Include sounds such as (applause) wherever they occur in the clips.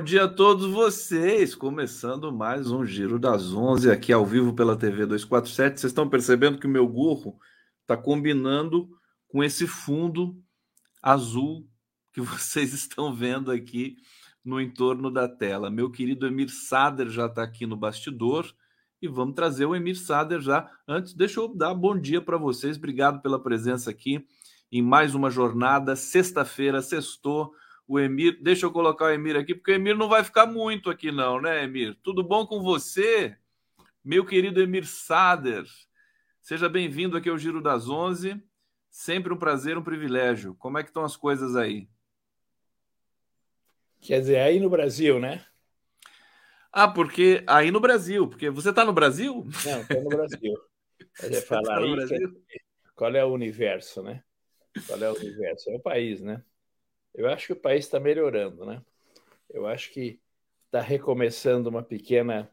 Bom dia a todos vocês. Começando mais um Giro das 11 aqui ao vivo pela TV 247. Vocês estão percebendo que o meu gorro está combinando com esse fundo azul que (laughs) vocês estão vendo aqui no entorno da tela. Meu querido Emir Sader já está aqui no bastidor e vamos trazer o Emir Sader já. Antes, deixa eu dar bom dia para vocês. Obrigado pela presença aqui em mais uma jornada. Sexta-feira, sextou o Emir. Deixa eu colocar o Emir aqui, porque o Emir não vai ficar muito aqui, não, né, Emir? Tudo bom com você, meu querido Emir Sader? Seja bem-vindo aqui ao Giro das Onze. Sempre um prazer, um privilégio. Como é que estão as coisas aí? Quer dizer, aí no Brasil, né? Ah, porque aí no Brasil, porque você está no Brasil? Não, estou no Brasil. (laughs) Quer falar tá aí Brasil? qual é o universo, né? Qual é o universo? É o país, né? Eu acho que o país está melhorando, né? Eu acho que está recomeçando uma pequena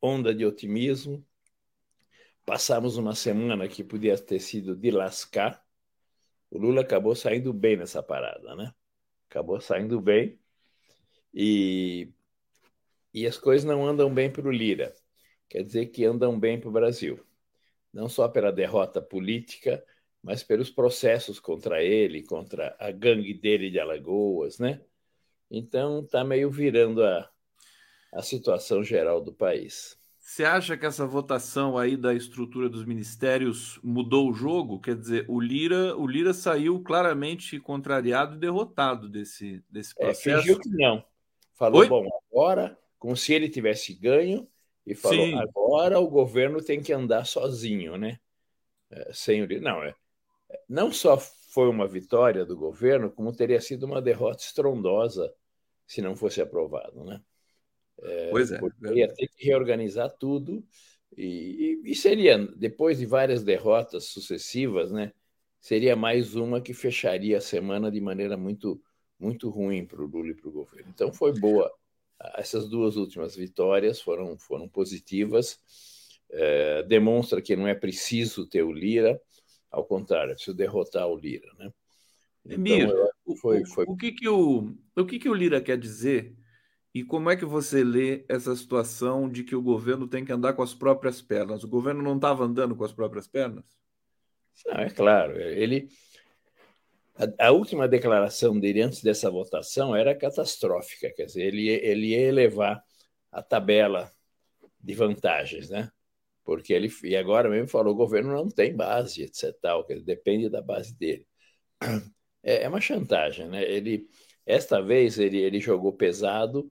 onda de otimismo. Passamos uma semana que podia ter sido de lascar. O Lula acabou saindo bem nessa parada, né? Acabou saindo bem e, e as coisas não andam bem para o Lira. Quer dizer que andam bem para o Brasil. Não só pela derrota política, mas pelos processos contra ele, contra a gangue dele de Alagoas, né? Então está meio virando a, a situação geral do país. Você acha que essa votação aí da estrutura dos ministérios mudou o jogo? Quer dizer, o Lira, o Lira saiu claramente contrariado e derrotado desse, desse é, processo. É, fingiu que não. Falou, Oi? bom, agora, como se ele tivesse ganho, e falou, Sim. agora o governo tem que andar sozinho, né? É, sem o Lira. Não, é, não só foi uma vitória do governo, como teria sido uma derrota estrondosa se não fosse aprovado, né? É, pois é. Ia ter que reorganizar tudo e, e, e, seria, depois de várias derrotas sucessivas, né? Seria mais uma que fecharia a semana de maneira muito, muito ruim para o Lula e para o governo. Então foi boa. Essas duas últimas vitórias foram, foram positivas. É, demonstra que não é preciso ter o Lira, ao contrário, é preciso derrotar o Lira, né? Então, Emir, foi, foi... O, que que o, o que que o Lira quer dizer e como é que você lê essa situação de que o governo tem que andar com as próprias pernas? O governo não estava andando com as próprias pernas? Não, é claro. Ele, a, a, última declaração dele antes dessa votação era catastrófica, quer dizer, ele, ele ia elevar a tabela de vantagens, né? Porque ele e agora mesmo falou o governo não tem base, etc. Tal, que depende da base dele. É, é, uma chantagem, né? Ele esta vez ele, ele jogou pesado,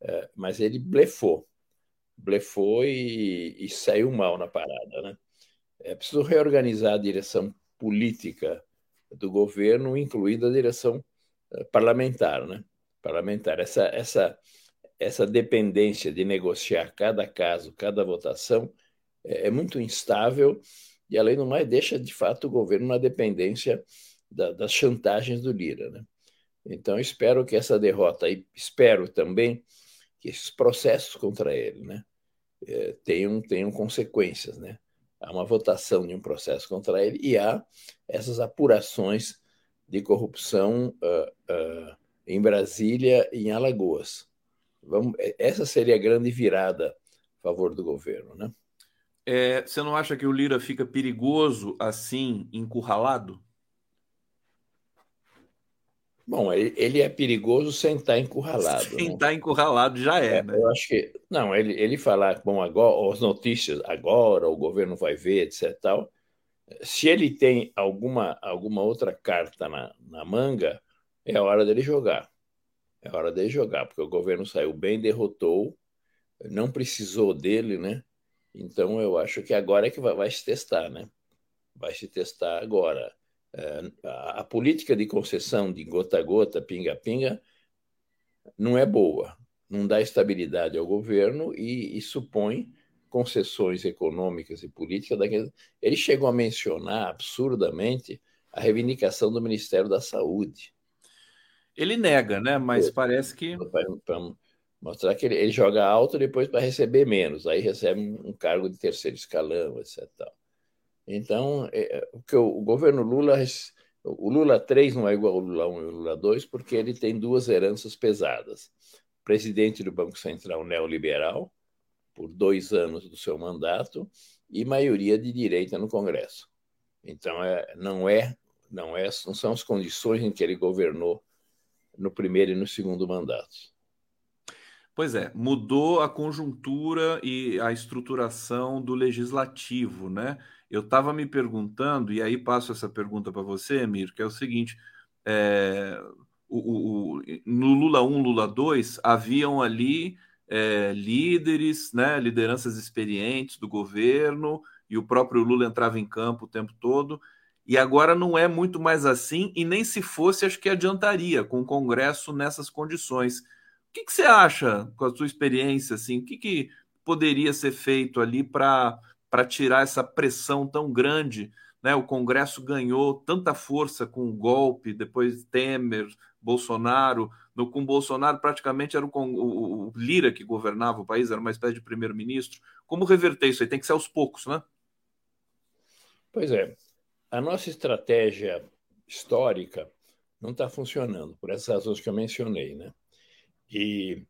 é, mas ele blefou, blefou e, e, saiu mal na parada, né? É preciso reorganizar a direção política do governo, incluindo a direção é, parlamentar, né? Parlamentar essa essa essa dependência de negociar cada caso, cada votação é, é muito instável e, além do mais, deixa de fato o governo na dependência da, das chantagens do Lira. Né? Então, espero que essa derrota, e espero também que esses processos contra ele né, é, tenham, tenham consequências. Né? Há uma votação de um processo contra ele e há essas apurações de corrupção uh, uh, em Brasília e em Alagoas. Vamos, essa seria a grande virada a favor do governo. Né? É, você não acha que o Lira fica perigoso assim, encurralado? Bom, ele, é perigoso sem estar encurralado. Sem né? estar encurralado já é, é, né? Eu acho que. Não, ele, ele falar, bom, agora, as notícias, agora o governo vai ver, etc. Tal, se ele tem alguma, alguma outra carta na, na manga, é a hora dele jogar. É a hora dele jogar, porque o governo saiu bem, derrotou, não precisou dele, né? Então, eu acho que agora é que vai, vai se testar, né? Vai se testar agora. É, a, a, política de concessão de gota a gota, pinga-pinga, não é boa, não dá estabilidade ao governo e, e supõe concessões econômicas e políticas. Daqueles... Ele chegou a mencionar absurdamente a reivindicação do Ministério da Saúde. Ele nega, né? Mas parece que. Mostrar que ele, ele joga alto depois para receber menos, aí recebe um, um, cargo de terceiro escalão, etc. Então, é, é, o, que o, o governo Lula, o Lula 3 não é igual ao Lula 1 e o Lula 2, porque ele tem duas heranças pesadas. presidente do Banco Central neoliberal por dois anos do seu mandato e maioria de direita no Congresso. Então, é, não, é, não, é, não são as condições em que ele governou no primeiro e no segundo mandato. Pois é, mudou a conjuntura e a estruturação do legislativo, né? Eu estava me perguntando, e aí passo essa pergunta para você, Emir, que é o seguinte: é, o, o, no Lula 1, Lula 2, haviam ali é, líderes, né, lideranças experientes do governo, e o próprio Lula entrava em campo o tempo todo. E agora não é muito mais assim, e nem se fosse, acho que adiantaria com o Congresso nessas condições. Que, que você acha, com a sua experiência, assim, o que, que poderia ser feito ali para tirar essa pressão tão grande? Né? O Congresso ganhou tanta força com o golpe, depois Temer, Bolsonaro. No, com Bolsonaro, praticamente era o, o, o Lira que governava o país, era uma espécie de primeiro-ministro. Como reverter isso aí? Tem que ser aos poucos, né? Pois é. A nossa estratégia histórica não está funcionando, por essas razões que eu mencionei. Né? E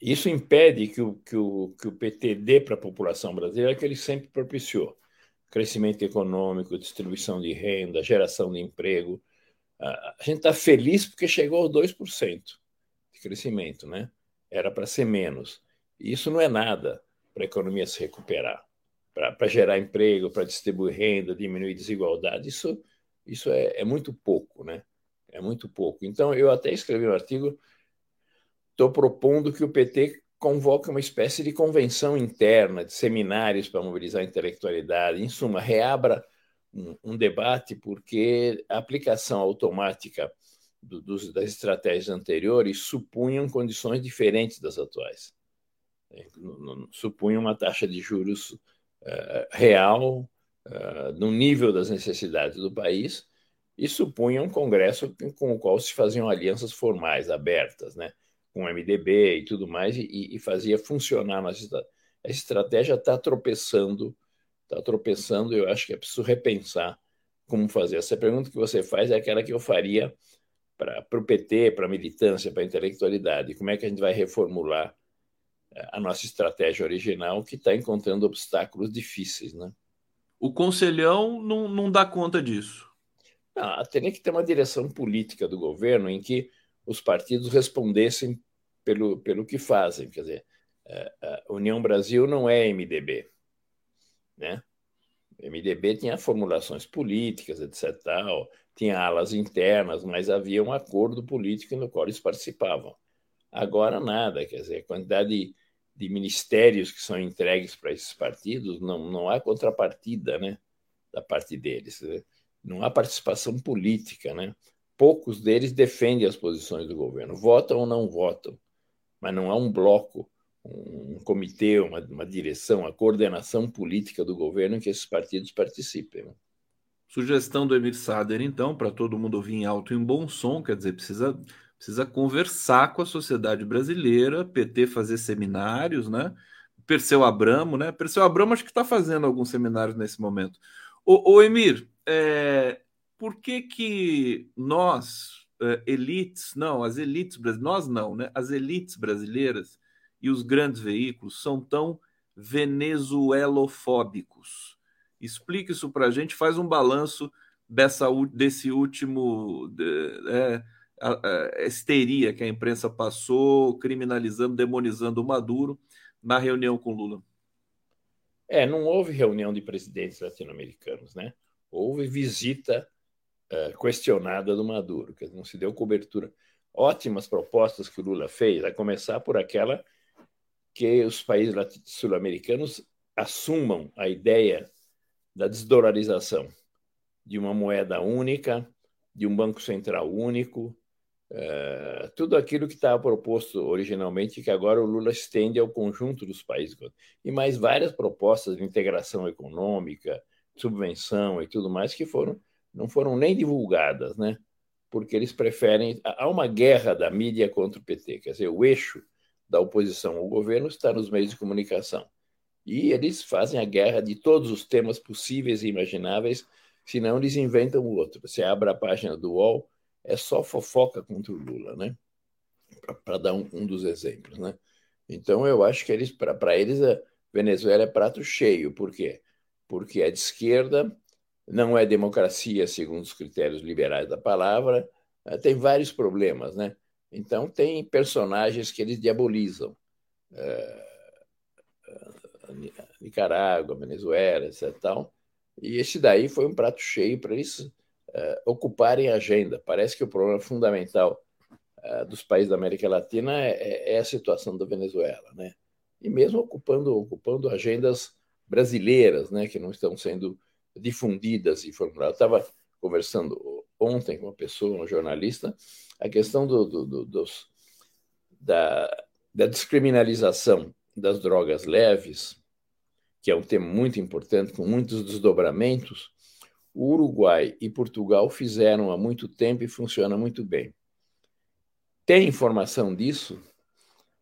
isso impede que o, que o, que o PT dê para a população brasileira que ele sempre propiciou: crescimento econômico, distribuição de renda, geração de emprego. A gente está feliz porque chegou aos 2% de crescimento, né? Era para ser menos. E isso não é nada para a economia se recuperar para gerar emprego, para distribuir renda, diminuir desigualdade, isso, isso é, é, muito pouco, né? É muito pouco. Então, eu até escrevi um artigo, estou propondo que o PT convoque uma espécie de convenção interna, de seminários para mobilizar a intelectualidade, em suma, reabra um, um debate, porque a aplicação automática do, dos, das estratégias anteriores supunham condições diferentes das atuais. É, supunham uma taxa de juros uh, real, uh, no nível das necessidades do país, e supunha um Congresso com o qual se faziam alianças formais, abertas, né? Com o MDB e tudo mais, e, e fazia funcionar. Mas a estratégia está tropeçando, está tropeçando, eu acho que é preciso repensar como fazer. Essa pergunta que você faz é aquela que eu faria para o PT, para a militância, para a intelectualidade. Como é que a gente vai reformular a nossa estratégia original, que está encontrando obstáculos difíceis. Né? O Conselhão não, não dá conta disso. Não, teria que ter uma direção política do governo em que os partidos respondessem pelo, pelo que fazem. Quer dizer, é, a União Brasil não é MDB. Né? MDB tinha formulações políticas, etc. Tal, tinha alas internas, mas havia um acordo político no qual eles participavam. Agora nada, quer dizer, a quantidade de de ministérios que são entregues para esses partidos, não, não há contrapartida né, da parte deles. Né? Não há participação política. Né? Poucos deles defendem as posições do governo, votam ou não votam, mas não há um bloco, um comitê, uma, uma direção, a coordenação política do governo em que esses partidos participem. Né? Sugestão do Emir Sader, então, para todo mundo ouvir em alto e em bom som, quer dizer, precisa precisa conversar com a sociedade brasileira, PT fazer seminários, né? Perseu Abramo, né? Perseu Abramo acho que está fazendo alguns seminários nesse momento. O, o Emir, é, por que que nós, é, elites, não, as elites nós não, né? As elites brasileiras e os grandes veículos são tão venezuelofóbicos? Explique isso para a gente, faz um balanço dessa, desse último... É, a, a histeria que a imprensa passou, criminalizando, demonizando o Maduro na reunião com Lula? É, não houve reunião de presidentes latino-americanos, né? Houve visita uh, questionada do Maduro, que não se deu cobertura. Ótimas propostas que o Lula fez, a começar por aquela que os países sul-americanos assumam a ideia da desdolarização, de uma moeda única, de um banco central único, é, tudo aquilo que estava proposto originalmente, que agora o Lula estende ao conjunto dos países, e mais várias propostas de integração econômica, subvenção e tudo mais, que foram não foram nem divulgadas, né? porque eles preferem. Há uma guerra da mídia contra o PT, quer dizer, o eixo da oposição ao governo está nos meios de comunicação. E eles fazem a guerra de todos os temas possíveis e imagináveis, senão eles inventam outro. Você abre a página do UOL, é só fofoca contra o Lula, né? para dar um, um, dos exemplos. Né? Então, eu acho que eles, para eles, a Venezuela é prato cheio. Por quê? Porque é de esquerda, não é democracia segundo os critérios liberais da palavra, eh, tem vários problemas. Né? Então, tem personagens que eles diabolizam. É, Nicarágua, Venezuela, etc. Tal. E esse daí foi um prato cheio para eles ocuparem a agenda. Parece que o problema fundamental dos países da América Latina é, é, é, a situação da Venezuela, né? E mesmo ocupando ocupando agendas brasileiras, né, que não estão sendo difundidas e formuladas. Estava conversando ontem com uma pessoa, um jornalista, a questão do, do, do, dos, da, da descriminalização das drogas leves, que é um tema muito importante, com muitos desdobramentos, o Uruguai e Portugal fizeram há muito tempo e funciona muito bem. Tem informação disso?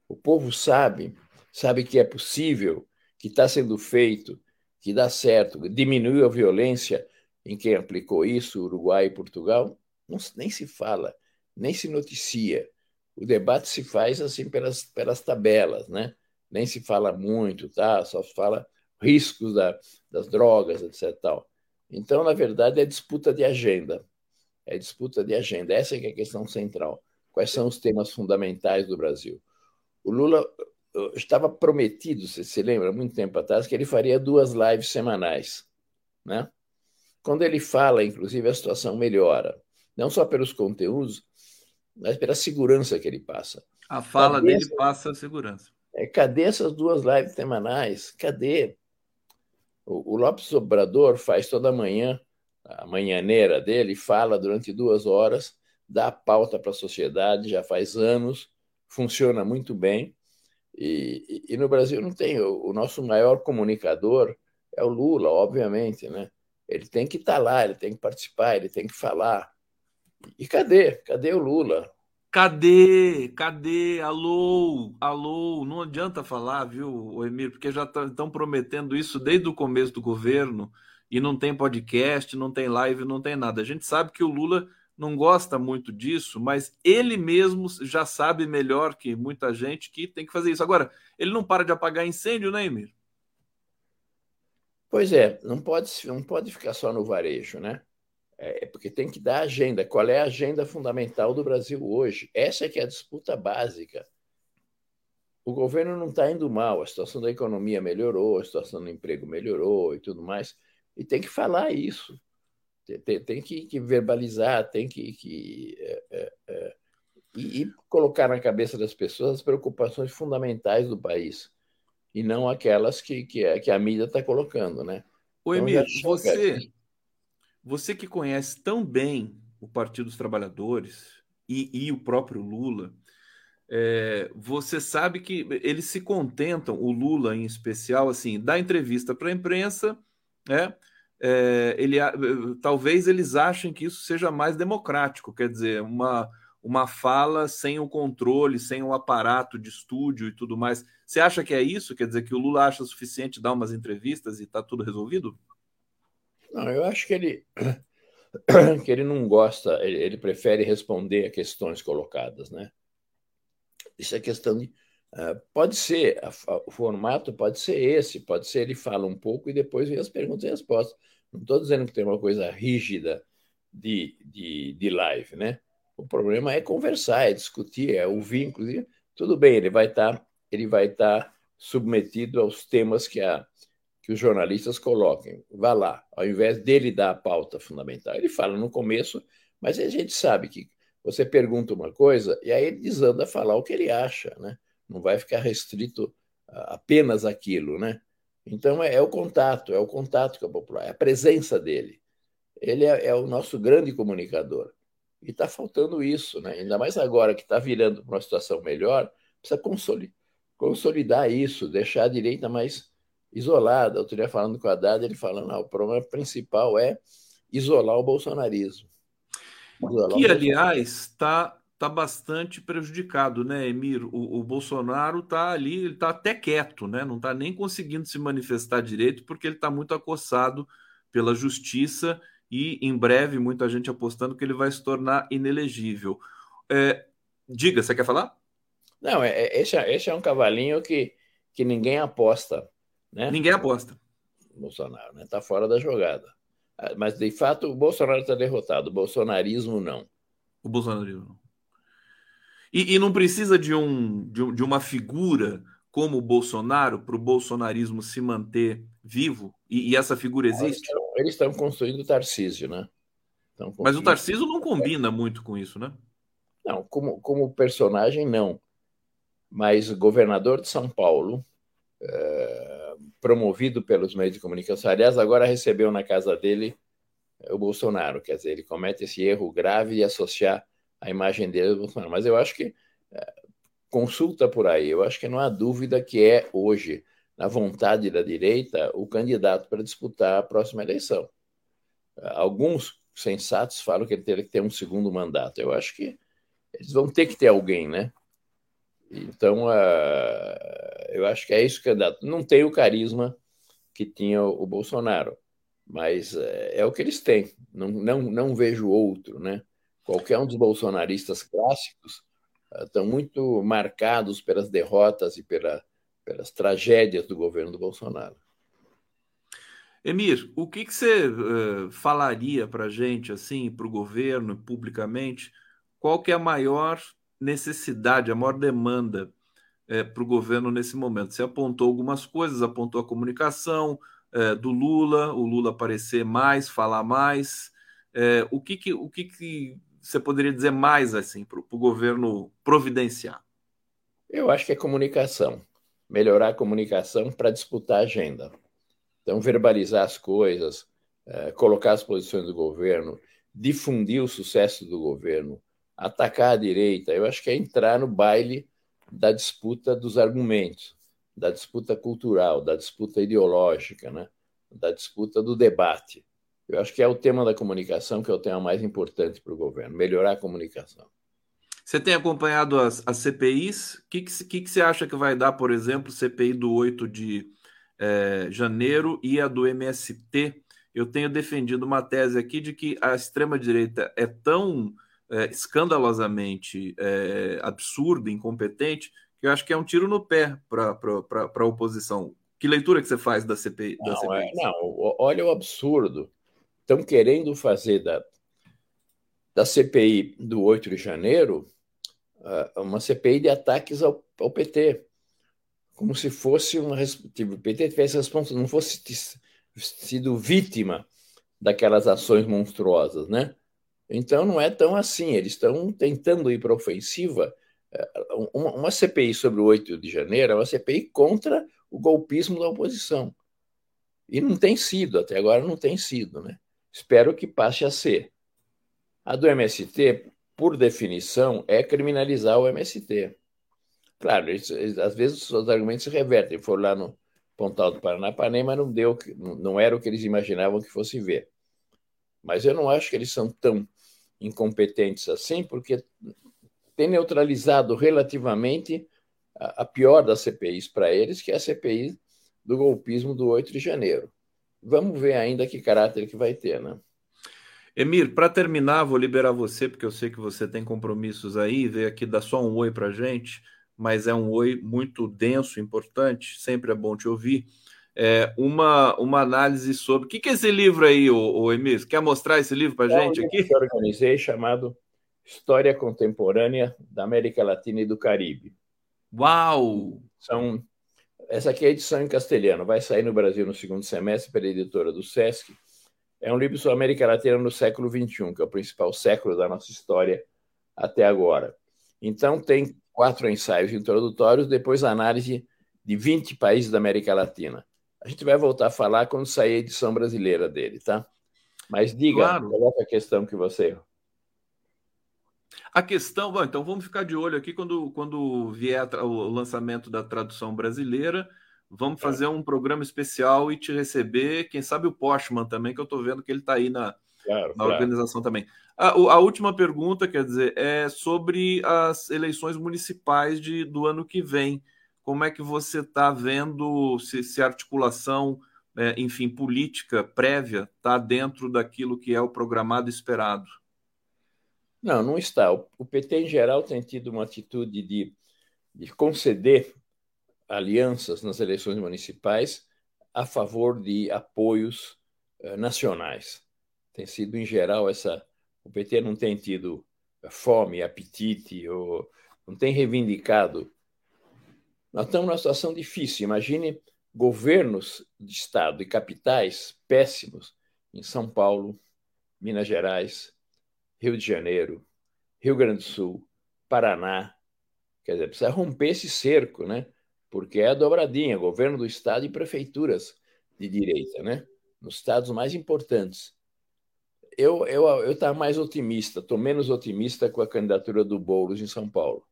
O povo sabe, sabe que é possível, que está sendo feito, que dá certo, diminuiu a violência em quem aplicou isso, Uruguai e Portugal? Não, nem se fala, nem se noticia. O debate se faz assim pelas, pelas tabelas, né? Nem se fala muito, tá? Só se fala riscos da, das drogas, etc. Tal. Então, na verdade, é disputa de agenda. É disputa de agenda. Essa é, é a questão central. Quais são os temas fundamentais do Brasil? O Lula estava prometido, você se lembra, muito tempo atrás, que ele faria duas lives semanais. Né? Quando ele fala, inclusive, a situação melhora. Não só pelos conteúdos, mas pela segurança que ele passa. A fala cadê dele essa... passa a segurança. É, cadê essas duas lives semanais? Cadê? O, Lopes Obrador faz toda manhã, a manhãneira dele, fala durante duas horas, dá pauta para a sociedade, já faz anos, funciona muito bem. E, e, no Brasil não tem. O, nosso maior comunicador é o Lula, obviamente, né? Ele tem que estar tá lá, ele tem que participar, ele tem que falar. E cadê? Cadê o Lula? Cadê? Cadê? Alô? Alô? Não adianta falar, viu, Emir? Porque já estão prometendo isso desde o começo do governo e não tem podcast, não tem live, não tem nada. A gente sabe que o Lula não gosta muito disso, mas ele mesmo já sabe melhor que muita gente que tem que fazer isso. Agora, ele não para de apagar incêndio, né, Emir? Pois é, não pode, não pode ficar só no varejo, né? É, é porque tem que dar agenda. Qual é a agenda fundamental do Brasil hoje? Essa é que é a disputa básica. O governo não está indo mal, a situação da economia melhorou, a situação do emprego melhorou e tudo mais, e tem que falar isso, tem, tem que, que, verbalizar, tem que, que é, é, é, e, e, colocar na cabeça das pessoas as preocupações fundamentais do país e não aquelas que, que, a, que a mídia está colocando, né? O então, Emílio, você, você que conhece tão bem o Partido dos Trabalhadores e, e o próprio Lula, é, você sabe que eles se contentam, o Lula em especial, assim, dá entrevista para a imprensa, né? É, ele, talvez eles achem que isso seja mais democrático, quer dizer, uma, uma fala sem o controle, sem o aparato de estúdio e tudo mais. Você acha que é isso? Quer dizer, que o Lula acha suficiente dar umas entrevistas e está tudo resolvido? Não, eu acho que ele (coughs) que ele não gosta, ele, ele prefere responder a questões colocadas, né? Isso é questão de uh, pode ser a, a, o formato pode ser esse, pode ser ele fala um pouco e depois vem as perguntas e respostas. Não estou dizendo que tem uma coisa rígida de, de, de live, né? O problema é conversar, é discutir, é ouvir, inclusive. Tudo bem, ele vai estar tá, ele vai tá submetido aos temas que a que os jornalistas coloquem. Vá lá, ao invés dele dar a pauta fundamental. Ele fala no começo, mas a gente sabe que você pergunta uma coisa e aí ele desanda a falar o que ele acha, né? Não vai ficar restrito apenas aquilo, né? Então é, é o contato, é o contato com a população, é a presença dele. Ele é, é o nosso grande comunicador. E está faltando isso, né? ainda mais agora que está virando para uma situação melhor, precisa consolidar, consolidar isso, deixar a direita mais isolada. Outro dia falando com a Haddad, ele falando, não, o problema principal é isolar o bolsonarismo. Isolar que, o aliás, está tá bastante prejudicado, né, Emir? O, o Bolsonaro está ali, ele está até quieto, né? Não está nem conseguindo se manifestar direito porque ele está muito acossado pela justiça e em breve muita gente apostando que ele vai se tornar inelegível. É, diga, você quer falar? Não, é, é, esse, é, esse é um cavalinho que, que ninguém aposta. Né? Ninguém aposta. Bolsonaro, né? Está fora da jogada. Ah, mas, de fato, o Bolsonaro está derrotado. O bolsonarismo não. O bolsonarismo não. E, e não precisa de, um, de, de uma figura como o Bolsonaro para o bolsonarismo se manter vivo? E, e essa figura existe? Eles estão construindo o Tarcísio, né? Mas o Tarcísio não combina muito com isso, né? Não, como, como personagem, não. Mas governador de São Paulo, é, promovido pelos meios de comunicação, aliás, agora recebeu na casa dele o Bolsonaro, quer dizer, ele comete esse erro grave de associar a imagem dele ao Bolsonaro. Mas eu acho que é, consulta por aí, eu acho que não há dúvida que é hoje, na vontade da direita, o candidato para disputar a próxima eleição. Alguns sensatos falam que ele teria que ter um segundo mandato. Eu acho que eles vão ter que ter alguém, né? Então, eu acho que é isso que candidato. Não tem o carisma que tinha o, Bolsonaro, mas uh, é o que eles têm. Não, não, não vejo outro, né? Qualquer um dos bolsonaristas clássicos estão muito marcados pelas derrotas e pela, pelas tragédias do governo do Bolsonaro. Emir, o que, que você uh, falaria para a gente, assim, para o governo, publicamente, qual que é a maior necessidade, a maior demanda é, para o governo nesse momento? Você apontou algumas coisas, apontou a comunicação do Lula, o Lula aparecer mais, falar mais. O que, que, o que, que você poderia dizer mais assim para o governo providenciar? Eu acho que é comunicação. Melhorar a comunicação para disputar a agenda. Então, verbalizar as coisas, é, colocar as posições do governo, difundir o sucesso do governo, atacar a direita. Eu acho que é entrar no baile da disputa dos argumentos, da disputa cultural, da disputa ideológica, né? da disputa do debate. Eu acho que é o tema da comunicação que é o tema mais importante para o governo, melhorar a comunicação. Você tem acompanhado as, as CPIs? O que, que, que, você acha que vai dar, por exemplo, CPI do 8 de é, janeiro e a do MST? Eu tenho defendido uma tese aqui de que a extrema-direita é tão é, escandalosamente é, absurda, incompetente, que eu acho que é um tiro no pé para a oposição. Que leitura que você faz da CPI? Não, da CPI? É, não, olha o absurdo. Estão querendo fazer da, da CPI do 8 de janeiro uh, uma CPI de ataques ao, ao, PT, como se fosse uma tipo, o PT tivesse não fosse sido vítima daquelas ações monstruosas, né? Então não é tão assim. Eles estão tentando ir para ofensiva. É, uma, uma CPI sobre o 8 de janeiro é uma CPI contra o golpismo da oposição. E não tem sido, até agora não tem sido. Né? Espero que passe a ser. A do MST, por definição, é criminalizar o MST. Claro, eles, às vezes os argumentos se revertem. Foram lá no Pontal do Paranapanema, não deu, não era o que eles imaginavam que fosse ver. Mas eu não acho que eles são tão incompetentes assim, porque tem neutralizado relativamente a, a pior das CPIs para eles, que é a CPI do golpismo do 8 de janeiro. Vamos ver ainda que caráter que vai ter, né? Emir, para terminar, vou liberar você, porque eu sei que você tem compromissos aí, veio aqui dar só um oi para gente, mas é um oi muito denso, importante, sempre é bom te ouvir é, uma, uma análise sobre. O que, que é esse livro aí, o, o Emir? Quer mostrar esse livro para a é gente um aqui? Que eu organizei chamado História Contemporânea da América Latina e do Caribe. Uau! São, essa aqui é a edição em castelhano, vai sair no Brasil no segundo semestre pela editora do Sesc. É um livro sobre a América Latina no século XXI, que é o principal século da nossa história até agora. Então, tem quatro ensaios introdutórios, depois a análise de 20 países da América Latina. A gente vai voltar a falar quando sair a edição brasileira dele, tá? Mas diga, claro. é a questão que você. A questão, bom, então vamos ficar de olho aqui quando, quando vier o lançamento da tradução brasileira. Vamos é. fazer um programa especial e te receber, quem sabe o Postman também, que eu estou vendo que ele está aí na, claro, na claro. organização também. A, a, última pergunta, quer dizer, é sobre as eleições municipais de, do ano que vem como é que você está vendo se, se, a articulação, é, enfim, política prévia está dentro daquilo que é o programado esperado? Não, não está. O PT, em geral, tem tido uma atitude de de conceder alianças nas eleições municipais a favor de apoios uh, nacionais. Tem sido, em geral, essa. O PT não tem tido fome, apetite, ou não tem reivindicado. Nós estamos numa situação difícil. Imagine governos de Estado e capitais péssimos em São Paulo, Minas Gerais, Rio de Janeiro, Rio Grande do Sul, Paraná. Quer dizer, precisa romper esse cerco, né? Porque é a dobradinha, governo do Estado e prefeituras de direita, né? Nos estados mais importantes. Eu eu eu estava mais otimista, estou menos otimista com a candidatura do Boulos em São Paulo.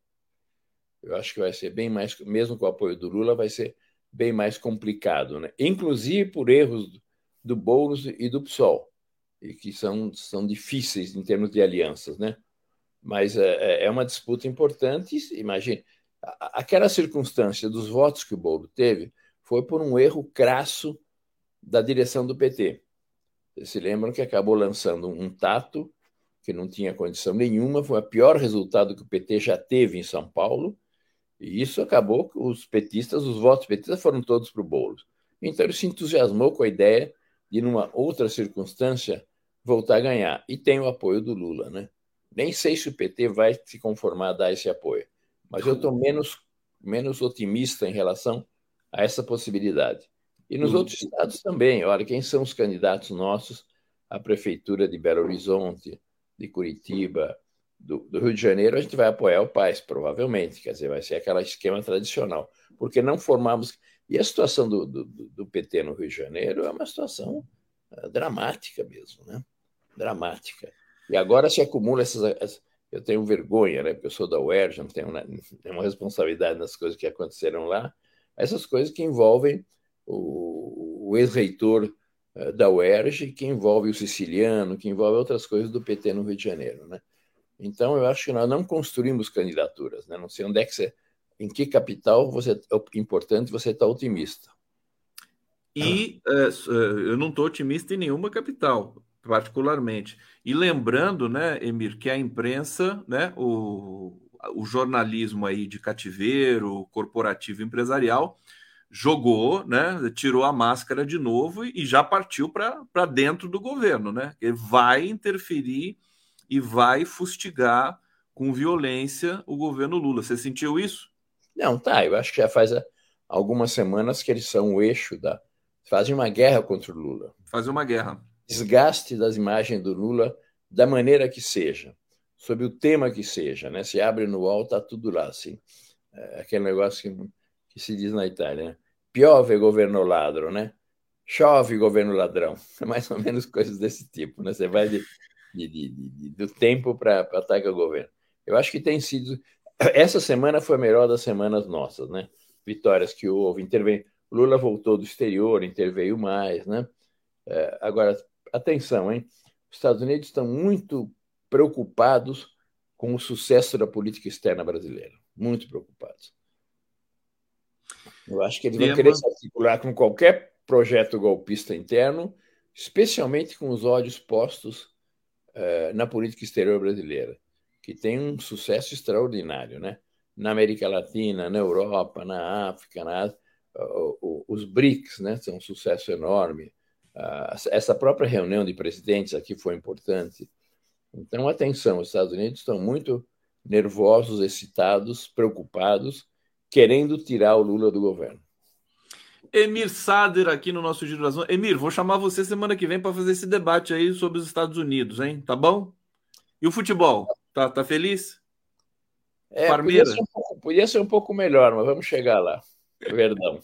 Eu acho que vai ser bem mais, mesmo com o apoio do Lula, vai ser bem mais complicado, né? Inclusive por erros do Boulos e do PSOL, e que são, são difíceis em termos de alianças, né? Mas é, é, é uma disputa importante. Imagine, aquela circunstância dos votos que o Boulos teve foi por um erro crasso da direção do PT. Vocês se lembram que acabou lançando um tato que não tinha condição nenhuma, foi o pior resultado que o PT já teve em São Paulo, e isso acabou que os petistas, os votos petistas foram todos para o Boulos. Então ele se entusiasmou com a ideia de, numa outra circunstância, voltar a ganhar. E tem o apoio do Lula, né? Nem sei se o PT vai se conformar a dar esse apoio, mas eu estou menos, menos otimista em relação a essa possibilidade. E nos uhum. outros estados também. Olha, quem são os candidatos nossos à prefeitura de Belo Horizonte, de Curitiba, do, do, Rio de Janeiro, a gente vai apoiar o Paz, provavelmente. Quer dizer, vai ser aquele esquema tradicional. Porque não formamos. E a situação do, do, do PT no Rio de Janeiro é uma situação uh, dramática mesmo, né? Dramática. E agora se acumula essas. Eu tenho vergonha, né? Porque eu sou da UERJ, não tenho nenhuma responsabilidade nas coisas que aconteceram lá. Essas coisas que envolvem o, o ex-reitor uh, da UERJ, que envolve o siciliano, que envolve outras coisas do PT no Rio de Janeiro, né? Então, eu acho que nós não construímos candidaturas, né? não sei onde é que você, em que capital você é importante você está otimista. E é, eu não estou otimista em nenhuma capital, particularmente. E lembrando, né, Emir, que a imprensa, né, o, o jornalismo aí de cativeiro, corporativo empresarial, jogou, né, tirou a máscara de novo e, e já partiu para dentro do governo, né? Ele vai interferir e vai fustigar com violência o governo Lula. Você sentiu isso? Não, tá. Eu acho que já faz algumas semanas que eles são o eixo da. Fazem uma guerra contra o Lula. Fazem uma guerra. Desgaste das imagens do Lula da maneira que seja, sobre o tema que seja, né? Se abre no UOL, tá tudo lá, assim. É aquele negócio que, que, se diz na Itália, né? Piove governo ladro, né? Chove governo ladrão. (laughs) Mais ou menos coisas desse tipo, né? Você vai de de, de, de, do tempo para atacar o governo. Eu acho que tem sido. (coughs) Essa semana foi a melhor das semanas nossas, né? Vitórias que houve, interveio. Lula voltou do exterior, interveio mais, né? É, agora, atenção, hein? Os Estados Unidos estão muito preocupados com o sucesso da política externa brasileira. Muito preocupados. Eu acho que eles vão querer se articular com qualquer projeto golpista interno, especialmente com os ódios postos eh, na política exterior brasileira, que tem um sucesso extraordinário, né? Na América Latina, na Europa, na África, na Ásia, os BRICS, né? São um sucesso enorme. Uh, essa própria reunião de presidentes aqui foi importante. Então, atenção, os Estados Unidos estão muito nervosos, excitados, preocupados, querendo tirar o Lula do governo. Emir Sader aqui no nosso Giro das Onze. Emir, vou chamar você semana que vem para fazer esse debate aí sobre os Estados Unidos, hein? Tá bom? E o futebol? Tá, tá feliz? É, podia ser, um pouco, podia ser um pouco melhor, mas vamos chegar lá. Verdão.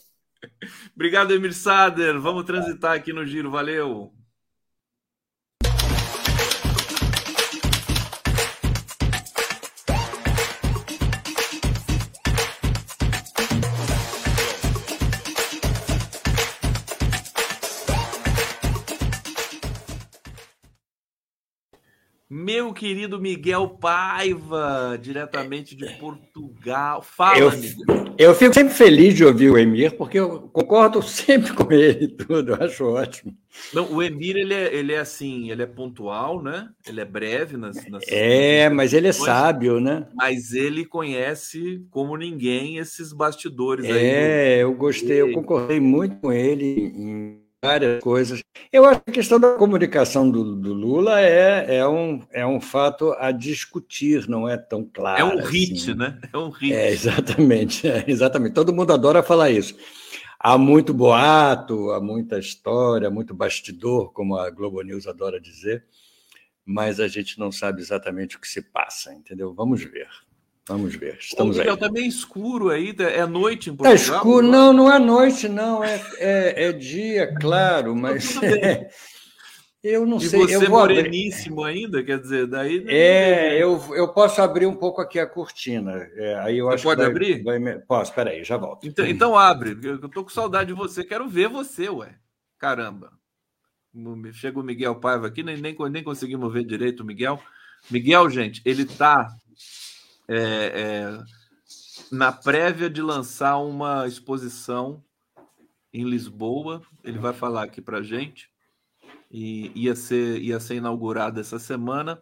Obrigado, Emir Sader. Vamos transitar aqui no Giro. Valeu. Meu querido Miguel Paiva, diretamente de Portugal. Fala, eu, Miguel. Eu fico sempre feliz de ouvir o Emir, porque eu concordo (laughs) sempre com ele tudo, eu acho ótimo. Não, o Emir, ele é, ele é assim, ele é pontual, né? Ele é breve nas... nas é, mas ele é sábio, né? Mas ele conhece como ninguém esses bastidores é, aí. É, eu gostei, eu concordei muito com ele em várias coisas. Eu acho que a questão da comunicação do, do, Lula é, é, um, é um fato a discutir, não é tão claro. É um hit, assim. né? É um hit. É, exatamente, é, exatamente. Todo mundo adora falar isso. Há muito boato, há muita história, muito bastidor, como a Globo News adora dizer, mas a gente não sabe exatamente o que se passa, entendeu? Vamos ver. Vamos ver. Estamos Miguel, aí. Tá meio escuro aí, tá, é noite em tá Portugal? Está escuro, não, não é noite, não, é, é, é dia, claro, mas é, (laughs) eu não e sei. você eu vou moreníssimo abrir... ainda, quer dizer, daí. É, eu, eu posso abrir um pouco aqui a cortina. É, aí eu você acho pode vai, abrir? Vai, posso, espera aí, já volto. Então, então abre, eu tô com saudade de você, quero ver você, ué. Caramba. Chega o Miguel Paiva aqui, nem, nem, nem conseguimos ver direito o Miguel. Miguel, gente, ele tá é, é, na prévia de lançar uma exposição em Lisboa. Ele vai falar aqui para gente. E ia ser, ia ser inaugurada essa semana,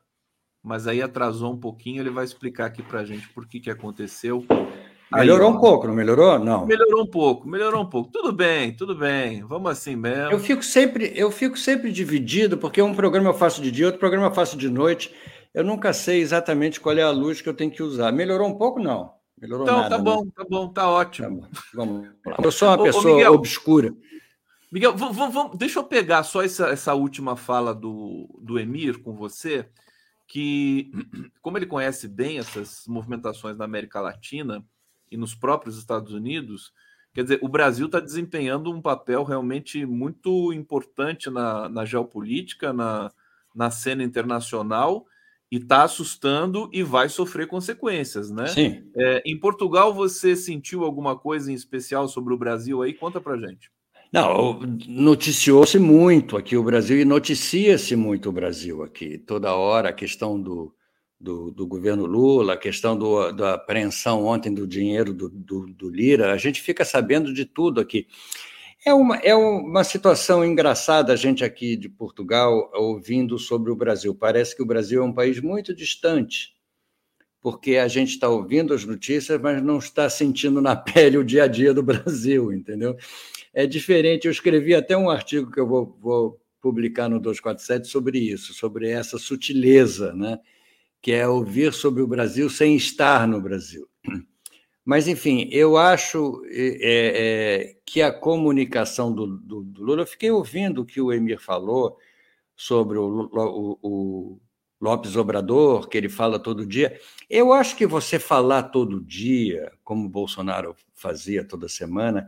mas aí atrasou um pouquinho. Ele vai explicar aqui para gente por que, que aconteceu. Melhorou aí, um pouco, não melhorou? Não. Melhorou um pouco, melhorou um pouco. Tudo bem, tudo bem. Vamos assim mesmo. Eu fico sempre, eu fico sempre dividido, porque um programa eu faço de dia, outro programa eu faço de noite eu nunca sei exatamente qual é a luz que eu tenho que usar. Melhorou um pouco? Não. Melhorou então, nada, tá bom, né? tá bom, tá ótimo. Tá vamos lá. Eu sou uma ô, pessoa ô, Miguel, obscura. Miguel, vamos, vamos, deixa eu pegar só essa, essa última fala do, do Emir com você, que, (clears throat) como ele conhece bem essas movimentações na América Latina e nos próprios Estados Unidos, quer dizer, o Brasil está desempenhando um papel realmente muito importante na, na geopolítica, na, na cena internacional e está assustando e vai sofrer consequências, né? Sim. É, em Portugal, você sentiu alguma coisa em especial sobre o Brasil aí? Conta para gente. Não, noticiou-se muito aqui o Brasil e noticia-se muito o Brasil aqui. Toda hora a questão do, do, do governo Lula, a questão do, da apreensão ontem do dinheiro do, do, do Lira, a gente fica sabendo de tudo aqui. É uma, é uma situação engraçada a gente aqui de Portugal ouvindo sobre o Brasil. Parece que o Brasil é um país muito distante, porque a gente está ouvindo as notícias, mas não está sentindo na (laughs) pele o dia a dia do Brasil, entendeu? É diferente. Eu escrevi até um artigo que eu vou, vou publicar no 247 sobre isso, sobre essa sutileza, né? que é ouvir sobre o Brasil sem estar no Brasil. Mas, enfim, eu acho é, é, que a comunicação do, do, do, Lula, eu fiquei ouvindo o que o Emir falou sobre o, o, o Lopes Obrador, que ele fala todo dia. Eu acho que você falar todo dia, como o Bolsonaro fazia toda semana,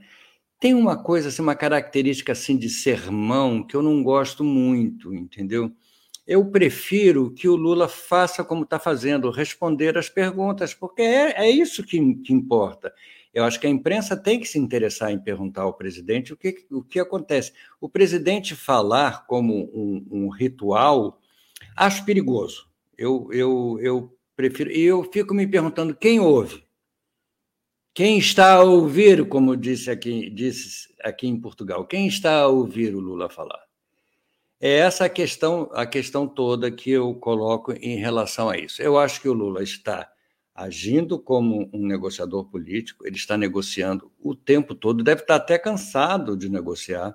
tem uma coisa, assim, uma característica assim de sermão que eu não gosto muito, entendeu? Eu prefiro que o Lula faça como está fazendo, responder as perguntas, porque é, é isso que, que, importa. Eu acho que a imprensa tem que se interessar em perguntar ao presidente o que, o que acontece. O presidente falar como um, um ritual, acho perigoso. Eu, eu, eu prefiro. E eu fico me perguntando quem ouve. Quem está a ouvir, como disse aqui, disse aqui em Portugal, quem está a ouvir o Lula falar? É essa a questão, a questão toda que eu coloco em relação a isso. Eu acho que o Lula está agindo como um negociador político, ele está negociando o tempo todo, deve estar até cansado de negociar.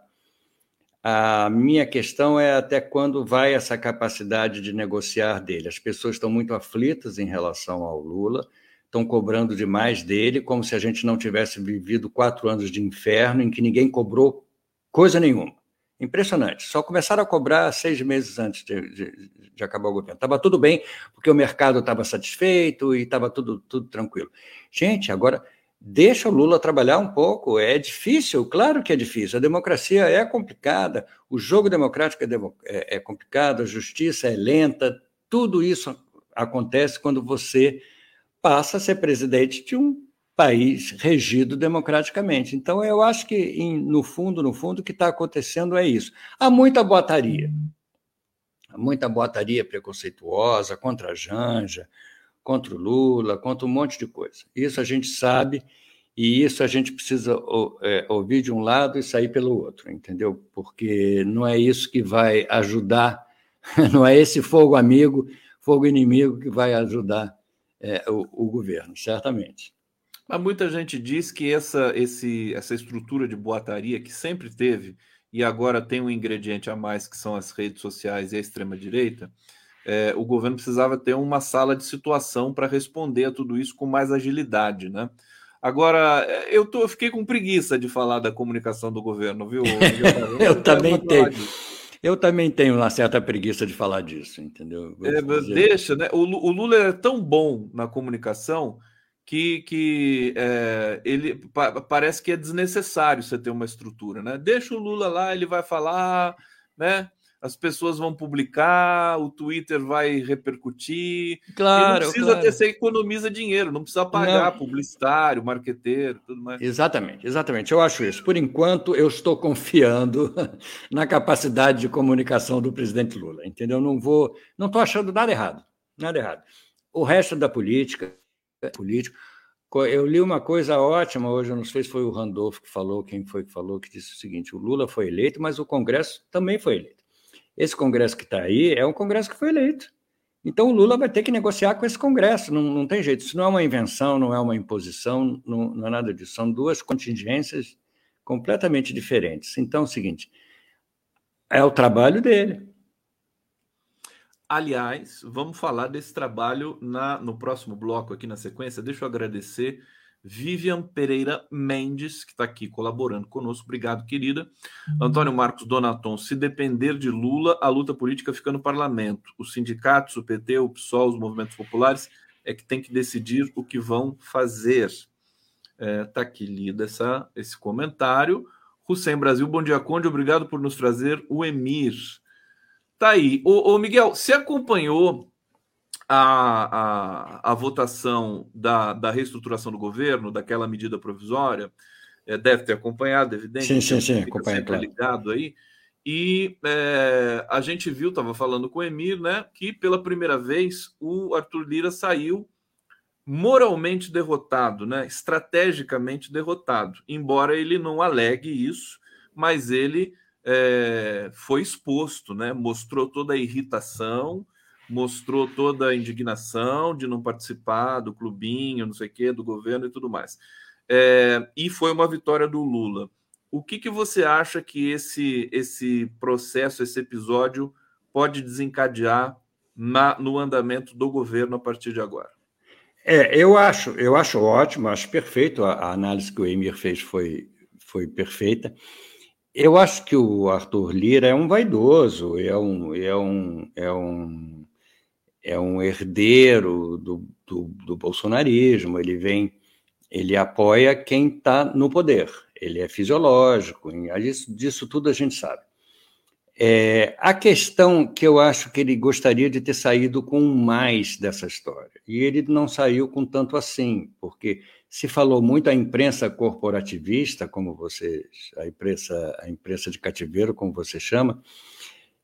A minha questão é até quando vai essa capacidade de negociar dele. As pessoas estão muito aflitas em relação ao Lula, estão cobrando demais dele, como se a gente não tivesse vivido quatro anos de inferno em que ninguém cobrou coisa nenhuma. Impressionante. Só começaram a cobrar seis meses antes de, de, de acabar o governo. Estava tudo bem, porque o mercado estava satisfeito e estava tudo, tudo tranquilo. Gente, agora deixa o Lula trabalhar um pouco. É difícil, claro que é difícil. A democracia é complicada, o jogo democrático é, é, é complicado, a justiça é lenta. Tudo isso acontece quando você passa a ser presidente de um país regido democraticamente. Então, eu acho que, em, no fundo, no fundo, o que está acontecendo é isso. Há muita boataria, há muita boataria preconceituosa contra a Janja, contra o Lula, contra um monte de coisa. Isso a gente sabe E isso a gente precisa é, ouvir de um lado e sair pelo outro, entendeu? Porque não é isso que vai ajudar, (laughs) não é esse fogo amigo, fogo inimigo que vai ajudar é, o, o, governo, certamente. Mas muita gente diz que essa, esse, essa estrutura de boataria que sempre teve e agora tem um ingrediente a mais que são as redes sociais e a extrema-direita, é, o governo precisava ter uma sala de situação para responder a tudo isso com mais agilidade, né? Agora, eu, tô, eu fiquei com preguiça de falar da comunicação do governo, viu? (laughs) Eu, eu também tenho. Eu também tenho uma certa preguiça de falar disso, entendeu? É, deixa, né? O, o, Lula é tão bom na comunicação que, que é, ele pa, parece que é desnecessário você ter uma estrutura, né? Deixa o Lula lá, ele vai falar, né? as pessoas vão publicar, o Twitter vai repercutir. Claro. E não precisa claro. ter, você economiza dinheiro, não precisa pagar não. publicitário, marqueteiro, tudo mais. Exatamente, exatamente. Eu acho isso. Por enquanto, eu estou confiando (laughs) na capacidade de comunicação do presidente Lula, entendeu? Não vou, não estou achando nada errado, nada errado. O resto da política, político. Eu li uma coisa ótima hoje, não sei se foi o Randolph que falou, quem foi que falou, que disse o seguinte: o Lula foi eleito, mas o Congresso também foi eleito. Esse Congresso que está aí é um Congresso que foi eleito. Então o Lula vai ter que negociar com esse Congresso, não, não tem jeito. Isso não é uma invenção, não é uma imposição, não, não é nada disso. São duas contingências completamente diferentes. Então é o seguinte: é o trabalho dele. Aliás, vamos falar desse trabalho na, no próximo bloco aqui na sequência. Deixa eu agradecer Vivian Pereira Mendes, que está aqui colaborando conosco. Obrigado, querida. Uhum. Antônio Marcos Donaton, se depender de Lula, a luta política fica no parlamento. Os sindicatos, o PT, o PSOL, os movimentos populares é que tem que decidir o que vão fazer. Está é, tá aqui lida essa, esse comentário. Hussein Brasil, bom dia, Conde. Obrigado por nos trazer o Emir. Tá aí. Ô, ô Miguel, você acompanhou a, a, a votação da, da reestruturação do governo, daquela medida provisória, é, deve ter acompanhado, evidente. Sim, sim, sim, acompanha, claro. ligado aí. E é, a gente viu, estava falando com o Emir, né, que pela primeira vez o Arthur Lira saiu moralmente derrotado, né, estrategicamente derrotado, embora ele não alegue isso, mas ele é, foi exposto, né, mostrou toda a irritação, mostrou toda a indignação de não participar do clubinho, não sei o quê, do governo e tudo mais. É, e foi uma vitória do Lula. O que, que você acha que esse, esse processo, esse episódio, pode desencadear na, no andamento do governo a partir de agora? É, eu acho, eu acho ótimo, acho perfeito. A, a análise que o Emir fez foi, foi perfeita. Eu acho que o Arthur Lira é um vaidoso, é um, é um, é um é um herdeiro do, do, do bolsonarismo, ele vem, ele apoia quem está no poder, ele é fisiológico, disso, disso tudo a gente sabe. É, a questão que eu acho que ele gostaria de ter saído com mais dessa história, e ele não saiu com tanto assim, porque se falou muito a imprensa corporativista, como você, a imprensa, a imprensa de cativeiro, como você chama,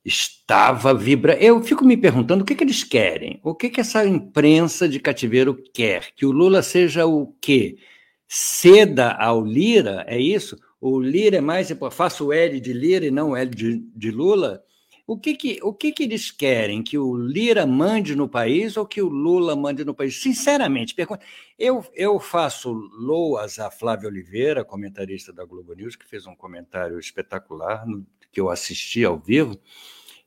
estava vibra. Eu fico me perguntando o que, que eles querem, o que, que essa imprensa de cativeiro quer? Que o Lula seja o quê? Ceda ao Lira, é isso? O Lira é mais. Faço o L de Lira e não L de, de Lula? O que que, o que que eles querem? Que o Lira mande no país ou que o Lula mande no país? Sinceramente, eu, eu faço loas a Flávia Oliveira, comentarista da Globo News, que fez um comentário espetacular, no, que eu assisti ao vivo,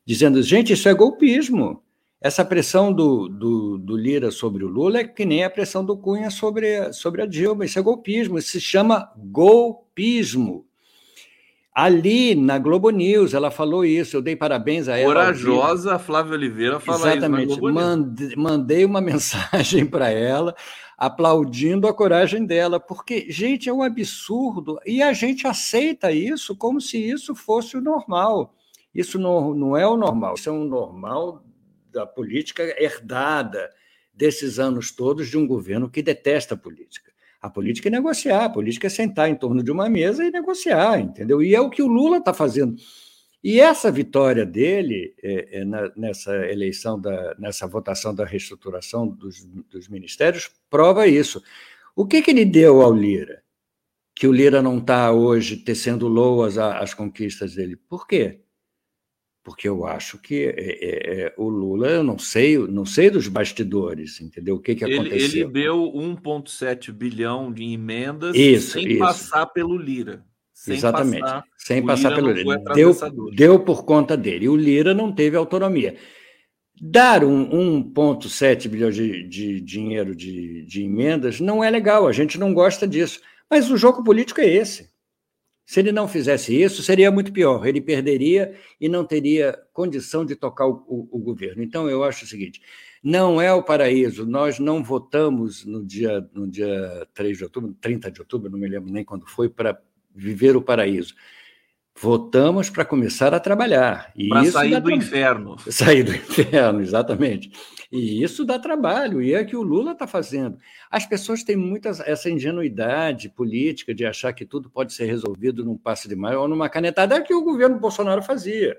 dizendo: gente, isso é golpismo. Essa pressão do, do, do, Lira sobre o Lula é que nem a pressão do Cunha sobre, sobre a Dilma. Isso é golpismo, isso se chama golpismo. Ali na Globo News, ela falou isso, eu dei parabéns a ela. Corajosa, Flávia Oliveira Exatamente. isso. Exatamente, mandei uma (laughs) mensagem para ela, aplaudindo a coragem dela, porque, gente, é um absurdo, e a gente aceita isso como se isso fosse o normal. Isso não, não é o normal, isso é um normal da política herdada desses anos todos de um governo que detesta a política. A política é negociar, a política é sentar em torno de uma mesa e negociar, entendeu? E é o que o Lula está fazendo. E essa vitória dele é, é, na, nessa eleição, da, nessa votação da reestruturação dos, dos ministérios, prova isso. O que, que ele deu ao Lira? que o Lira não está hoje tecendo loas às conquistas dele. Por quê? Porque eu acho que é, é, é, o Lula, eu não sei, não sei dos bastidores, entendeu? O que, que aconteceu? Ele deu 1,7 bilhão de emendas isso, sem isso. passar pelo Lira. Sem Exatamente, passar, sem passar pelo Lira. Deu, deu por conta dele. E o Lira não teve autonomia. Dar um 1,7 bilhão de, de dinheiro de, de emendas não é legal, a gente não gosta disso. Mas o jogo político é esse. Se ele não fizesse isso, seria muito pior. Ele perderia e não teria condição de tocar o, o, o, governo. Então, eu acho o seguinte: não é o paraíso. Nós não votamos no dia, no dia 3 de outubro, 30 de outubro, não me lembro nem quando foi, para viver o paraíso. Votamos para começar a trabalhar. Para sair do inferno. (laughs) Sair do inferno, exatamente. E isso dá trabalho, e é que o Lula está fazendo. As pessoas têm muita essa ingenuidade política de achar que tudo pode ser resolvido num passe de maio ou numa canetada, é que o governo Bolsonaro fazia.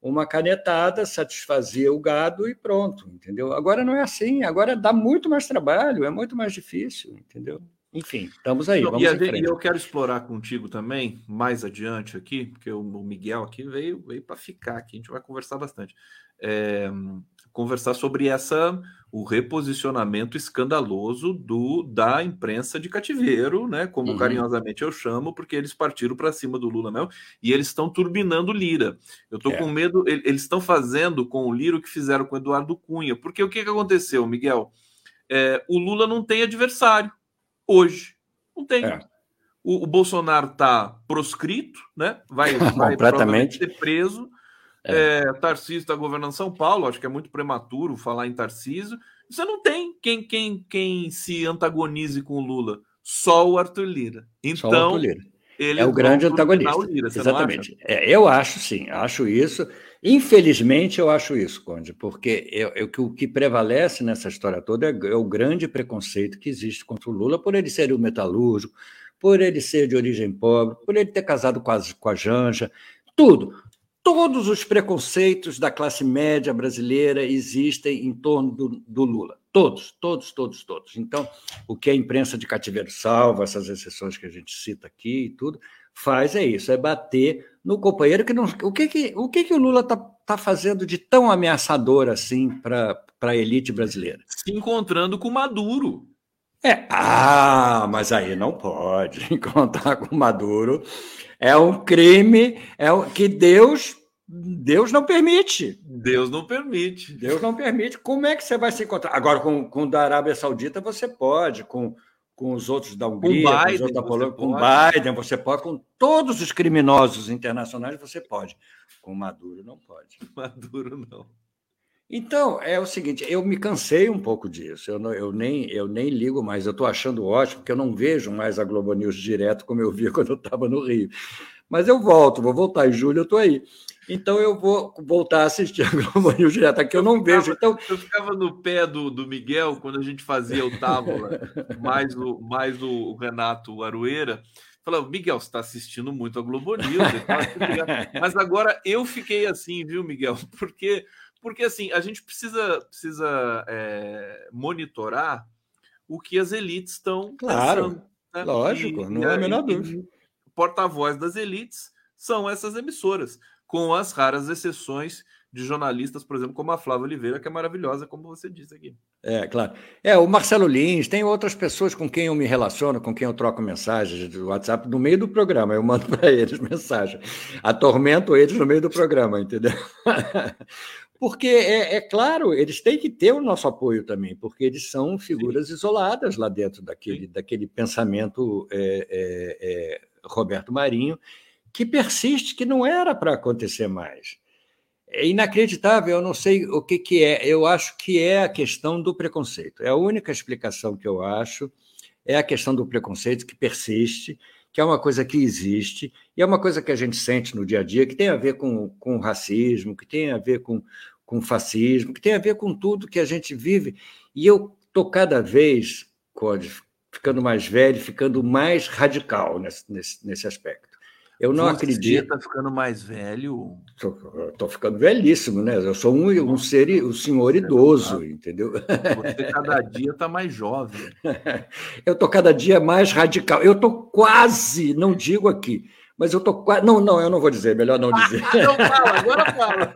Uma canetada satisfazia o gado e pronto, entendeu? Agora não é assim, agora dá muito mais trabalho, é muito mais difícil, entendeu? Enfim, estamos aí. Vamos e, eu quero explorar contigo também, mais adiante aqui, porque o Miguel aqui veio, veio para ficar aqui, a gente vai conversar bastante. É, conversar sobre essa o reposicionamento escandaloso do da imprensa de cativeiro, né? Como uhum. carinhosamente eu chamo, porque eles partiram para cima do Lula mesmo e eles estão turbinando Lira. Eu estou é. com medo, eles estão fazendo com o Lira o que fizeram com o Eduardo Cunha, porque o que, que aconteceu, Miguel? É, o Lula não tem adversário hoje. Não tem. É. O, o, Bolsonaro está proscrito, né? Vai, (laughs) vai completamente ser preso. É. É, Tarcísio está governando São Paulo, acho que é muito prematuro falar em Tarcísio. Você não tem quem, quem, quem se antagonize com o Lula, só o Arthur Lira. Então, Arthur Lira. é o grande antagonista. O Lira, Exatamente. É, eu acho sim, acho isso. Infelizmente, eu acho isso, Conde, porque eu, eu, o que prevalece nessa história toda é, é, o grande preconceito que existe contra o Lula por ele ser um metalúrgico, por ele ser de origem pobre, por ele ter casado com a, com a Janja, tudo. Todos os preconceitos da classe média brasileira existem em torno do, do Lula. Todos, todos, todos, todos. Então, o que a imprensa de cativeiro salva, essas exceções que a gente cita aqui e tudo, faz é isso, é bater no companheiro que não. O que, que, o, que, que o Lula está tá fazendo de tão ameaçador assim para a elite brasileira? Se encontrando com Maduro. É, ah, mas aí não pode (laughs) encontrar com Maduro. É um crime é um, que Deus Deus não permite. Deus não permite. Deus não permite. Como é que você vai se encontrar? Agora, com, com o da Arábia Saudita, você pode, com com os outros da Hungria, com, Biden, com, da Polônia, com Biden, você pode, com todos os criminosos internacionais você pode. Com Maduro não pode. (laughs) Maduro não. Então, é o seguinte, eu me cansei um pouco disso, eu, não, eu, nem, eu nem ligo mais, eu estou achando ótimo, porque eu não vejo mais a Globo News direto como eu via (laughs) quando eu estava no Rio. Mas eu volto, vou voltar em julho, eu estou aí. Então eu vou voltar a assistir a Globo News direto, que eu, eu não ficava, vejo. Então... Eu ficava no pé do, do Miguel quando a gente fazia o Távola, (laughs) mais o, mais o Renato Arueira. Falava, Miguel, você está assistindo muito a Globo News. (laughs) Mas agora eu fiquei assim, viu, Miguel? (laughs) Porque, porque assim, a gente precisa, precisa é, monitorar o que as elites estão claro, pensando. Né? Lógico, e, não é a menor dúvida. Porta-voz das elites são essas emissoras com as raras exceções de jornalistas, por exemplo, como a Flávia Oliveira, que é maravilhosa, como você disse aqui. É, claro. É, o Marcelo Lins, tem outras pessoas com quem eu me relaciono, com quem eu troco mensagens do WhatsApp no meio do programa, eu mando (laughs) para eles mensagem. Atormento eles no meio do programa, entendeu? (laughs) porque, é, é, claro, eles têm que ter o nosso apoio também, porque eles são figuras Sim. isoladas lá dentro daquele, daquele pensamento é, é, é Roberto Marinho, que persiste, que não era para acontecer mais. É inacreditável, eu não sei o que, que é. Eu acho que é a questão do preconceito. É a única explicação que eu acho. É a questão do preconceito que persiste, que é uma coisa que existe, e é uma coisa que a gente sente no dia a dia, que tem a ver com, com racismo, que tem a ver com, com fascismo, que tem a ver com tudo que a gente vive. E eu estou cada vez, Code, ficando mais velho, ficando mais radical nesse, nesse, nesse aspecto. Eu não Você acredito. Você está ficando mais velho? Estou ficando velhíssimo, né? Eu sou um, um ser, um senhor idoso, entendeu? Você cada dia está mais jovem. (laughs) Eu estou cada dia mais radical. Eu estou quase, não digo aqui, mas eu estou quase. Não, não, eu não vou dizer, melhor não dizer. (laughs) não fala, agora fala.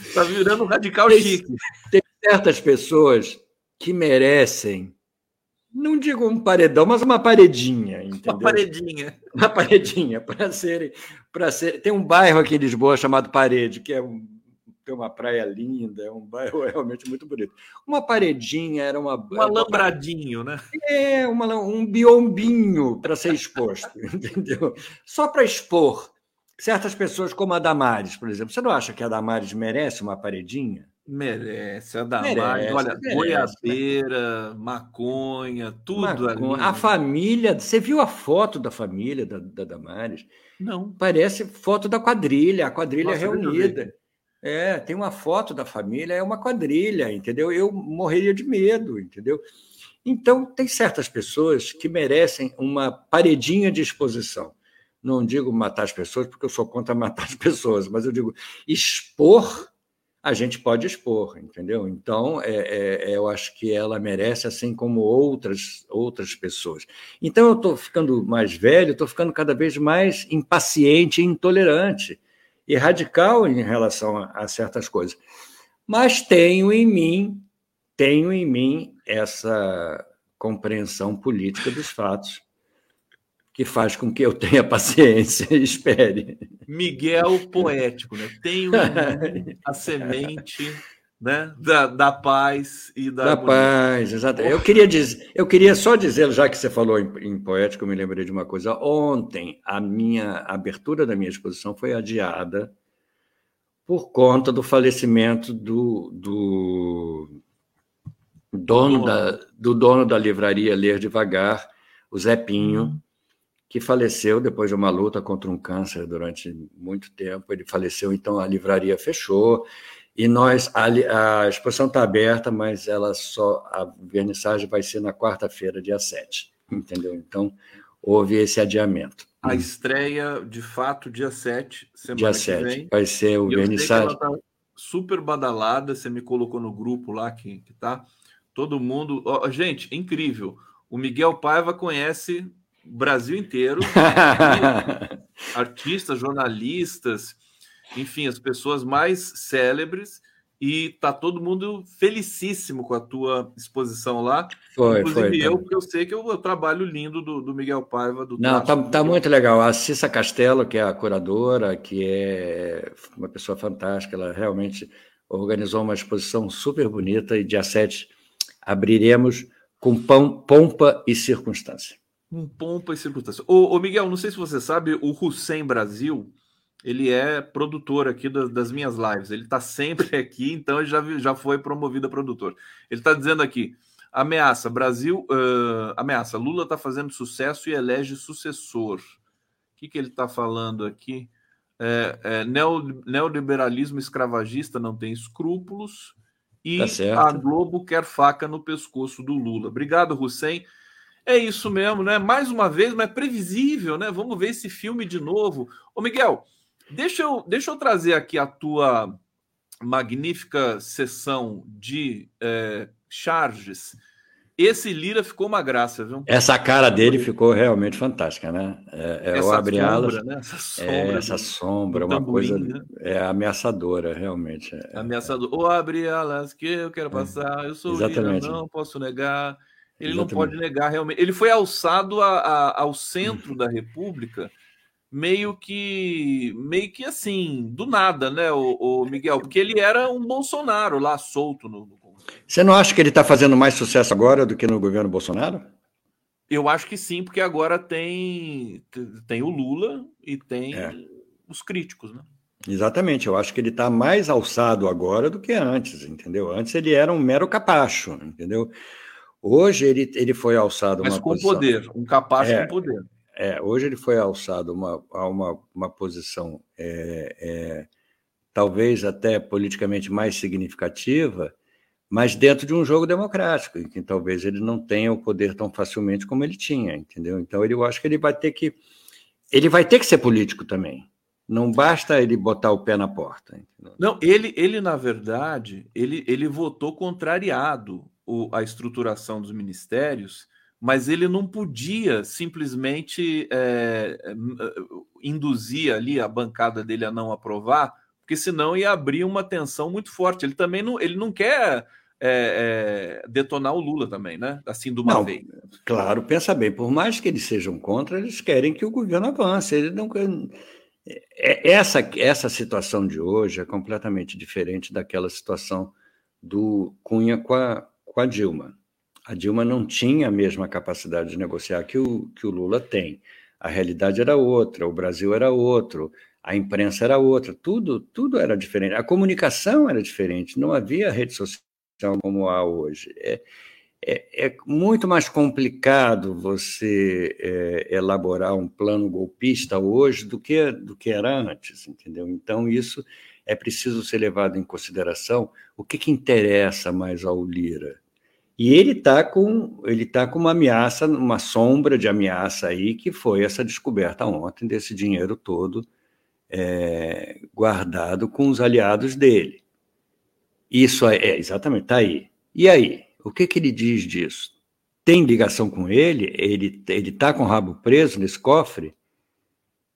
Está virando um radical tem, chique. Tem certas pessoas que merecem não digo um paredão, mas uma paredinha, entendeu? Uma paredinha. Uma paredinha, para serem. Ser... Tem um bairro aqui em Lisboa chamado Parede, que é um... tem uma praia linda, é um bairro (laughs) realmente muito bonito. Uma paredinha era uma. Um alambradinho, né? É, uma, um biombinho para ser exposto, (laughs) entendeu? Só para expor certas pessoas, como a Damares, por exemplo. Você não acha que a Damares merece uma paredinha? Merece, a Damares, olha, merece, goiabeira, maconha, tudo maconha. ali. A família, você viu a foto da família da, da Damares? Não. Parece foto da quadrilha, a quadrilha Nossa, reunida. É, tem uma foto da família, é uma quadrilha, entendeu? Eu morreria de medo, entendeu? Então, tem certas pessoas que merecem uma paredinha de exposição. Não digo matar as pessoas, porque eu sou contra matar as (laughs) pessoas, mas eu digo expor a gente pode expor, entendeu? Então, é, é, é, eu acho que ela merece, assim como outras outras pessoas. Então, eu estou ficando mais velho, estou ficando cada vez mais impaciente intolerante e radical em relação a, a certas coisas. Mas tenho em mim, tenho em mim essa compreensão política dos fatos que faz com que eu tenha (laughs) paciência e espere. Miguel poético, né? Tenho (laughs) a semente né? da, da paz e da. Da paz, exato. Eu queria, dizer, eu queria só dizer, já que você falou em, em poético, eu me lembrei de uma coisa. Ontem, a minha a abertura da minha exposição foi adiada por conta do falecimento do, do dono, da, do dono da livraria Ler Devagar, o Zé Pinho. Que faleceu depois de uma luta contra um câncer durante muito tempo. Ele faleceu, então a livraria fechou. E nós, a, a exposição está aberta, mas ela só a vernissagem vai ser na quarta-feira, dia 7. Entendeu? Então, houve esse adiamento. A estreia, de fato, dia 7, semana dia que 7, vem. Vai ser o vernissagem. Tá super badalada, você me colocou no grupo lá que, que tá. Todo mundo. Gente, incrível. O Miguel Paiva conhece Brasil inteiro, (laughs) artistas, jornalistas, enfim, as pessoas mais célebres, e tá todo mundo felicíssimo com a tua exposição lá. Foi, Inclusive foi, eu, tá. porque eu sei que é o trabalho lindo do, do Miguel Paiva. Do Não, tá, tá muito legal. A Cissa Castelo, que é a curadora, que é uma pessoa fantástica, ela realmente organizou uma exposição super bonita e dia 7 abriremos com pão, pompa e circunstância com pompa e circunstância. Ô, ô, Miguel, não sei se você sabe, o Hussein Brasil, ele é produtor aqui das, das minhas lives. Ele está sempre (laughs) aqui, então ele já, já foi promovido a produtor. Ele está dizendo aqui: ameaça, Brasil, uh, ameaça, Lula está fazendo sucesso e elege sucessor. O que, que ele está falando aqui? É, é, neoliberalismo escravagista não tem escrúpulos e tá a Globo quer faca no pescoço do Lula. Obrigado, Hussein. É isso mesmo, né? Mais uma vez, mas é previsível, né? Vamos ver esse filme de novo. Ô, Miguel, deixa eu, deixa eu trazer aqui a tua magnífica sessão de é, charges. Esse Lira ficou uma graça, viu? Essa cara dele ficou realmente fantástica, né? É, é o abre alas, né? essa sombra, é, essa sombra uma tamborim, coisa né? é ameaçadora, realmente. É, Ameaçador. O abre alas que eu quero é, passar, eu sou Exatamente. Lira, não posso negar. Ele Exatamente. não pode negar realmente. Ele foi alçado a, a, ao centro da República, meio que, meio que assim, do nada, né, o, o Miguel? Porque ele era um Bolsonaro lá solto no. no... Você não acha que ele está fazendo mais sucesso agora do que no governo Bolsonaro? Eu acho que sim, porque agora tem, tem o Lula e tem é. os críticos, né? Exatamente, eu acho que ele está mais alçado agora do que antes, entendeu? Antes ele era um mero capacho, entendeu? Hoje ele, ele foi alçado Mas uma com posição, poder, um capaz é, com poder. É, hoje ele foi alçado uma, a uma, uma posição é, é, talvez até politicamente mais significativa, mas dentro de um jogo democrático, em que talvez ele não tenha o poder tão facilmente como ele tinha, entendeu? Então ele, eu acho que ele vai ter que ele vai ter que ser político também. Não basta ele botar o pé na porta. Entendeu? Não, ele, ele na verdade, ele, ele votou contrariado o, a estruturação dos ministérios, mas ele não podia simplesmente é, induzir ali a bancada dele a não aprovar, porque senão ia abrir uma tensão muito forte. Ele também não, ele não quer é, é, detonar o Lula também, né? Assim, de uma não, vez. Claro, pensa bem, por mais que eles sejam contra, eles querem que o governo avance. Eles não é, essa, essa situação de hoje é completamente diferente daquela situação do Cunha com a, com a Dilma. A Dilma não tinha a mesma capacidade de negociar que o, que o Lula tem. A realidade era outra, o Brasil era outro, a imprensa era outra, tudo, tudo era diferente. A comunicação era diferente, não havia rede social como há hoje. É, é, é muito mais complicado você é, elaborar um plano golpista hoje do que, do que era antes, entendeu? Então, isso é preciso ser levado em consideração. O que, que interessa mais ao Lira? E ele está com ele tá com uma ameaça, uma sombra de ameaça aí, que foi essa descoberta ontem desse dinheiro todo é, guardado com os aliados dele. Isso é, é exatamente, está aí. E aí? O que, que ele diz disso? Tem ligação com ele? Ele ele está com o rabo preso nesse cofre?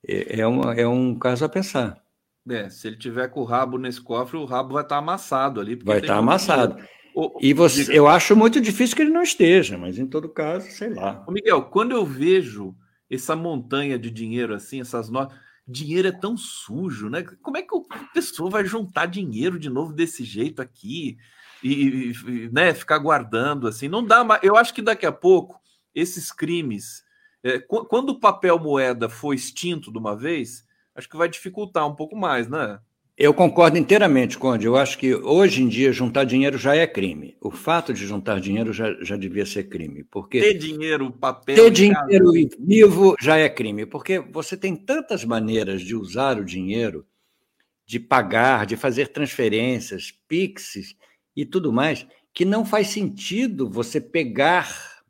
É, é, uma, é um caso a pensar. É, se ele tiver com o rabo nesse cofre, o rabo vai estar tá amassado ali. Vai estar tá amassado. O, e você, eu acho muito difícil que ele não esteja, mas em todo caso, sei lá. Miguel, quando eu vejo essa montanha de dinheiro assim, essas notas, dinheiro é tão sujo, né? Como é que a pessoa vai juntar dinheiro de novo desse jeito aqui? e, e né, ficar guardando assim. Não dá mais. Eu acho que daqui a pouco esses crimes, é, quando o papel moeda for extinto de uma vez, acho que vai dificultar um pouco mais, né? Eu concordo inteiramente, Conde. Eu acho que hoje em dia juntar dinheiro já é crime. O fato de juntar dinheiro já, já devia ser crime. Porque ter dinheiro, papel. Ter dinheiro casa. vivo já é crime. Porque você tem tantas maneiras de usar o dinheiro, de pagar, de fazer transferências, PIXs, e tudo mais, que não faz sentido você pegar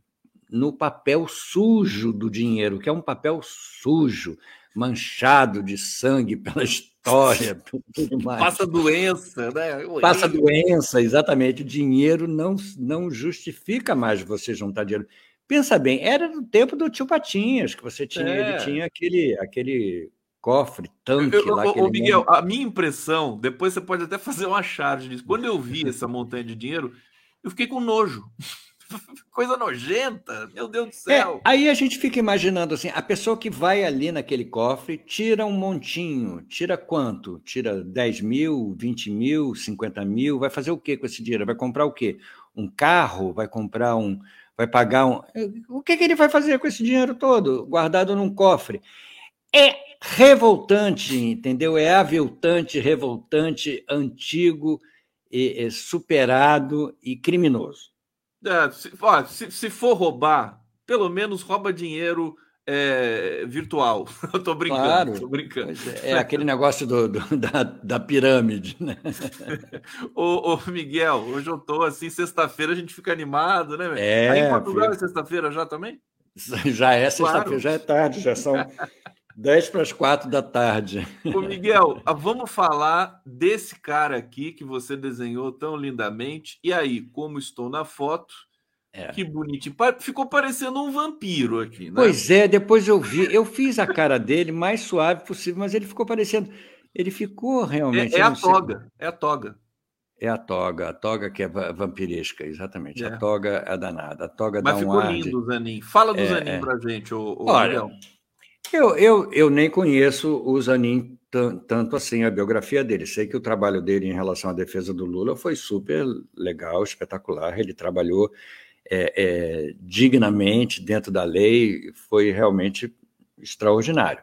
no papel sujo do dinheiro, que é um papel sujo, manchado de sangue (laughs) pela história, (laughs) tudo mais. Passa doença, né? Passa doença, exatamente. O dinheiro não, não justifica mais você juntar dinheiro. Pensa bem, era no tempo do tio Patinhas que você tinha, é. ele tinha aquele, aquele cofre, tanque eu, lá. Ô, Miguel, a minha impressão, depois você pode até fazer uma charge disso. Quando eu vi essa montanha de dinheiro, eu fiquei com nojo. (laughs) Coisa nojenta, meu Deus do é, céu. É, aí a gente fica imaginando assim: a pessoa que vai ali naquele cofre tira um montinho, tira quanto? Tira 10 mil, 20 mil, 50 mil, vai fazer o que com esse dinheiro? Vai comprar o quê? Um carro? Vai comprar um. Vai pagar um. O que, que ele vai fazer com esse dinheiro todo guardado num cofre? É revoltante, entendeu? É aviltante, revoltante, antigo, e, e superado e criminoso. É, se, ó, se, se, for roubar, pelo menos rouba dinheiro é, virtual. (laughs) Eu tô brincando, claro, tô brincando. É, é, aquele negócio do, do, (laughs) da, da pirâmide, né? (laughs) ô, ô, Miguel, hoje eu tô assim, sexta-feira a gente fica animado, né? É, Aí em Portugal é sexta-feira já também? Já é sexta-feira, claro. já é tarde, já são 10 para as 4 da tarde. Ô Miguel, (laughs) ah, vamos falar desse cara aqui que você desenhou tão lindamente. E aí, como estou na foto, é. que bonitinho. Ficou parecendo um vampiro aqui, né? Pois é, depois eu vi. Eu fiz a cara dele mais suave possível, mas ele ficou parecendo. Ele ficou realmente. É, é a toga, sei. é a toga. É a toga, a toga que é vampiresca, exatamente. É. A toga é danada. A toga mas dá um ficou lindo o Zanin. Fala do é, Zanin é. pra gente, ô, ô Olha, Miguel. Eu, eu, eu nem conheço o Zanin tanto assim, a biografia dele. Sei que o trabalho dele em relação à defesa do Lula foi super legal, espetacular. Ele trabalhou é, é, dignamente dentro da lei, foi realmente extraordinário.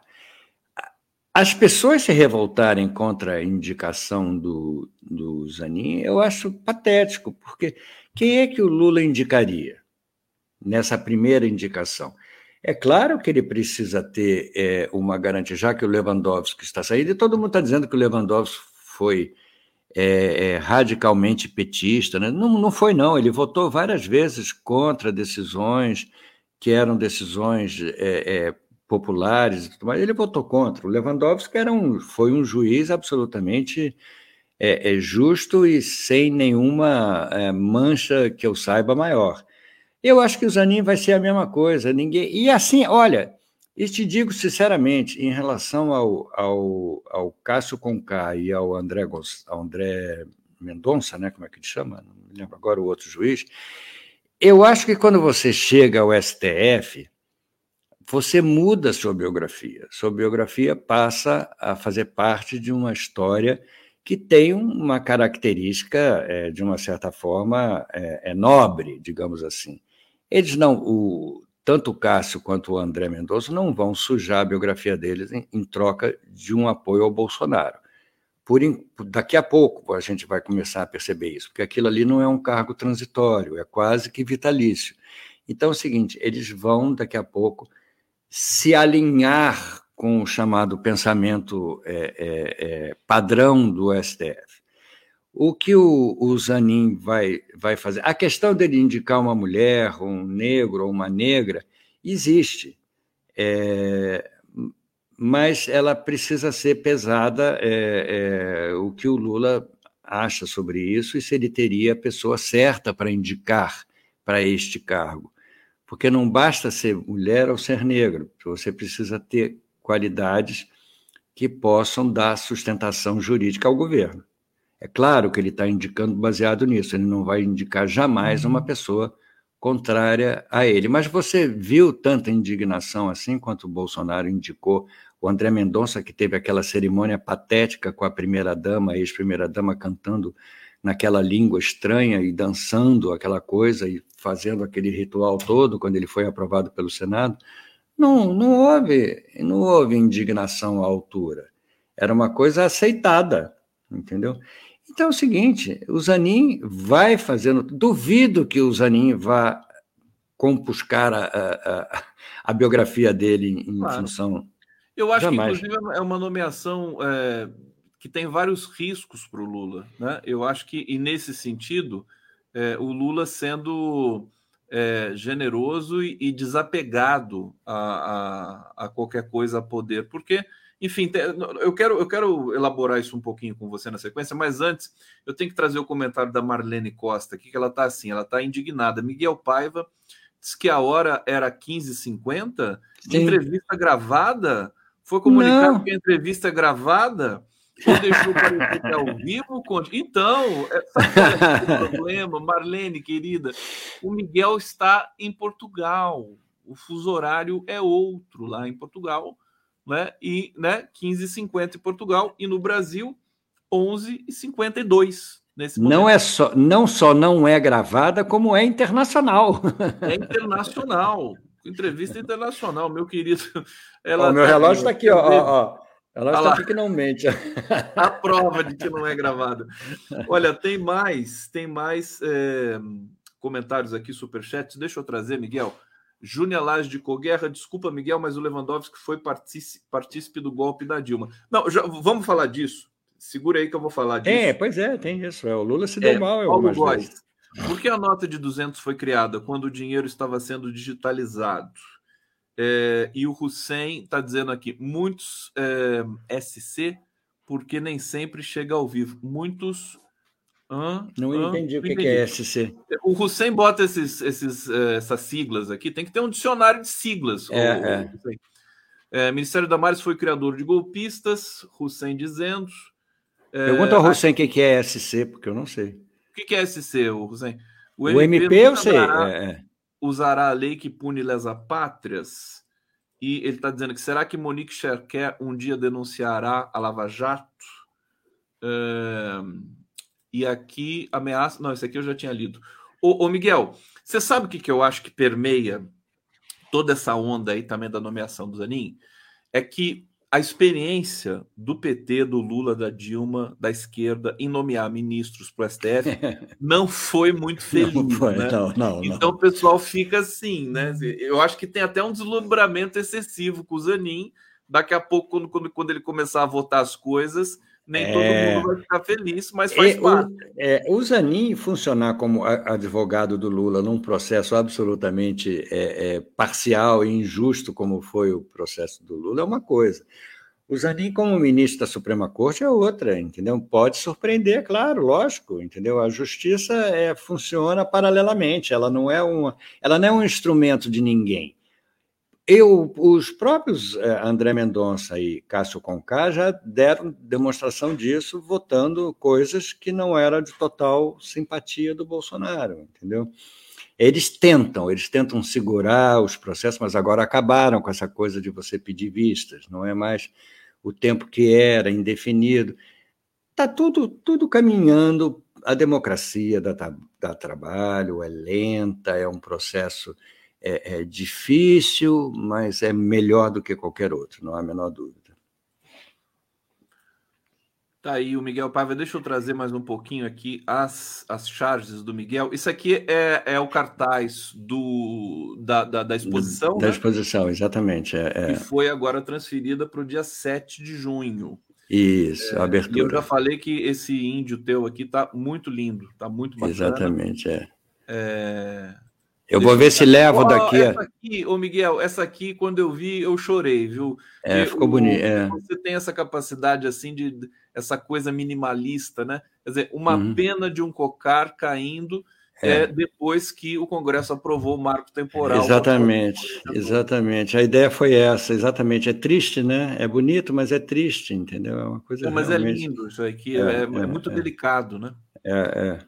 As pessoas se revoltarem contra a indicação do, do Zanin, eu acho patético, porque quem é que o Lula indicaria nessa primeira indicação? É claro que ele precisa ter é, uma garantia, já que o Lewandowski está saindo, e todo mundo está dizendo que o Lewandowski foi é, é, radicalmente petista. Né? Não, não foi, não. Ele votou várias vezes contra decisões que eram decisões é, é, populares, mas ele votou contra. O Lewandowski era um, foi um juiz absolutamente é, é justo e sem nenhuma mancha que eu saiba maior. Eu acho que o Zanin vai ser a mesma coisa. Ninguém e assim, olha, e te digo sinceramente, em relação ao, ao, ao Cássio Conká e ao André, André Mendonça, né? Como é que ele chama? Não me lembro agora o outro juiz. Eu acho que quando você chega ao STF, você muda sua biografia. Sua biografia passa a fazer parte de uma história que tem uma característica, é, de uma certa forma, é, é, nobre, digamos assim. Eles não, o, tanto o Cássio quanto o André Mendonça não vão sujar a biografia deles em, em troca de um apoio ao Bolsonaro. Por, daqui a pouco a gente vai começar a perceber isso, porque aquilo ali não é um cargo transitório, é quase que vitalício. Então é o seguinte, eles vão daqui a pouco se alinhar com o chamado pensamento é, é, é, padrão do STF. O que o, o Zanin vai, vai fazer? A questão dele indicar uma mulher, um negro ou uma negra, existe. É, mas ela precisa ser pesada é, é, o que o Lula acha sobre isso e se ele teria a pessoa certa para indicar para este cargo. Porque não basta ser mulher ou ser negro, você precisa ter qualidades que possam dar sustentação jurídica ao governo. É claro que ele está indicando baseado nisso, ele não vai indicar jamais uma uhum. pessoa contrária a ele. Mas você viu tanta indignação assim quanto o Bolsonaro indicou o André Mendonça, que teve aquela cerimônia patética com a primeira-dama, a ex-primeira-dama, cantando naquela língua estranha e dançando aquela coisa e fazendo aquele ritual todo quando ele foi aprovado pelo Senado. Não, não houve, não houve indignação à altura. Era uma coisa aceitada, entendeu? Então é o seguinte, o Zanin vai fazendo. Duvido que o Zanin vá compuscar a, a, a biografia dele em claro. função eu acho Jamais. que, inclusive, é uma nomeação é, que tem vários riscos para o Lula. Né? Eu acho que, e nesse sentido, é, o Lula sendo é, generoso e, e desapegado a, a, a, qualquer coisa a poder, porque, enfim, eu quero, eu quero elaborar isso um pouquinho com você na sequência, mas antes eu tenho que trazer o comentário da Marlene Costa aqui, que ela está assim, ela está indignada. Miguel Paiva disse que a hora era 15h50, entrevista gravada foi comunicado não. que a entrevista é gravada ou deixou parecer que é ao vivo? Então, é, é o (laughs) problema, Marlene, querida? O Miguel está em Portugal. O fuso horário é outro lá em Portugal, né? E, né, 15h50 em Portugal e no Brasil 11h52 nesse momento. Não é só, não só não é gravada, como é internacional. É internacional entrevista internacional, meu querido. Ela o meu tá relógio está aqui, ó, ó, ó. Ela está aqui que não mente. A prova de que não é gravado. Olha, tem mais, tem mais é, comentários aqui, superchats. Deixa eu trazer, Miguel. Júnior Lage de Coguerra, desculpa, Miguel, mas o Lewandowski foi partícipe, partícipe do golpe da Dilma. Não, já, vamos falar disso. Segura aí que eu vou falar disso. É, pois é, tem isso. É, o Lula se deu é, mal. Paulo Góes, por que a nota de 200 foi criada quando o dinheiro estava sendo digitalizado? É, e o Hussein está dizendo aqui, muitos é, SC, porque nem sempre chega ao vivo. Muitos. Hã? Não hã? entendi o que, que, é SC. O Hussein bota esses, esses, é, essas siglas aqui, tem que ter um dicionário de siglas. É, o, é. é. Ministério da Mares foi criador de golpistas, Hussein dizendo. É, Pergunta ao Hussein o que, que é SC, porque eu não sei que, que é SC, Hussein? O, o MP, MP eu sei. Usará, é, é. usará a lei que pune lesa pátrias. E ele está dizendo que será que Monique Cherquer um dia denunciará a Lava Jato? É, e aqui ameaça. Não, esse aqui eu já tinha lido. Ô, ô Miguel, você sabe o que, que eu acho que permeia toda essa onda aí também da nomeação do Zanin? É que a experiência do PT, do Lula, da Dilma, da esquerda em nomear ministros para o STF (laughs) não foi muito feliz. Não foi, né? não, não, então o pessoal fica assim, né? Eu acho que tem até um deslumbramento excessivo com o Zanin. Daqui a pouco, quando, quando, quando ele começar a votar as coisas, Nem é... todo mundo vai ficar feliz, mas faz é, parte. O, é, o Zanin funcionar como advogado do Lula num processo absolutamente é, é, parcial e injusto, como foi o processo do Lula, é uma coisa. O Zanin, como ministro da Suprema Corte, é outra, entendeu? Pode surpreender, claro, lógico, entendeu? A justiça é, funciona paralelamente, ela não é uma, ela não é um instrumento de ninguém. Eu, os próprios eh, André Mendonça e Cássio Conká já deram demonstração disso, votando coisas que não eram de total simpatia do Bolsonaro, entendeu? Eles tentam, eles tentam segurar os processos, mas agora acabaram com essa coisa de você pedir vistas, não é mais o tempo que era, indefinido. Está tudo, tudo caminhando, a democracia dá, dá trabalho, é lenta, é um processo é, é difícil, mas é melhor do que qualquer outro, não há a menor dúvida. Tá aí o Miguel Paiva. Deixa eu trazer mais um pouquinho aqui as, as charges do Miguel. Isso aqui é, é o cartaz do, da, da, da exposição. Da né? exposição, exatamente. É, é. Que foi agora transferida para o dia 7 de junho. Isso, é, abertura. eu já falei que esse índio teu aqui tá muito lindo, tá muito bacana. Exatamente, é. é... Eu vou ver se levo daqui. Essa aqui, ô Miguel, essa aqui, quando eu vi, eu chorei, viu? É, ficou bonito. É. Você tem essa capacidade, assim, de essa coisa minimalista, né? Quer dizer, uma uhum. pena de um cocar caindo é. é. depois que o Congresso aprovou o marco temporal. Exatamente, exatamente. A ideia foi essa, exatamente. É triste, né? É bonito, mas é triste, entendeu? É uma coisa. Não, mas é realmente... é lindo isso aqui, é, é, é, é muito delicado, né? É, é.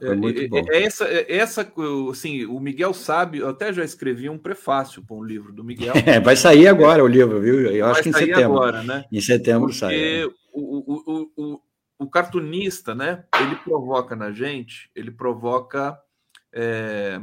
É. É, muito bom. É, essa, é, essa, assim, o Miguel sabe, eu até já escrevi um prefácio para um livro do Miguel. (laughs) É, vai sair agora o livro, viu? Eu vai acho que em setembro. Agora, né? Em setembro Porque sai. É. O, o, o, o, cartunista, né? Ele provoca na gente, ele provoca. É,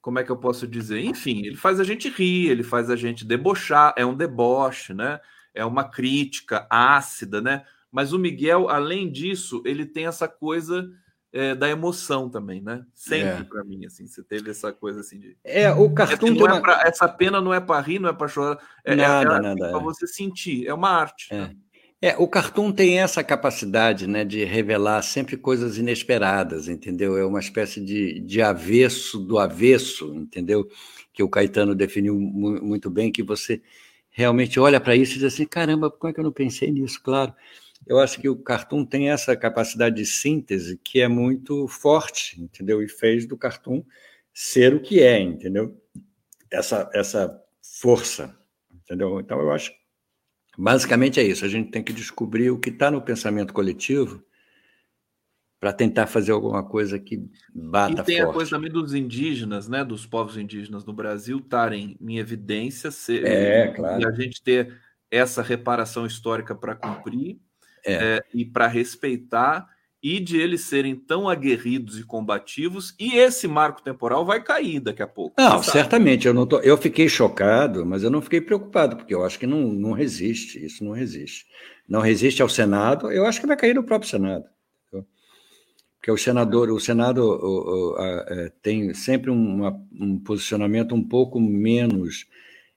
como é que eu posso dizer? Enfim, ele faz a gente rir, ele faz a gente debochar, é um deboche, né? É uma crítica ácida, né? Mas o Miguel, além disso, ele tem essa coisa é, da emoção também, né? Sempre é. para mim, assim, você teve essa coisa assim de. É, o cartoon. Essa, uma... é pra, essa pena não é para rir, não é para chorar, é, é nada, é, nada. para você sentir, é uma arte. É. Né? É, o cartoon tem essa capacidade, né, de revelar sempre coisas inesperadas, entendeu? É uma espécie de, de avesso do avesso, entendeu? Que o Caetano definiu muito bem, que você realmente olha para isso e diz assim, caramba, como é que eu não pensei nisso? Claro eu acho que o Cartoon tem essa capacidade de síntese que é muito forte, entendeu? E fez do Cartoon ser o que é, entendeu? Essa, essa força, entendeu? Então, eu acho basicamente é isso. A gente tem que descobrir o que está no pensamento coletivo para tentar fazer alguma coisa que bata E tem forte. a coisa também dos indígenas, né, dos povos indígenas no Brasil estarem em evidência, ser, é, claro. e a gente ter essa reparação histórica para cumprir é. É, e para respeitar e de eles serem tão aguerridos e combativos, e esse marco temporal vai cair daqui a pouco. Não, certamente. Eu, não tô, eu fiquei chocado, mas eu não fiquei preocupado, porque eu acho que não, não resiste, isso não resiste. Não resiste ao Senado, eu acho que vai cair no próprio Senado. Porque o senador, o Senado o, o, a, é, tem sempre uma, um posicionamento um pouco menos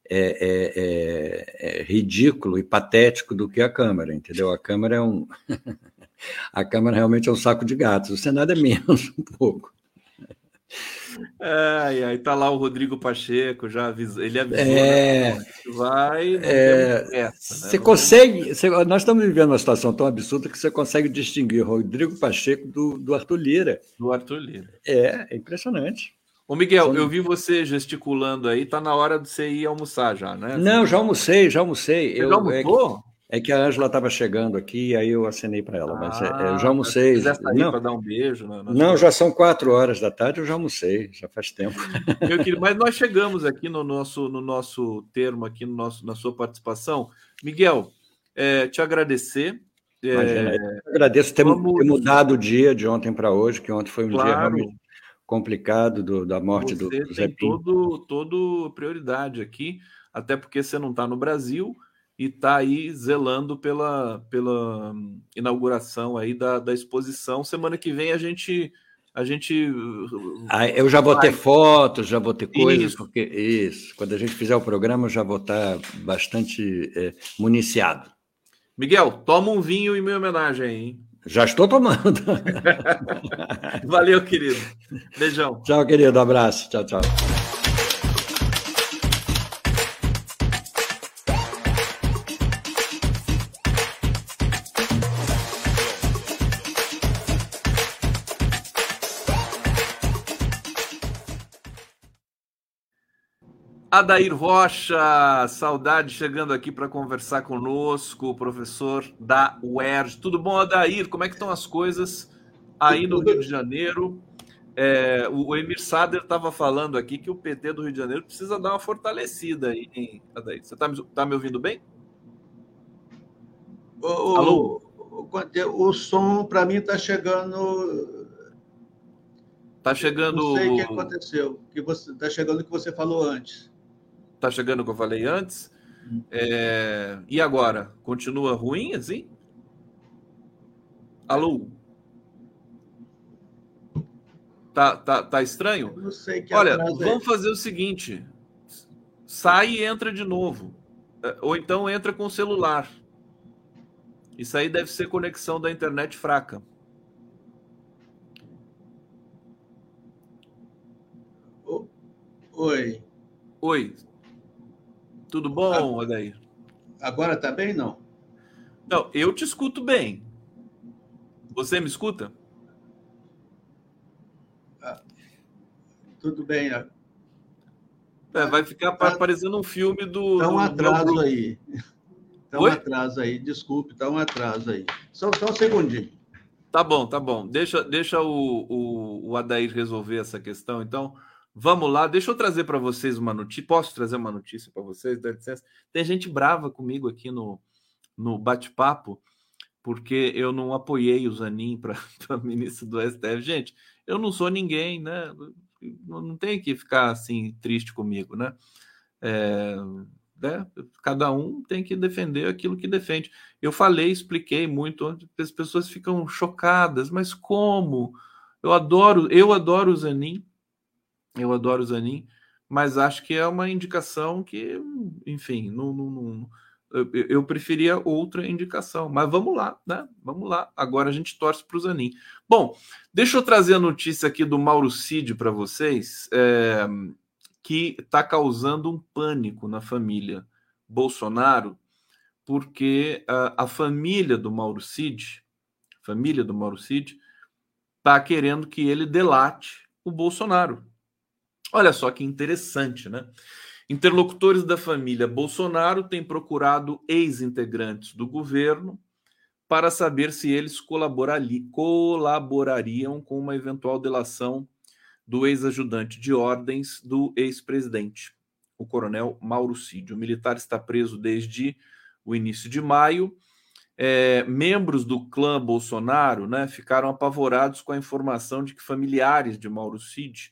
é, é, é, é, ridículo e patético do que a Câmara, entendeu? A Câmara é um. (laughs) a Câmara realmente é um saco de gatos, o Senado é menos um pouco. É, e aí tá lá o Rodrigo Pacheco, já avisou, ele avisou, é, né? vai, é, essa, né? Você consegue, você, nós estamos vivendo uma situação tão absurda que você consegue distinguir Rodrigo Pacheco do, do Arthur Lira. Do Arthur Lira. É, é impressionante. Ô, Miguel, eu vi você gesticulando aí, tá na hora de você ir almoçar já, né? Não, já almocei, já almocei. Você eu, já almoçou? É que, é que a Ângela estava chegando aqui, e aí eu acenei para ela, mas é, é, eu já ah, almocei. Se sair não, para dar um beijo. Né? Não, já são quatro horas da tarde, eu já almocei, já faz tempo. (laughs) Queria, mas nós chegamos aqui no nosso, no nosso termo, aqui no nosso, na sua participação. Miguel, é, te agradecer. É, agradeço ter, vamos... ter, mudado o dia de ontem para hoje, que ontem foi um claro. dia realmente complicado do, da morte você do, do Zé tem todo, todo prioridade aqui, até porque você não está no Brasil e está aí zelando pela, pela inauguração aí da, da exposição. Semana que vem a gente a gente ah, eu já vou ter fotos, já vou ter coisas, isso. porque isso, quando a gente fizer o programa, eu já vou estar bastante é, municiado. Miguel, toma um vinho em minha homenagem, hein? Já estou tomando. (laughs) Valeu, querido. Beijão. Tchau, querido. Abraço. Tchau, tchau. Adair Rocha, saudade chegando aqui para conversar conosco, professor da UERJ. Tudo bom, Adair? Como é que estão as coisas aí no Rio de Janeiro? É, o Emir Sader estava falando aqui que o PT do Rio de Janeiro precisa dar uma fortalecida aí, hein, Adair? Você está tá me ouvindo bem? O, Alô? O, o som, para mim, está chegando... Está chegando... Não sei o que aconteceu. Está chegando o que você falou antes. Tá chegando o que eu falei antes. É... E agora? Continua ruim assim? Alô? Tá, tá, tá estranho? não sei que Olha, vamos é. fazer o seguinte: sai e entra de novo. É, ou então entra com o celular. Isso aí deve ser conexão da internet fraca. Oi. Oi, tudo bom, Adair? Agora tá bem, não? Não, eu te escuto bem. Você me escuta? Ah, tudo bem. É, vai ficar tá, parecendo um filme do. Tá um atraso aí. Tá um atraso aí, desculpe, tá um atraso aí. Só, só um segundinho. Tá bom, tá bom. Deixa, deixa o, o, o Adair resolver essa questão, então. Vamos lá, deixa eu trazer para vocês uma notícia. Posso trazer uma notícia para vocês? Dá licença. Tem gente brava comigo aqui no, no bate-papo, porque eu não apoiei o Zanin para (laughs) ministro do STF. Gente, eu não sou ninguém, né? Não tem que ficar assim triste comigo, né? É, né? Cada um tem que defender aquilo que defende. Eu falei, expliquei muito, as pessoas ficam chocadas, mas como? Eu adoro, eu adoro o Zanin eu adoro o Zanin, mas acho que é uma indicação que, enfim, não, não, não eu, preferia outra indicação. Mas vamos lá, né? Vamos lá. Agora a gente torce para o Zanin. Bom, deixa eu trazer a notícia aqui do Mauro Cid para vocês, é, que está causando um pânico na família Bolsonaro, porque a, a família do Mauro Cid, família do Mauro Cid, está querendo que ele delate o Bolsonaro. Olha só que interessante, né? Interlocutores da família Bolsonaro têm procurado ex-integrantes do governo para saber se eles colaborariam com uma eventual delação do ex-ajudante de ordens do ex-presidente, o coronel Mauro Cid. O militar está preso desde o início de maio. É, membros do clã Bolsonaro né, ficaram apavorados com a informação de que familiares de Mauro Cid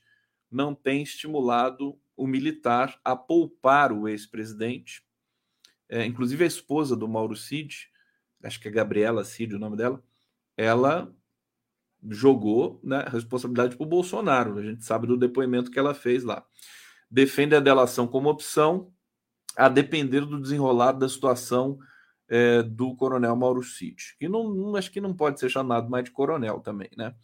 não tem estimulado o militar a poupar o ex-presidente. É, inclusive a esposa do Mauro Cid, acho que é Gabriela Cid o nome dela, ela jogou né, a responsabilidade para o Bolsonaro. A gente sabe do depoimento que ela fez lá. Defende a delação como opção, a depender do desenrolar da situação é, do coronel Mauro Cid. E não, não, acho que não pode ser chamado mais de coronel também, né?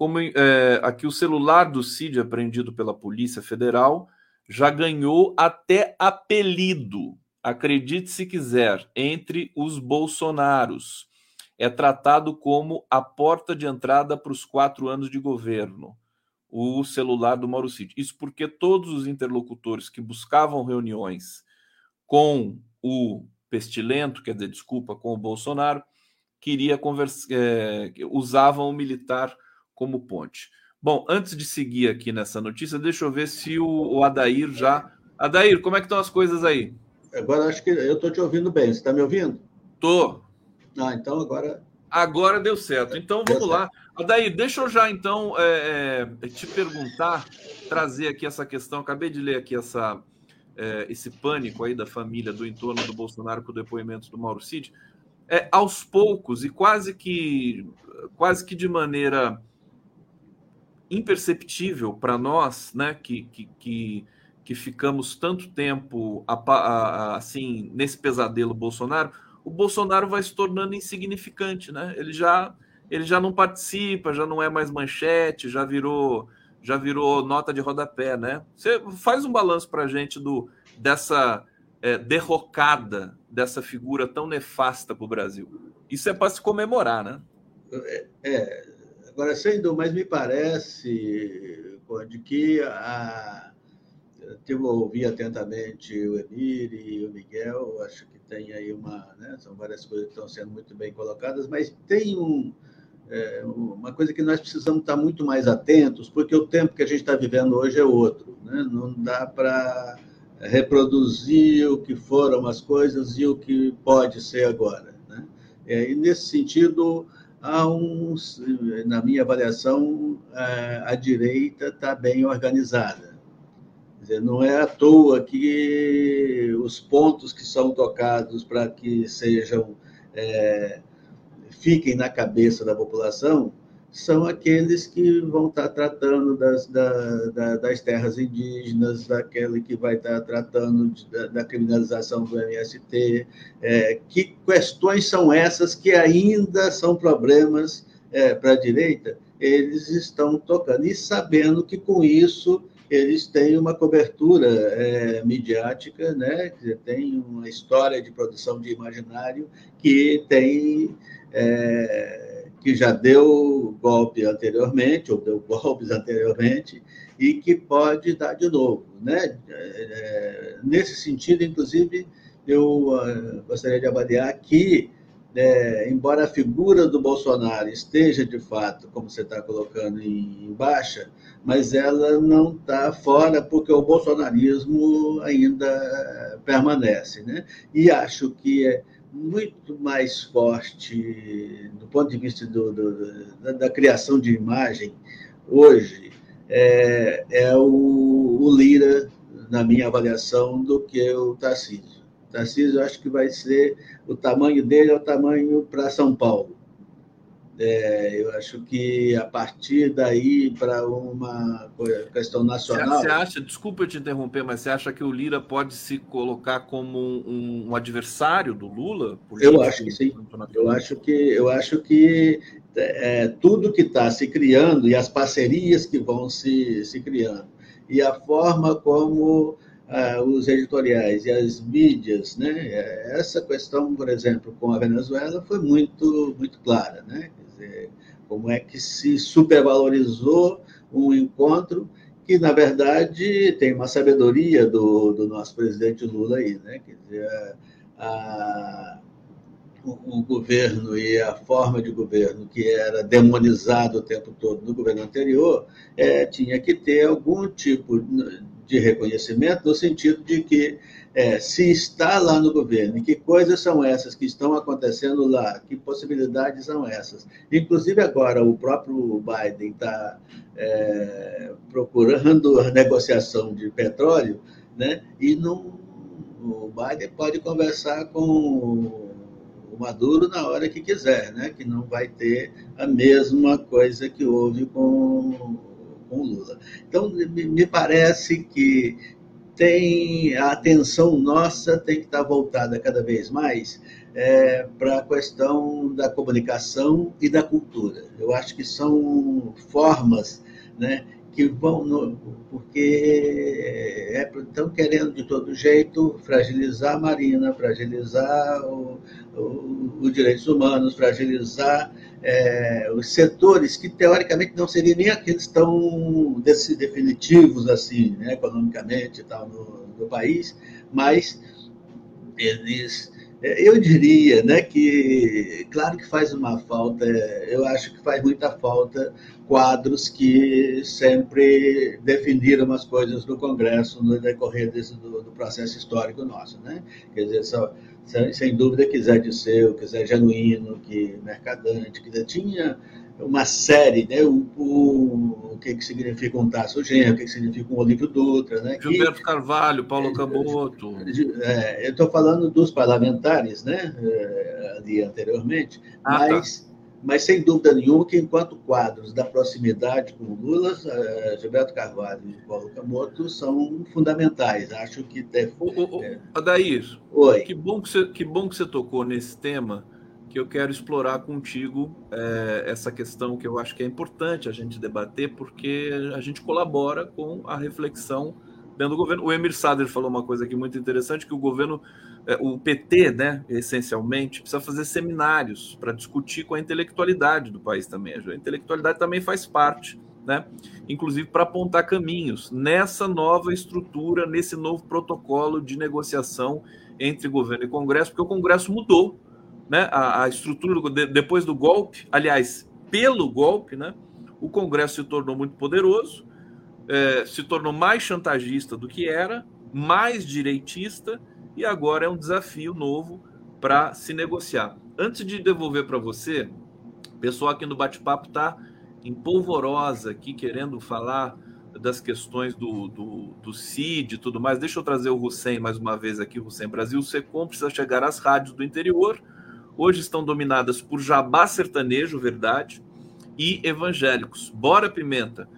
Como é, aqui o celular do Cid, apreendido pela Polícia Federal, já ganhou até apelido, acredite se quiser, entre os bolsonaros. É tratado como a porta de entrada para os quatro anos de governo, o celular do Mauro Cid. Isso porque todos os interlocutores que buscavam reuniões com o pestilento, quer dizer, desculpa, com o Bolsonaro, queria conversa, é, usavam o militar como ponte. Bom, antes de seguir aqui nessa notícia, deixa eu ver se o, o Adair já. Adair, como é que estão as coisas aí? Agora acho que eu estou te ouvindo bem. Você está me ouvindo? Tô. Ah, então agora. Agora deu certo. Então vamos lá. Adair, deixa eu já então é, é, te perguntar, trazer aqui essa questão. Acabei de ler aqui essa, é, esse pânico aí da família do entorno do Bolsonaro com o depoimento do Mauro Cid. É, aos poucos e quase que quase que de maneira imperceptível para nós, né, que, que, que, que, ficamos tanto tempo a, a, assim nesse pesadelo Bolsonaro, o Bolsonaro vai se tornando insignificante, né? Ele já ele já não participa, já não é mais manchete, já virou já virou nota de rodapé, né? Você faz um balanço para a gente do dessa é, derrocada dessa figura tão nefasta para o Brasil. Isso é para se comemorar, né? É, é, agora, sem dúvida, mas me parece, de que a, eu ouvi atentamente o Emir e o Miguel, acho que tem aí uma. Né, são várias coisas que estão sendo muito bem colocadas, mas tem um, é, uma coisa que nós precisamos estar muito mais atentos, porque o tempo que a gente está vivendo hoje é outro. Né? Não dá para reproduzir o que foram as coisas e o que pode ser agora. Né? É, e, nesse sentido, na minha avaliação, a, a direita está bem organizada. Dizer, não é à toa que os pontos que são tocados para que sejam é, fiquem na cabeça da população são aqueles que vão estar tratando das, da, das terras indígenas, daquele que vai estar tratando de, da, da, criminalização do MST. É, que questões são essas que ainda são problemas é, para a direita? Eles estão tocando e sabendo que com isso eles têm uma cobertura é, midiática, né? tem uma história de produção de imaginário que tem é, que já deu golpe anteriormente, ou deu (laughs) golpes anteriormente, e que pode dar de novo. Né? É, nesse sentido, inclusive, eu uh, gostaria de avaliar que, é, embora a figura do Bolsonaro esteja, de fato, como você está colocando, em, em baixa, mas ela não está fora porque o bolsonarismo ainda permanece. Né? E acho que é muito mais forte do ponto de vista do, do, da, da, criação de imagem hoje é, é o, o, Lira, na minha avaliação, do que o Tarcísio. O Tarcísio, eu acho que vai ser o tamanho dele é o tamanho para São Paulo. É, eu acho que a partir daí para uma questão nacional. Você acha, desculpa eu te interromper, mas você acha que o Lira pode se colocar como um, um adversário do Lula? Eu acho que sim. Eu acho que, eu acho que é, tudo que está se criando e as parcerias que vão se, se criando e a forma como ah, os editoriais e as mídias, né? Essa questão, por exemplo, com a Venezuela foi muito muito clara, né? Dizer, como é que se supervalorizou um encontro que, na verdade, tem uma sabedoria do, do nosso presidente Lula aí, né? Quer dizer, a, o, o, governo e a forma de governo que era demonizado o tempo todo no governo anterior é, tinha que ter algum tipo de reconhecimento no sentido de que é, se está lá no governo, e que coisas são essas que estão acontecendo lá, que possibilidades são essas. Inclusive, agora, o próprio Biden está é, procurando a negociação de petróleo, né? e não, o Biden pode conversar com o Maduro na hora que quiser, né? que não vai ter a mesma coisa que houve com, com o Lula. Então, me parece que tem a atenção nossa tem que estar voltada cada vez mais é, para a questão da comunicação e da cultura. Eu acho que são formas né, que vão, porque é, estão querendo de todo jeito fragilizar a Marina, fragilizar os direitos humanos, fragilizar é, os setores que teoricamente não seriam nem aqueles tão definitivos assim, né, economicamente e tal no, no país, mas eles é, eu diria né, que, claro que faz uma falta, eu acho que faz muita falta quadros que sempre definiram as coisas no Congresso no decorrer desse, do, do processo histórico nosso. Né? Quer dizer, só, sem, dúvida que Zé Disseu, que Genuíno, que Mercadante, que tinha uma série, né? O, o que, que significa um Tasso Genro, o que, que significa um Olívio Dutra, né? Gilberto que, Carvalho, Paulo é, Caboto. É, eu estou falando dos parlamentares, né? É, ali anteriormente, ah, tá. mas, tá. mas sem dúvida nenhuma que, enquanto quadros da proximidade com Lula, uh, Gilberto Carvalho e Paulo Camoto são fundamentais. Acho que deve. O, é... Adair, Oi. Que, bom que, você, que bom que você tocou nesse tema, que eu quero explorar contigo é, essa questão que eu acho que é importante a gente debater, porque a gente colabora com a reflexão dentro do governo. O Emir Sader falou uma coisa aqui muito interessante, que o governo é, o PT, né, essencialmente, precisa fazer seminários para discutir com a intelectualidade do país também. A intelectualidade também faz parte, né, inclusive para apontar caminhos nessa nova estrutura, nesse novo protocolo de negociação entre governo e Congresso, porque o Congresso mudou, né, a, a estrutura do, depois do golpe, aliás, pelo golpe, né, o Congresso se tornou muito poderoso, é, se tornou mais chantagista do que era, mais direitista e agora é um desafio novo para se negociar. Antes de devolver para você, o pessoal aqui no bate-papo está em polvorosa aqui, querendo falar das questões do, do, do CID e tudo mais. Deixa eu trazer o Hussein mais uma vez aqui, Hussein Brasil. SECOM precisa chegar às rádios do interior. Hoje estão dominadas por jabá sertanejo, verdade, e evangélicos. Bora, Pimenta!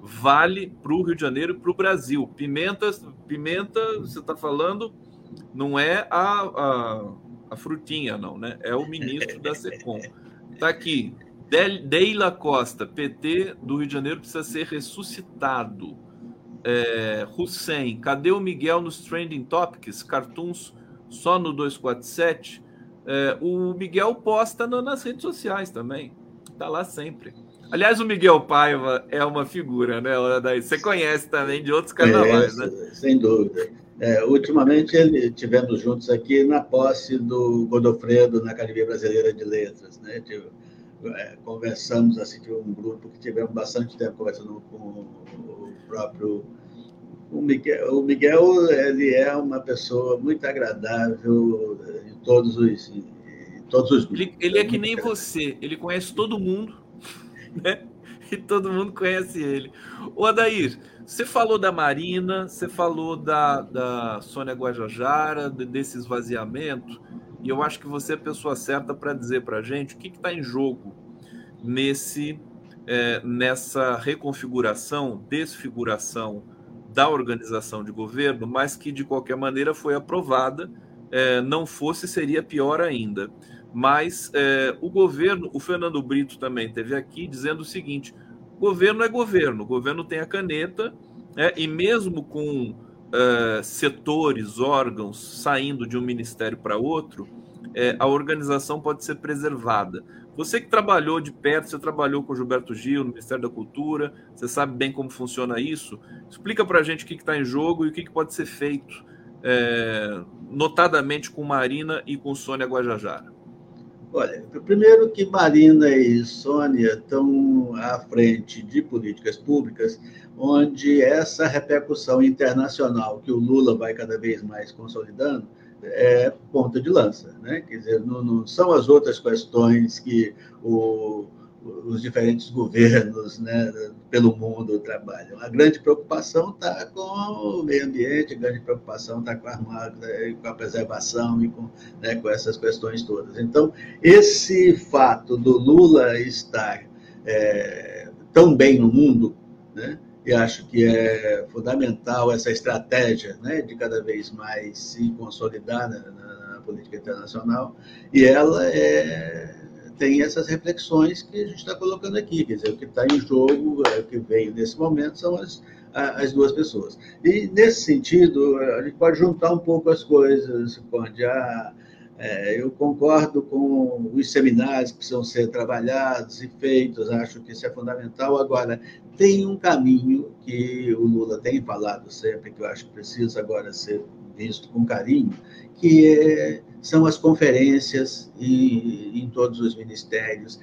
Vale para o Rio de Janeiro e para o Brasil. Pimenta, Pimenta, você está falando não é a, a, a, frutinha, não, né? É o ministro da SECOM. Está aqui. Deila Costa, PT do Rio de Janeiro precisa ser ressuscitado. É, Hussein, cadê o Miguel nos Trending Topics? Cartoons só no 247. É, o Miguel posta no, nas redes sociais também. Está lá sempre. Aliás, o Miguel Paiva é uma figura, né? Você conhece também de outros carnavais, né? Sem dúvida. É, ultimamente ele, tivemos juntos aqui na posse do Godofredo na Academia Brasileira de Letras, né? Tive, é, conversamos assim, tive um grupo que tivemos bastante tempo conversando com o próprio o Miguel, o Miguel ele é uma pessoa muito agradável em todos os em todos os grupos. Ele, ele é que nem você, ele conhece todo mundo, (laughs) né? E todo mundo conhece ele. O Adair, você falou da Marina, você falou da, da Sônia Guajajara, desse esvaziamento, e eu acho que você é a pessoa certa para dizer para a gente o que está em jogo nesse, é, nessa reconfiguração, desfiguração da organização de governo, mas que de qualquer maneira foi aprovada. É, não fosse, seria pior ainda. Mas é, o governo, o Fernando Brito também teve aqui dizendo o seguinte: Governo é governo, governo tem a caneta, né, e mesmo com uh, setores, órgãos saindo de um ministério para outro, é, a organização pode ser preservada. Você que trabalhou de perto, você trabalhou com o Gilberto Gil no Ministério da Cultura, você sabe bem como funciona isso. Explica para a gente o que está em jogo e o que, que pode ser feito, é, notadamente com Marina e com Sônia Guajajara. Olha, primeiro que Marina e Sônia estão à frente de políticas públicas onde essa repercussão internacional que o Lula vai cada vez mais consolidando é ponta de lança, né? Quer dizer, não, não são as outras questões que o os diferentes governos né, pelo mundo trabalham. A grande preocupação está com o meio ambiente, a grande preocupação está com a, com a preservação e com, né, com essas questões todas. Então, esse fato do Lula estar é, tão bem no mundo, né, e acho que é fundamental essa estratégia né, de cada vez mais se consolidar na, na, política internacional, e ela é tem essas reflexões que a gente está colocando aqui. Quer dizer, o que está em jogo, é, o que veio nesse momento, são as, as duas pessoas. E, nesse sentido, a gente pode juntar um pouco as coisas, pode. Ah, é, eu concordo com os seminários que precisam ser trabalhados e feitos, acho que isso é fundamental. Agora, tem um caminho que o Lula tem falado sempre, que eu acho que precisa agora ser visto com carinho, que é são as conferências e, em todos os ministérios.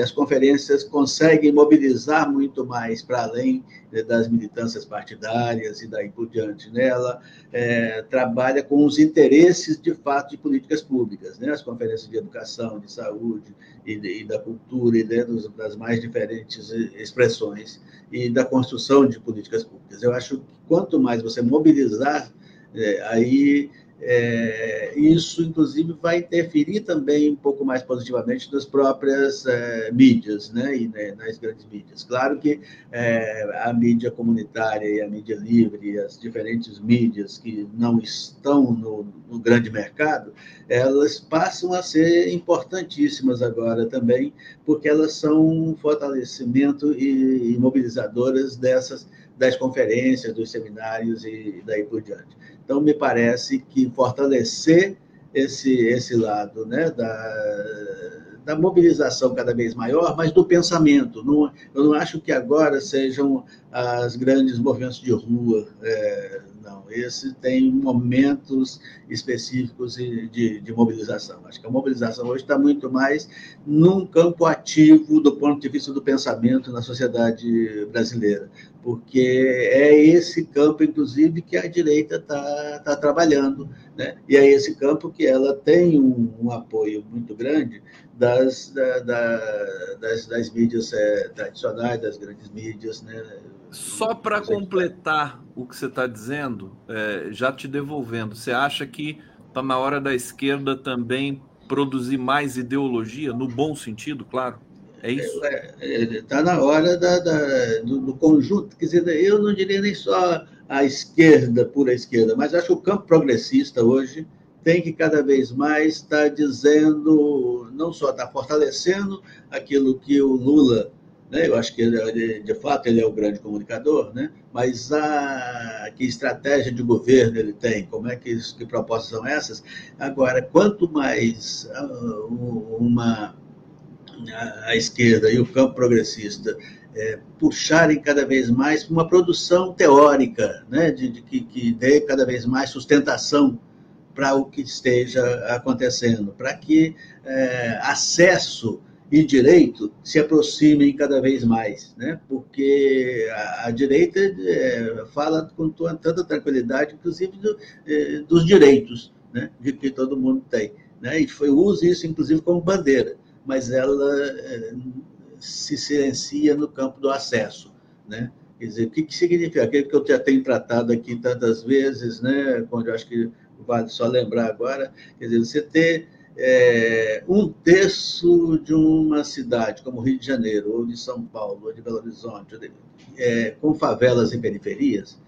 As conferências conseguem mobilizar muito mais para além né, das militâncias partidárias e daí por diante. Né? Ela é, trabalha com os interesses, de fato, de políticas públicas. Né? As conferências de educação, de saúde e, de, e da cultura e né, dos, das mais diferentes expressões e da construção de políticas públicas. Eu acho que quanto mais você mobilizar, é, aí é, isso, inclusive, vai interferir também um pouco mais positivamente nas próprias é, mídias, né, e né, nas grandes mídias. Claro que é, a mídia comunitária e a mídia livre, as diferentes mídias que não estão no, no grande mercado, elas passam a ser importantíssimas agora também, porque elas são um fortalecimento e, e mobilizadoras dessas das conferências, dos seminários e daí por diante. Então, me parece que fortalecer esse, esse lado né, da, da mobilização cada vez maior, mas do pensamento. Não, eu não acho que agora sejam as grandes movimentos de rua, é, não. Esse tem momentos específicos de, de, mobilização. Acho que a mobilização hoje está muito mais num campo ativo do ponto de vista do pensamento na sociedade brasileira porque é esse campo, inclusive, que a direita está tá trabalhando, né? e é esse campo que ela tem um, um apoio muito grande das, da, da, das, das, mídias é, tradicionais, das grandes mídias. Né? Só para completar o que você está dizendo, é, já te devolvendo, você acha que está na hora da esquerda também produzir mais ideologia, no bom sentido, claro? É isso? Está é, é, tá na hora da, da do, do, conjunto. Quer dizer, eu não diria nem só a esquerda, pura esquerda, mas acho que o campo progressista hoje tem que cada vez mais estar tá dizendo, não só está fortalecendo aquilo que o Lula, né, eu acho que ele, de fato ele é o grande comunicador, né, mas a, que estratégia de governo ele tem, como é que, que propostas são essas? Agora, quanto mais uh, uma a, esquerda e o campo progressista é, puxarem cada vez mais uma produção teórica, né, de, de que, que dê cada vez mais sustentação para o que esteja acontecendo, para que é, acesso e direito se aproximem cada vez mais, né? porque a, a direita é, fala com tanta tranquilidade, inclusive do, é, dos direitos né? de que todo mundo tem. Né? E foi, usa isso, inclusive, como bandeira mas ela é, se silencia no campo do acesso, né? Quer dizer, o que, que significa? Aquilo que eu já tenho tratado aqui tantas vezes, né? Quando eu acho que vale só lembrar agora, quer dizer, você ter é, um terço de uma cidade como Rio de Janeiro, ou de São Paulo, ou de Belo Horizonte, é, com favelas e periferias,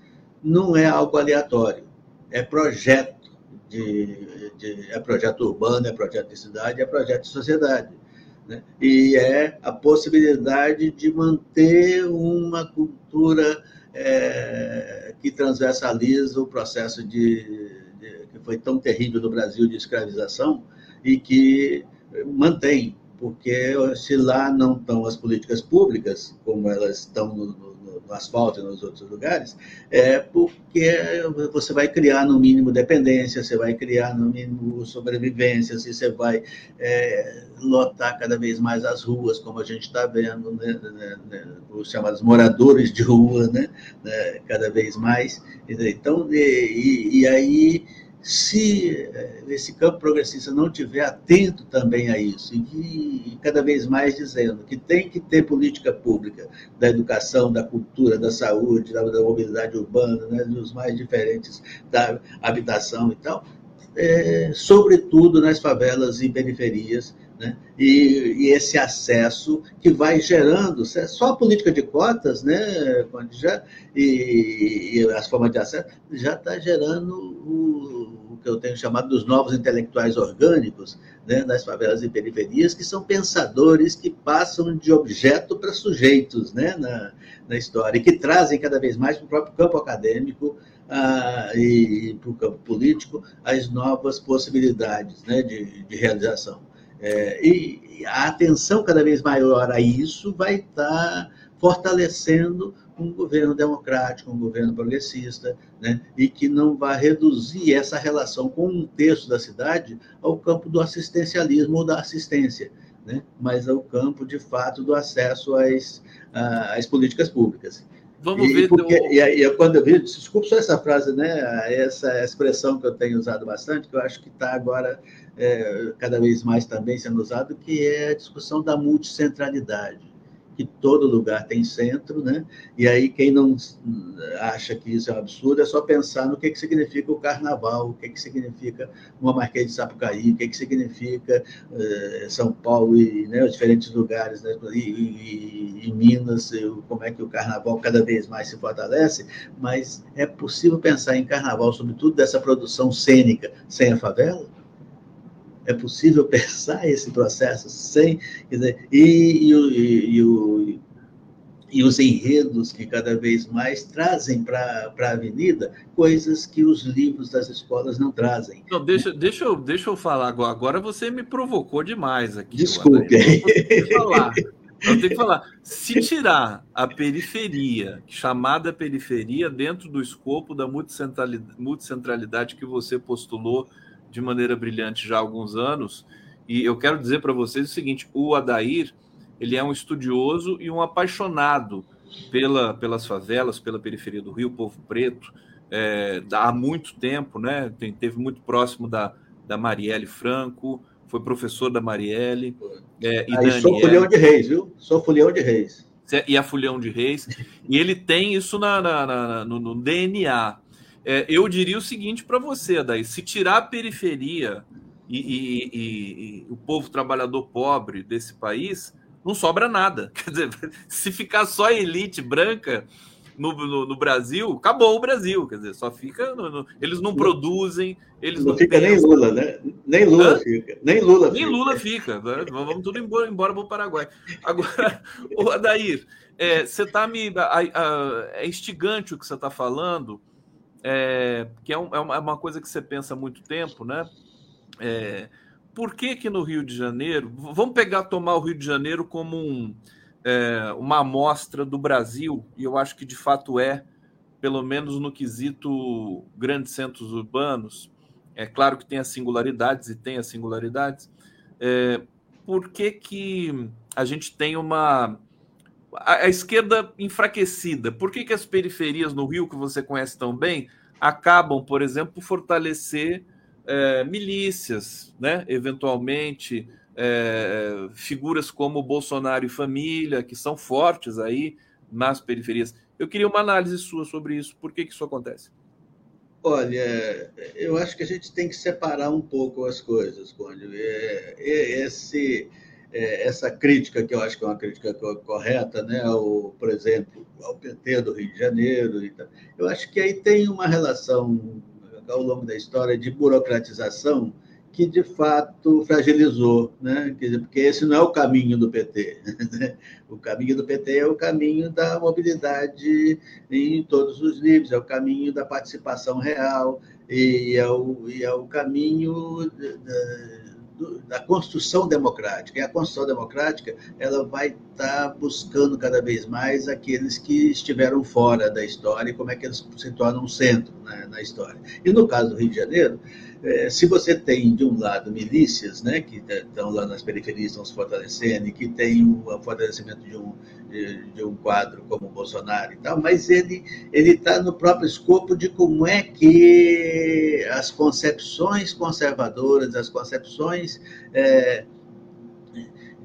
não é algo aleatório, é projeto de, de, é projeto urbano, é projeto de cidade, é projeto de sociedade. Né? E é a possibilidade de manter uma cultura é, que transversaliza o processo de, de, que foi tão terrível no Brasil de escravização e que mantém, porque se lá não estão as políticas públicas, como elas estão no, asfalto e nos outros lugares, é porque você vai criar no mínimo dependência, você vai criar no mínimo sobrevivência, você vai é, lotar cada vez mais as ruas, como a gente está vendo, né, né, né, os chamados moradores de rua, né, né cada vez mais. Então, e, e aí se eh, esse campo progressista não tiver atento também a isso, e, cada vez mais dizendo que tem que ter política pública da educação, da cultura, da saúde, da, da mobilidade urbana, né, dos mais diferentes, da habitação e tal, é, sobretudo nas favelas e periferias, né? E, e, esse acesso que vai gerando, só a política de cotas, né, já, e, e as formas de acesso, já está gerando o, o, que eu tenho chamado dos novos intelectuais orgânicos né, nas favelas e periferias, que são pensadores que passam de objeto para sujeitos né, na, na história, e que trazem cada vez mais para o próprio campo acadêmico ah, e, e para o campo político as novas possibilidades né, de, de realização. É, e a atenção cada vez maior a isso vai estar fortalecendo um governo democrático, um governo progressista, né? e que não vai reduzir essa relação com um terço da cidade ao campo do assistencialismo ou da assistência, né? mas ao campo, de fato, do acesso às, às políticas públicas. Vamos e, ver. Porque, do... e, e, quando eu vi, desculpe só essa frase, né? essa expressão que eu tenho usado bastante, que eu acho que está agora é, cada vez mais também sendo usado, que é a discussão da multicentralidade, que todo lugar tem centro, né? E aí quem não acha que isso é um absurdo é só pensar no que, que significa o carnaval, o que, que significa uma Marquês de Sapucaí, o que, que significa uh, São Paulo e né, os diferentes lugares, né? E, e, e Minas, como é que o carnaval cada vez mais se fortalece, mas é possível pensar em carnaval, sobretudo dessa produção cênica, sem a favela? É possível (laughs) pensar esse processo sem. Dizer, e, e, e, e, e, os enredos que cada vez mais trazem para a avenida coisas que os livros das escolas não trazem. Não, deixa, deixa, eu, deixa eu falar agora. Agora você me provocou demais aqui. Desculpe. Eu tenho que falar. Se tirar a periferia, chamada periferia, dentro do escopo da multicentralidade que você postulou de maneira brilhante já há alguns anos. E eu quero dizer para vocês o seguinte: o Adair ele é um estudioso e um apaixonado pela, pelas favelas, pela periferia do Rio, povo preto, é, há muito tempo, né? Tem, teve muito próximo da, da Marielle Franco, foi professor da Marielle. É, e Aí, sou Fulhão de Reis, viu? Sou Fulhão de Reis. E a Fulhão de Reis. e ele tem isso na, na, na no, no DNA. É, eu diria o seguinte para você, daí, se tirar a periferia e, e, e, e, o povo trabalhador pobre desse país, não sobra nada. (laughs) Quer dizer, se ficar só a elite branca no, no, no Brasil, acabou o Brasil. Quer dizer, só fica. No, eles não produzem, eles não, não fica pensam. nem Lula, né? Nem Lula Hã? fica. Nem Lula nem fica. Lula fica. Vamos tudo embora, embora para o Paraguai. Agora, (laughs) o Adair, é, você está me. A, a, é instigante o que você está falando é, que é, um, é, uma coisa que você pensa há muito tempo, né? É, por que que no Rio de Janeiro, vamos pegar, tomar o Rio de Janeiro como um, é, uma amostra do Brasil, e eu acho que de fato é, pelo menos no quesito grandes centros urbanos, é claro que tem as singularidades, e tem as singularidades, é, por que que a gente tem uma a, a, esquerda enfraquecida. Por que, que as periferias no Rio, que você conhece tão bem, acabam, por exemplo, fortalecer é, milícias, né? eventualmente é, figuras como Bolsonaro e família, que são fortes aí nas periferias. Eu queria uma análise sua sobre isso. Por que, que isso acontece? Olha, eu acho que a gente tem que separar um pouco as coisas, Conde. É, é esse é, essa crítica, que eu acho que é uma crítica correta, né, ao, por exemplo, ao PT do Rio de Janeiro, e tal, eu acho que aí tem uma relação ao longo da história de burocratização que de fato fragilizou, né? porque esse não é o caminho do PT. (laughs) Né? O caminho do PT é o caminho da mobilidade em todos os níveis, é o caminho da participação real e é o, e é o caminho da construção democrática. E a construção democrática ela vai estar tá buscando cada vez mais aqueles que estiveram fora da história e como é que eles se tornam um centro né, na história. E no caso do Rio de Janeiro, é, se você tem, de um lado, milícias, né, que estão lá nas periferias, estão se fortalecendo, e que tem o fortalecimento de um, de um quadro como o Bolsonaro e tal, mas ele está no próprio escopo de como é que as concepções conservadoras, as concepções. É,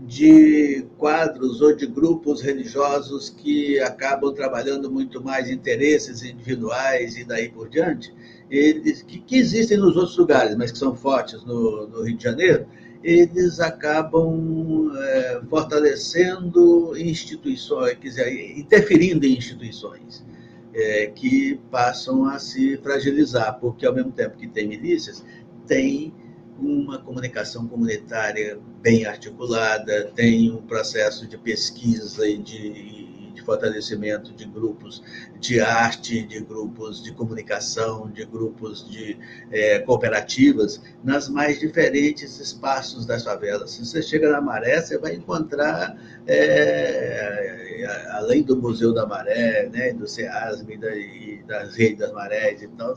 de quadros ou de grupos religiosos que acabam trabalhando muito mais interesses individuais e daí por diante, eles, que, que, existem nos outros lugares, mas que são fortes no, no Rio de Janeiro, eles acabam é, fortalecendo instituições, quer dizer, interferindo em instituições é, que passam a se fragilizar, porque ao mesmo tempo que tem milícias, tem uma comunicação comunitária bem articulada, tem um processo de pesquisa e de fortalecimento de grupos de arte, de grupos de comunicação, de grupos de é, cooperativas, nas mais diferentes espaços das favelas. Se você chega na Maré, você vai encontrar, é, além do Museu da Maré, né, do SEASM da, e das redes das marés e tal,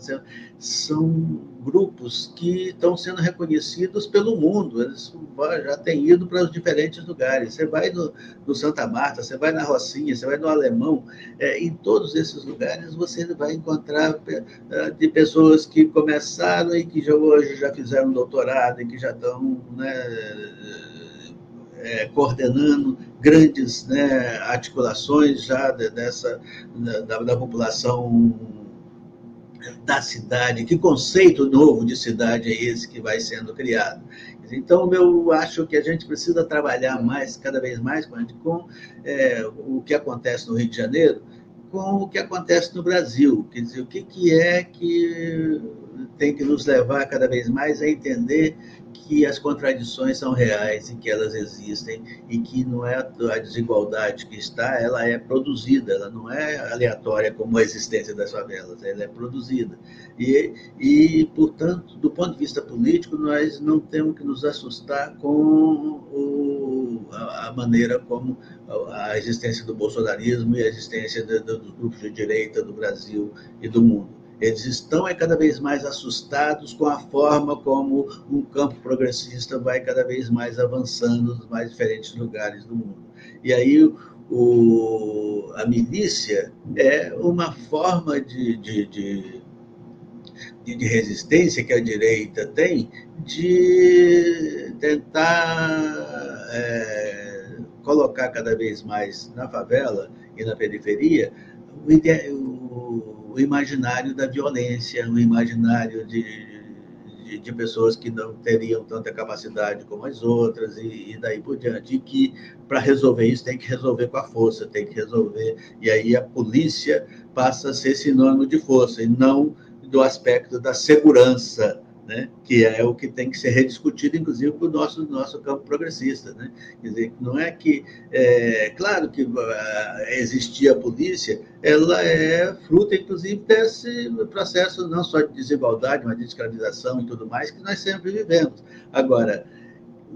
são grupos que estão sendo reconhecidos pelo mundo, eles já têm ido para os diferentes lugares. Você vai no, no Santa Marta, você vai na Rocinha, você vai no Alemão, é, em todos esses lugares você vai encontrar é, de pessoas que começaram e que já hoje já fizeram doutorado e que já estão né, é, coordenando grandes né, articulações já dessa da, da população da cidade, que conceito novo de cidade é esse que vai sendo criado? Então, eu acho que a gente precisa trabalhar mais, cada vez mais, com é, o que acontece no Rio de Janeiro, com o que acontece no Brasil. Quer dizer, o que, que é que tem que nos levar cada vez mais a entender que as contradições são reais e que elas existem e que não é a desigualdade que está, ela é produzida, ela não é aleatória como a existência das favelas, ela é produzida. E, e portanto, do ponto de vista político, nós não temos que nos assustar com o, a, maneira como a existência do bolsonarismo e a existência dos grupos de direita do Brasil e do mundo eles estão é cada vez mais assustados com a forma como um campo progressista vai cada vez mais avançando nos mais diferentes lugares do mundo. E aí o, a milícia é uma forma de, de, de, de, resistência que a direita tem de tentar é, colocar cada vez mais na favela e na periferia o, o imaginário da violência, o imaginário de, de, de, pessoas que não teriam tanta capacidade como as outras e, e daí por diante. E que para resolver isso tem que resolver com a força, tem que resolver. E aí a polícia passa a ser sinônimo de força e não do aspecto da segurança né? que é o que tem que ser rediscutido, inclusive, para o nosso, nosso campo progressista. Né? Quer dizer, não é que. É, claro que uh, existia a polícia, ela é fruto, inclusive, desse processo não só de desigualdade, mas de escravização e tudo mais, que nós sempre vivemos. Agora,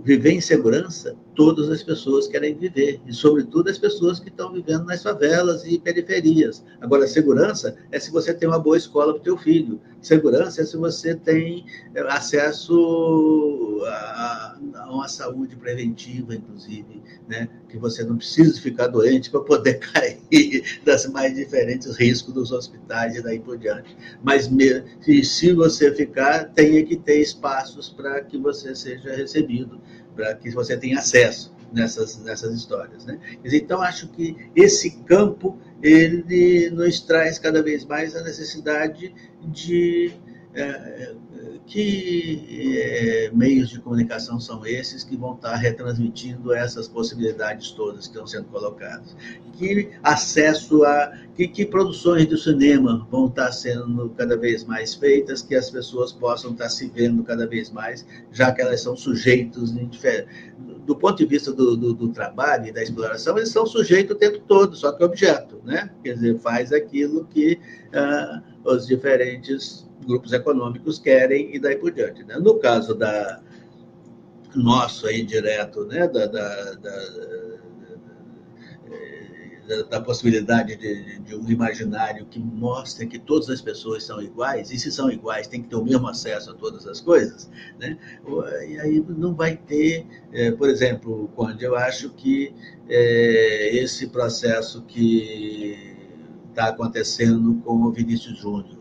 viver em segurança, todas as pessoas querem viver, e sobretudo as pessoas que estão vivendo nas favelas e periferias. Agora, segurança é se você tem uma boa escola para o teu filho. Segurança é se você tem eh, acesso a, a uma saúde preventiva, inclusive, né? que você não precisa ficar doente para poder (laughs) cair das mais diferentes riscos dos hospitais e daí por diante. Mas se você ficar, tenha que ter espaços para que você seja recebido para que você tenha acesso nessas, nessas histórias. Né? Então, acho que esse campo ele nos traz cada vez mais a necessidade de é, que é, meios de comunicação são esses que vão estar retransmitindo essas possibilidades todas que estão sendo colocadas? Que acesso a. Que, que produções do cinema vão estar sendo cada vez mais feitas, que as pessoas possam estar se vendo cada vez mais, já que elas são sujeitos do ponto de vista do, do, do, trabalho e da exploração, eles são sujeitos o tempo todo, só que objeto, né? Quer dizer, faz aquilo que ah, os diferentes grupos econômicos querem e daí por diante. Né? No caso da nosso aí direto, né, da, da, da, da possibilidade de, de, um imaginário que mostre que todas as pessoas são iguais, e se são iguais, tem que ter o mesmo acesso a todas as coisas, né? e aí não vai ter, é, por exemplo, quando eu acho que é, esse processo que está acontecendo com o Vinícius Júnior,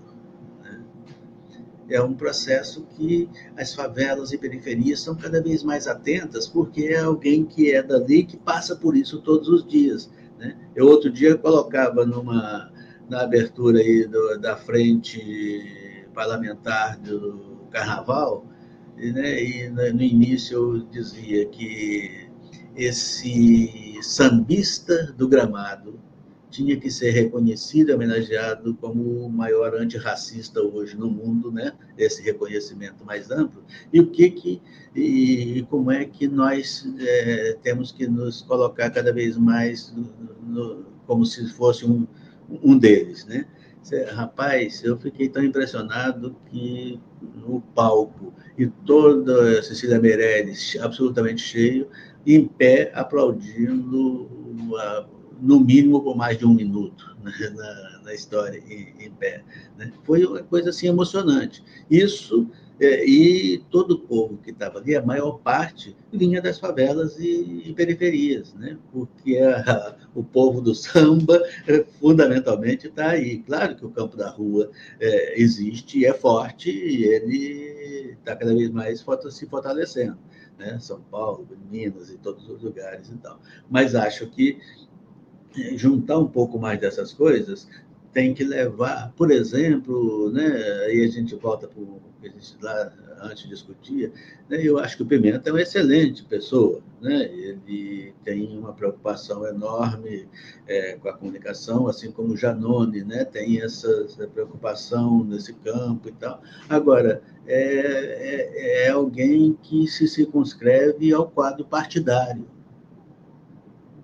é um processo que as favelas e periferias são cada vez mais atentas, porque é alguém que é dali que passa por isso todos os dias. Né? Eu outro dia colocava numa na abertura aí do, da frente parlamentar do Carnaval, né? e no início eu dizia que esse sambista do gramado tinha que ser reconhecido homenageado como o maior antirracista hoje no mundo, né? Esse reconhecimento mais amplo. E o que que e, como é que nós é, temos que nos colocar cada vez mais no, no, como se fosse um, um deles, né? Rapaz, eu fiquei tão impressionado que no palco e toda Cecília Meirelles absolutamente cheio, em pé aplaudindo a no mínimo por mais de um minuto (laughs) né, na, na, história em, em pé. Né? Foi uma coisa assim emocionante. Isso é, e todo o povo que estava ali, a maior parte vinha das favelas e, e periferias, né? porque a, o povo do samba é, fundamentalmente está aí. Claro que o campo da rua é, existe é forte e ele está cada vez mais se fortalecendo. né? São Paulo, Minas e todos os lugares e tal. Mas acho que juntar um pouco mais dessas coisas tem que levar, por exemplo, né, aí a gente volta para o que a gente lá antes discutia, né, eu acho que o Pimenta é uma excelente pessoa, né, ele tem uma preocupação enorme é, com a comunicação, assim como o Janone né, tem essa, essa preocupação nesse campo e tal. Agora, é, é, é alguém que se circunscreve ao quadro partidário,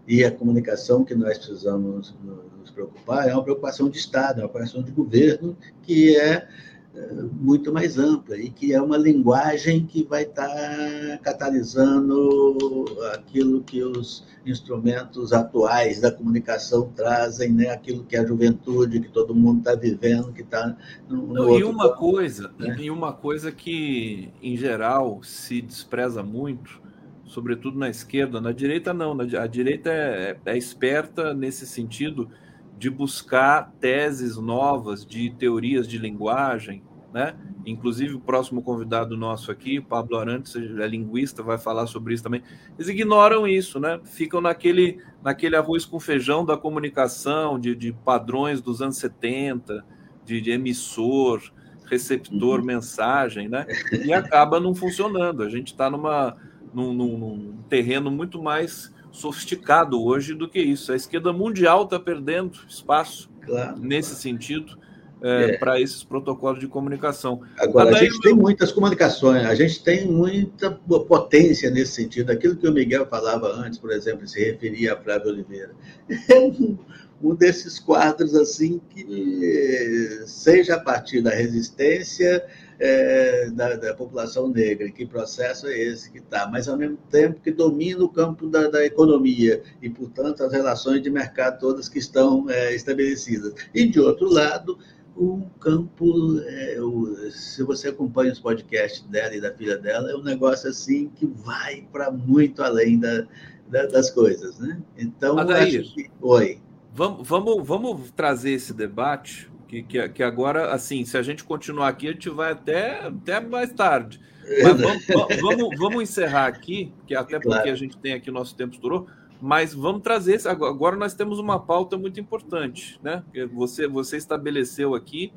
e a comunicação que nós precisamos nos preocupar é uma preocupação de Estado, é uma preocupação de governo que é, é muito mais ampla e que é uma linguagem que vai estar catalisando aquilo que os instrumentos atuais da comunicação trazem, né? aquilo que a juventude, que todo mundo está vivendo, que está no, no E uma ponto, coisa, né? e uma coisa que, em geral, se despreza muito, sobretudo na esquerda, na direita não, a direita é, é esperta nesse sentido de buscar teses novas de teorias de linguagem, né? Inclusive o próximo convidado nosso aqui, Pablo Arantes, é linguista, vai falar sobre isso também. Eles ignoram isso, né? Ficam naquele, naquele arroz com feijão da comunicação, de, de padrões dos anos 70, de, de emissor, receptor, uhum. mensagem, né? E acaba não funcionando. A gente está numa num, num, terreno muito mais sofisticado hoje do que isso. A esquerda mundial está perdendo espaço claro, nesse claro. sentido. É, é. para esses protocolos de comunicação. Agora, a gente tem muitas comunicações, a gente tem muita potência nesse sentido. Aquilo que o Miguel falava antes, por exemplo, se referia a Flávio Oliveira. (laughs) É um, um desses quadros assim que seja a partir da resistência é, da, da, população negra. Que processo é esse que está? Mas, ao mesmo tempo, que domina o campo da, da, economia e, portanto, as relações de mercado todas que estão é, estabelecidas. E, de outro lado, um campo, é, o, se você acompanha os podcasts dela e da filha dela, é um negócio assim que vai para muito além da, da, das coisas, né? Então, Adair, acho que... Oi. Vamos, vamos, vamos trazer esse debate que, que, que, agora, assim, se a gente continuar aqui, a gente vai até, até mais tarde. Mas vamos, vamos, vamos encerrar aqui, que até porque claro. a gente tem aqui, nosso tempo estourou, mas vamos trazer. Agora nós temos uma pauta muito importante, né? Você, você estabeleceu aqui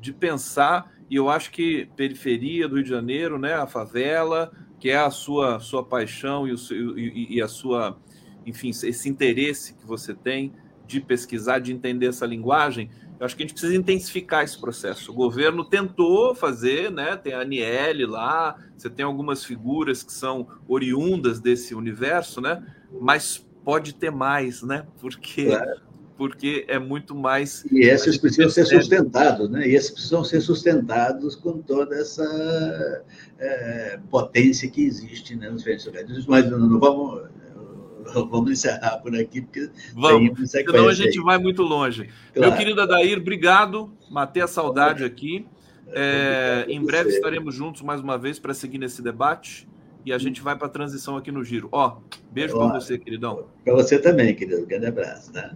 de pensar, e eu acho que periferia do Rio de Janeiro, né? A favela, que é a sua, sua paixão e, o, e, e a sua, enfim, esse interesse que você tem de pesquisar, de entender essa linguagem eu acho que a gente precisa intensificar esse processo. O governo tentou fazer, né? Tem a Aniele lá, você tem algumas figuras que são oriundas desse universo, né? Mas pode ter mais, né? Porque claro. porque é muito mais. E esses precisam ser sustentados, né? E esses precisam ser sustentados com toda essa é, potência que existe né, nos diferentes Mas não vamos vamos encerrar por aqui, porque vamos, senão a gente aí. vai muito longe. Claro. Meu querido Adair, obrigado. Matei a saudade aqui. É, em breve estaremos juntos mais uma vez para seguir nesse debate e a gente vai para a transição aqui no Giro. Ó, beijo para você, queridão. Para você também, querido. Grande abraço. Né?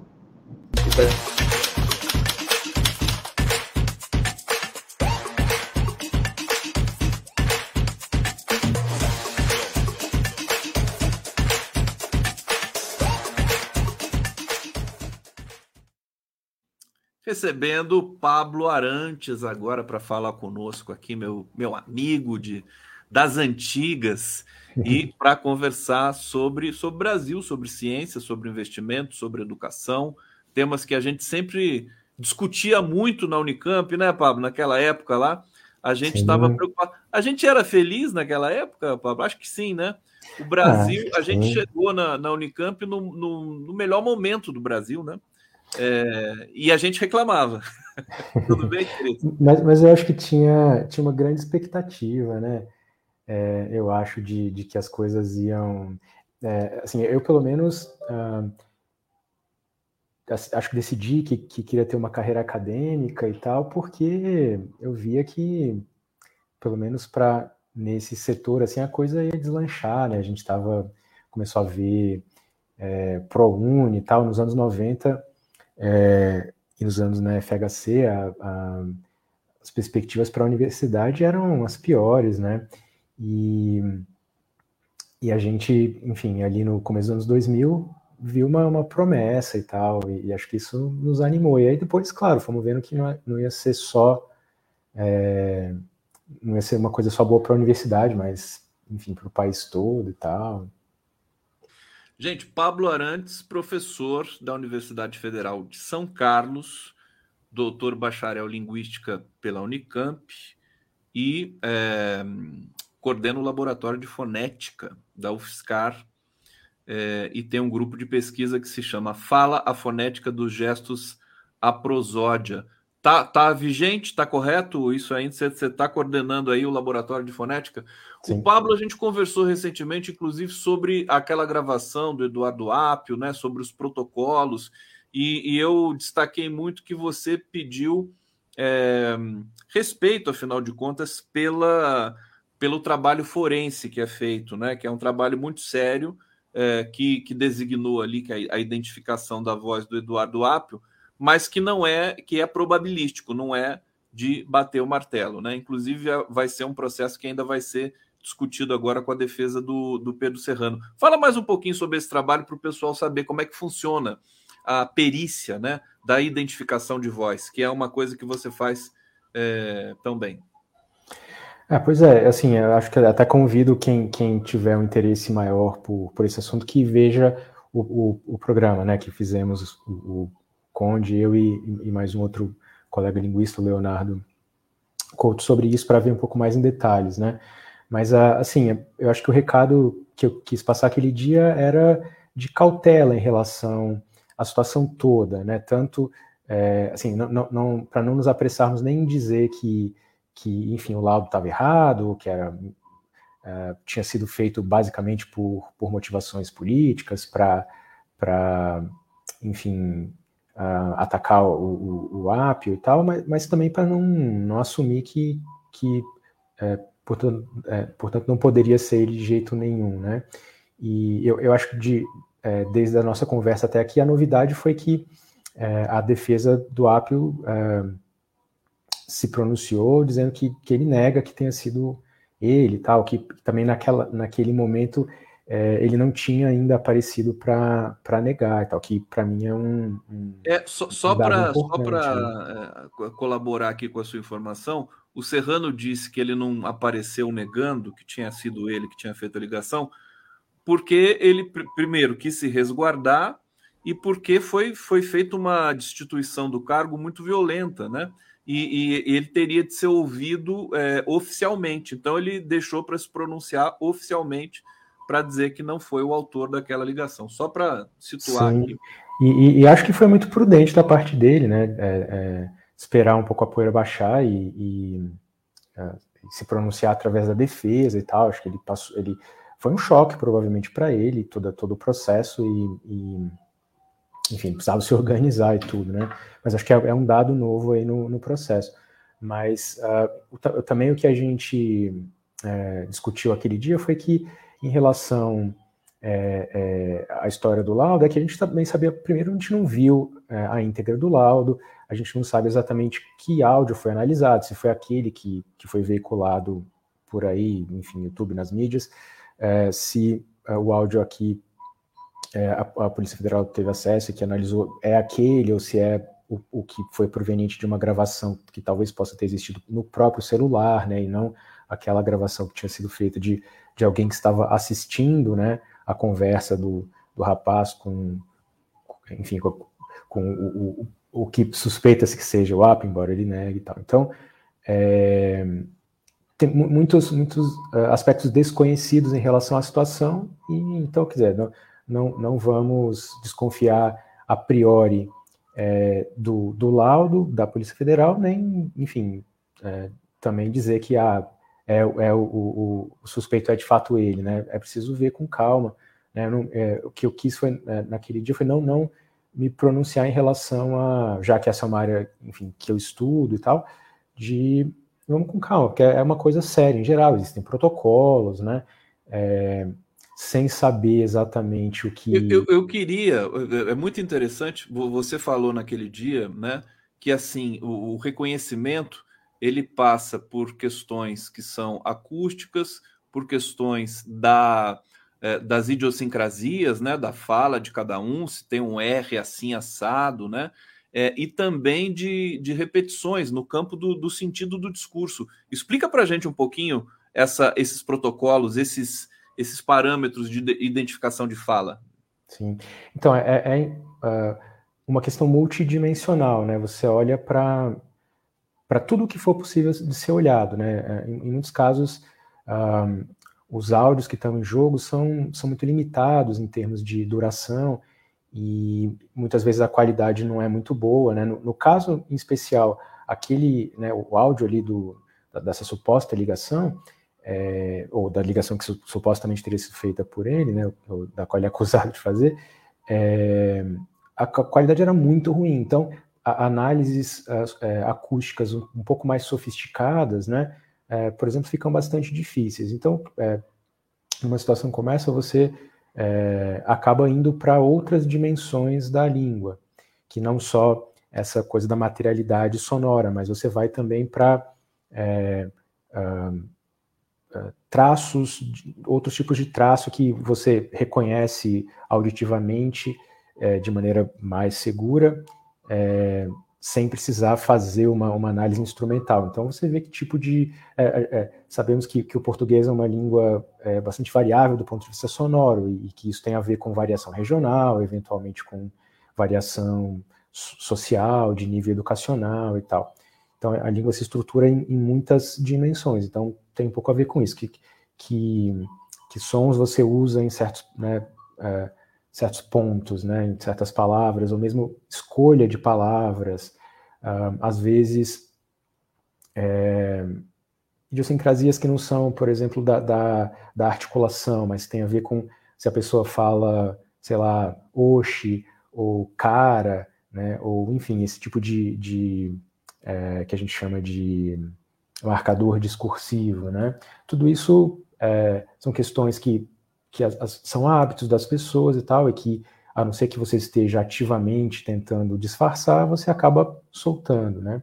Recebendo Pablo Arantes agora para falar conosco aqui, meu, meu amigo de das antigas, e para conversar sobre sobre Brasil, sobre ciência, sobre investimento, sobre educação, temas que a gente sempre discutia muito na Unicamp, né, Pablo? Naquela época lá, a gente estava preocupado. A gente era feliz naquela época, Pablo? Acho que sim, né? O Brasil, ah, a gente chegou na, na Unicamp no, no, no melhor momento do Brasil, né? É, e a gente reclamava. (laughs) Tudo bem, querido? Mas, mas eu acho que tinha, tinha uma grande expectativa, né? É, eu acho de, de que as coisas iam. É, assim, eu pelo menos uh, acho que decidi que, que queria ter uma carreira acadêmica e tal, porque eu via que, pelo menos para nesse setor, assim, a coisa ia deslanchar, né? A gente estava começou a ver é, ProUni e tal, nos anos 90, é, e nos anos na FHC, a, a, as perspectivas para a universidade eram as piores, né? E, e a gente, enfim, ali no começo dos anos 2000, viu uma, uma promessa e tal, e, e, acho que isso nos animou. E aí depois, claro, fomos vendo que não, não ia ser só. É, não ia ser uma coisa só boa para a universidade, mas, enfim, para o país todo e tal. Gente, Pablo Arantes, professor da Universidade Federal de São Carlos, doutor bacharel linguística pela Unicamp e é, coordena o laboratório de fonética da UFSCar é, e tem um grupo de pesquisa que se chama Fala a Fonética dos Gestos a Prosódia. Tá, tá vigente, tá correto isso ainda? Você está coordenando aí o laboratório de fonética? Sim. O Pablo, a gente conversou recentemente, inclusive, sobre aquela gravação do Eduardo Apio, né? Sobre os protocolos, e, e eu destaquei muito que você pediu é, respeito, afinal de contas, pela, pelo trabalho forense que é feito, né? Que é um trabalho muito sério, é, que, que designou ali que a, a identificação da voz do Eduardo Apio mas que não é que é probabilístico, não é de bater o martelo, né? Inclusive vai ser um processo que ainda vai ser discutido agora com a defesa do, do Pedro Serrano. Fala mais um pouquinho sobre esse trabalho para o pessoal saber como é que funciona a perícia, né, da identificação de voz, que é uma coisa que você faz é, tão bem. É, pois é, assim, eu acho que até convido quem, quem tiver um interesse maior por, por esse assunto que veja o, o, o programa, né, que fizemos, o, Conde, eu e, e mais um outro colega linguista, Leonardo Couto, sobre isso para ver um pouco mais em detalhes, né? Mas, ah, assim, eu acho que o recado que eu quis passar aquele dia era de cautela em relação à situação toda, né? Tanto, é, assim, não, não, para não nos apressarmos nem em dizer que, que enfim, o laudo estava errado, que era, é, tinha sido feito basicamente por, por motivações políticas, para, enfim, uh, atacar o, o, o, ápio e tal, mas, mas também para não, não assumir que, que é, portanto, é, portanto, não poderia ser de jeito nenhum, né? E eu, eu acho que de, é, desde a nossa conversa até aqui, a novidade foi que é, a defesa do ápio é, se pronunciou dizendo que, que ele nega que tenha sido ele tal, que também naquela, naquele momento é, ele não tinha ainda aparecido para negar e tal, que para mim é um. um é, só só para né? é, colaborar aqui com a sua informação, o Serrano disse que ele não apareceu negando que tinha sido ele que tinha feito a ligação, porque ele, pr primeiro, quis se resguardar e porque foi, foi feita uma destituição do cargo muito violenta, né? E, e ele teria de ser ouvido é, oficialmente. Então, ele deixou para se pronunciar oficialmente para dizer que não foi o autor daquela ligação. Só para situar Sim. aqui. E, e, acho que foi muito prudente da parte dele, né? É, é, esperar um pouco a poeira baixar e, e é, se pronunciar através da defesa e tal. Acho que ele passou, ele foi um choque provavelmente para ele todo todo o processo e, e, enfim precisava se organizar e tudo, né? Mas acho que é, é um dado novo aí no, no processo. Mas uh, também o que a gente é, discutiu aquele dia foi que em relação é, é, à história do laudo, é que a gente também sabia, primeiro, a gente não viu é, a íntegra do laudo, a gente não sabe exatamente que áudio foi analisado, se foi aquele que, que foi veiculado por aí, enfim, YouTube, nas mídias, é, se é, o áudio aqui é, a, a, Polícia Federal teve acesso e que analisou é aquele ou se é o, o, que foi proveniente de uma gravação que talvez possa ter existido no próprio celular, né, e não aquela gravação que tinha sido feita de de alguém que estava assistindo né, a conversa do, do rapaz com, enfim, com, com o, o, o, que suspeita-se que seja o app, embora ele negue e tal. Então, é, tem muitos, muitos uh, aspectos desconhecidos em relação à situação, e então, quer dizer, não, não, não vamos desconfiar a priori é, do, do laudo da Polícia Federal, nem, enfim, é, também dizer que ah, é, é o, o, o, suspeito é de fato ele, né? É preciso ver com calma. Né? Não, é, o que eu quis foi, é, naquele dia foi não, não me pronunciar em relação a, já que essa é uma área, enfim, que eu estudo e tal, de vamos com calma, porque é uma coisa séria em geral, existem protocolos, né? É, sem saber exatamente o que. Eu, eu, eu, queria, é muito interessante, você falou naquele dia, né? Que assim, o, o reconhecimento ele passa por questões que são acústicas, por questões da é, das idiosincrasias, né, da fala de cada um, se tem um R assim assado, né, é, e também de, de repetições no campo do, do sentido do discurso. Explica para a gente um pouquinho essa, esses protocolos, esses, esses parâmetros de identificação de fala. Sim, então é, é uh, uma questão multidimensional, né? Você olha para para tudo que for possível de ser olhado, né? Em, em muitos casos, uh, os áudios que estão em jogo são, são muito limitados em termos de duração e muitas vezes a qualidade não é muito boa, né? No, no caso em especial, aquele, né, o áudio ali do, dessa suposta ligação, é, ou da ligação que su, supostamente teria sido feita por ele, né, da qual ele é (laughs) acusado de fazer, é, a, qualidade era muito ruim. Então, análises é, acústicas um, pouco mais sofisticadas, né, é, por exemplo, ficam bastante difíceis. Então, é, numa situação como essa, você é, acaba indo para outras dimensões da língua, que não só essa coisa da materialidade sonora, mas você vai também para é, traços, outros tipos de traço que você reconhece auditivamente é, de maneira mais segura, é, sem precisar fazer uma, uma, análise instrumental. Então você vê que tipo de. É, é, é sabemos que, que, o português é uma língua é, bastante variável do ponto de vista sonoro, e, e, que isso tem a ver com variação regional, eventualmente com variação social, de nível educacional e tal. Então a língua se estrutura em, em muitas dimensões, então tem um pouco a ver com isso, que, que, que sons você usa em certos. Né, é, certos pontos, né, em certas palavras, ou mesmo escolha de palavras, uh, às vezes é, idiosincrasias que não são, por exemplo, da, da, da, articulação, mas tem a ver com se a pessoa fala, sei lá, oxe, ou cara, né, ou enfim, esse tipo de, de é, que a gente chama de marcador discursivo, né? Tudo isso é, são questões que que as, as, são hábitos das pessoas e tal, e que, a não ser que você esteja ativamente tentando disfarçar, você acaba soltando, né?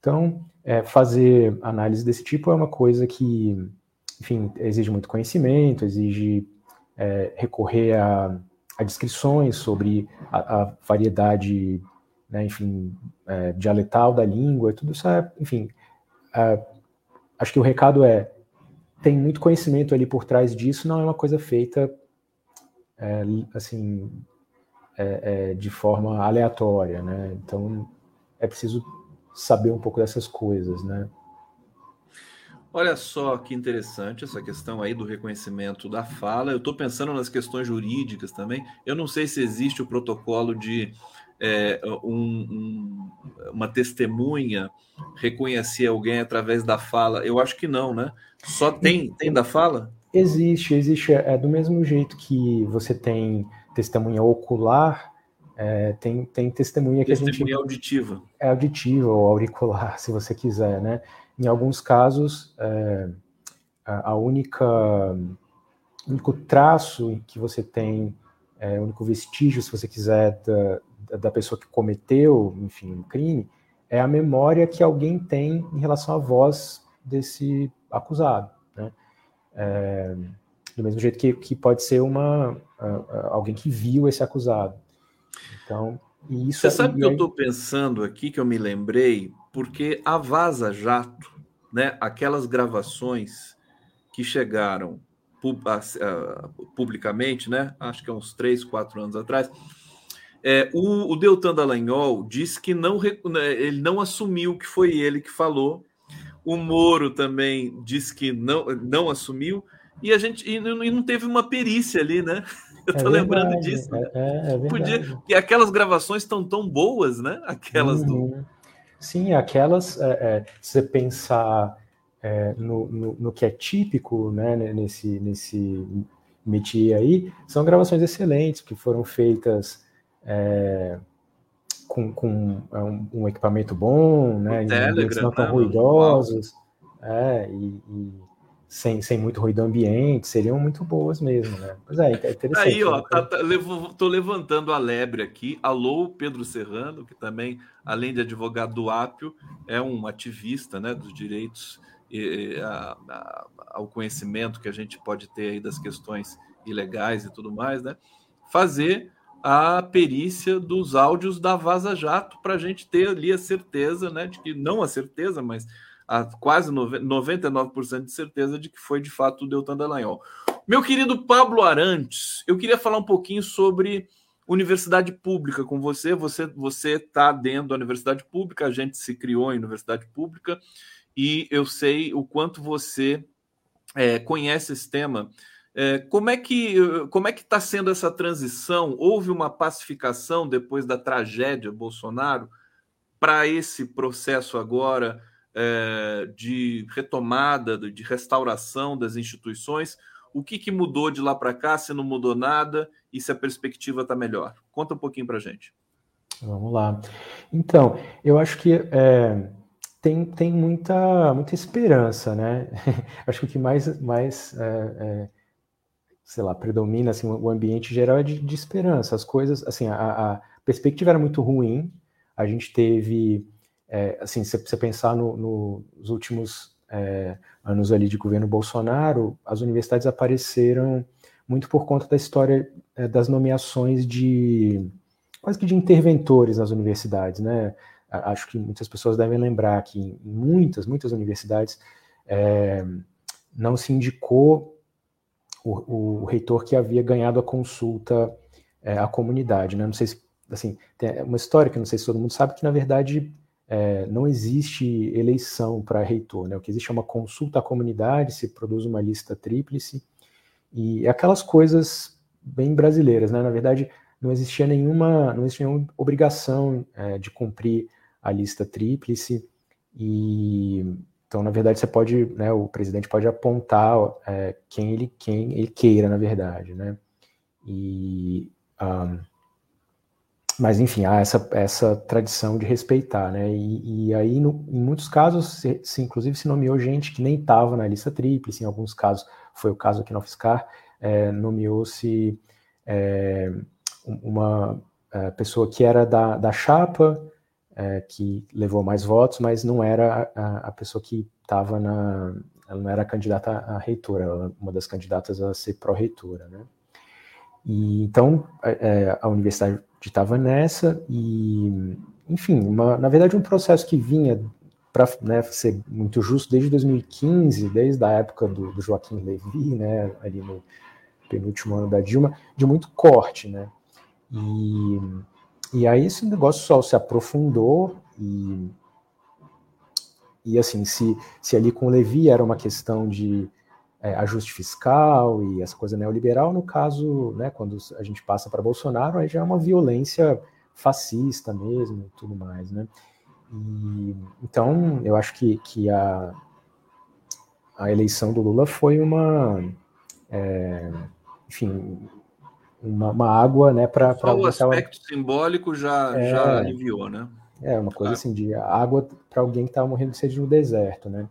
Então, é, fazer análise desse tipo é uma coisa que, enfim, exige muito conhecimento, exige é, recorrer a, a, descrições sobre a, a variedade, né, enfim, é, dialetal da língua, tudo isso é, enfim, é, acho que o recado é tem muito conhecimento ali por trás disso, não é uma coisa feita é, assim é, é, de forma aleatória, né? Então é preciso saber um pouco dessas coisas, né? Olha só que interessante essa questão aí do reconhecimento da fala. Eu estou pensando nas questões jurídicas também. Eu não sei se existe o protocolo de é, um, um, uma testemunha reconhecer alguém através da fala? Eu acho que não, né? Só tem, tem da fala? Existe, existe. É do mesmo jeito que você tem testemunha ocular, é, tem, tem testemunha que testemunha a gente. Testemunha auditiva. É auditiva ou auricular, se você quiser, né? Em alguns casos, é, a única. O único traço que você tem, é, o único vestígio, se você quiser, da, da pessoa que cometeu, enfim, o um crime, é a memória que alguém tem em relação à voz desse acusado, né? É, do mesmo jeito que, que pode ser uma alguém que viu esse acusado. Então, isso. Você sabe o que eu estou pensando aqui que eu me lembrei, porque a Vaza Jato, né? Aquelas gravações que chegaram publicamente, né? Acho que é uns três, quatro anos atrás é, o, o Deltan Dallagnol disse que não, né, ele não assumiu que foi ele que falou. O Moro também disse que não, não assumiu. E a gente e não teve uma perícia ali, né? (laughs) Eu tô é lembrando disso. É, é, é Podia, e aquelas gravações estão tão boas, né? Aquelas uhum. do. Sim, aquelas, é, é, se você pensar é, no, no, no, que é típico né, nesse, nesse métier aí, são gravações excelentes, que foram feitas é, com, com é um, um, equipamento bom, né? Telegram, não tão né? ruidosos, é, e, e, sem, sem muito ruído ambiente, seriam muito boas mesmo, né? Mas é, é interessante. Aí, ó, né? tá, tá, levo, tô levantando a lebre aqui. Alô, Pedro Serrano, que também, além de advogado do Ápio, é um ativista, né, dos direitos e, a, a, ao conhecimento que a gente pode ter aí das questões ilegais e tudo mais, né? Fazer a perícia dos áudios da Vaza Jato para a gente ter ali a certeza, né, de que não a certeza, mas a quase 99% de certeza de que foi de fato o Deltan Dallagnol. Meu querido Pablo Arantes, eu queria falar um pouquinho sobre universidade pública com você. Você você está dentro da universidade pública, a gente se criou em universidade pública e eu sei o quanto você é, conhece esse tema. É, como é que como é que está sendo essa transição? Houve uma pacificação depois da tragédia Bolsonaro para esse processo agora é, de retomada, de restauração das instituições? O que, que mudou de lá para cá? Se não mudou nada e se a perspectiva está melhor? Conta um pouquinho para gente. Vamos lá. Então, eu acho que é, tem, tem muita, muita esperança, né? (laughs) acho que o que mais, mais é, é, sei lá, predomina assim, o ambiente geral é de, de esperança. As coisas, assim, a, a, perspectiva era muito ruim. A gente teve, é, assim, se você pensar no, no, nos últimos é, anos ali de governo Bolsonaro, as universidades apareceram muito por conta da história é, das nomeações de quase que de interventores nas universidades, né? Acho que muitas pessoas devem lembrar que em muitas, muitas universidades é, não se indicou o, o, reitor que havia ganhado a consulta é, à comunidade, né? Não sei se, assim, tem uma história que não sei se todo mundo sabe que na verdade é, não existe eleição para reitor, né? O que existe é uma consulta à comunidade, se produz uma lista tríplice, e aquelas coisas bem brasileiras, né? Na verdade, não existia nenhuma, não existia nenhuma obrigação é, de cumprir a lista tríplice, e então, na verdade, você pode, né, o presidente pode apontar é, quem, ele, quem ele queira, na verdade, né? E um, mas enfim, há essa, essa tradição de respeitar, né? E, e aí, no, em muitos casos, se, se, inclusive se nomeou gente que nem estava na lista tríplice, em alguns casos, foi o caso aqui no UFSCar, é, nomeou-se é, uma é, pessoa que era da, da chapa, é, que levou mais votos, mas não era a, a pessoa que estava na. Ela não era candidata a reitora, ela, uma das candidatas a ser pró-reitora, né? E, então, é, é a universidade estava nessa e, enfim, uma, na verdade um processo que vinha para né, ser muito justo desde 2015, desde a época do, do Joaquim Levy, né, ali no penúltimo ano da Dilma, de muito corte, né? E, e aí esse negócio só se aprofundou e, e assim, se, se ali com o Levi era uma questão de é, ajuste fiscal e essa coisa neoliberal, no caso, né, quando a gente passa para Bolsonaro, aí já é uma violência fascista mesmo e tudo mais, né? E, então, eu acho que, que a, a eleição do Lula foi uma, é, enfim, uma, uma, água, né, para... Só o aspecto simbólico já, é, já aliviou, né? É, uma coisa assim, de água para alguém que estava morrendo de sede no deserto, né?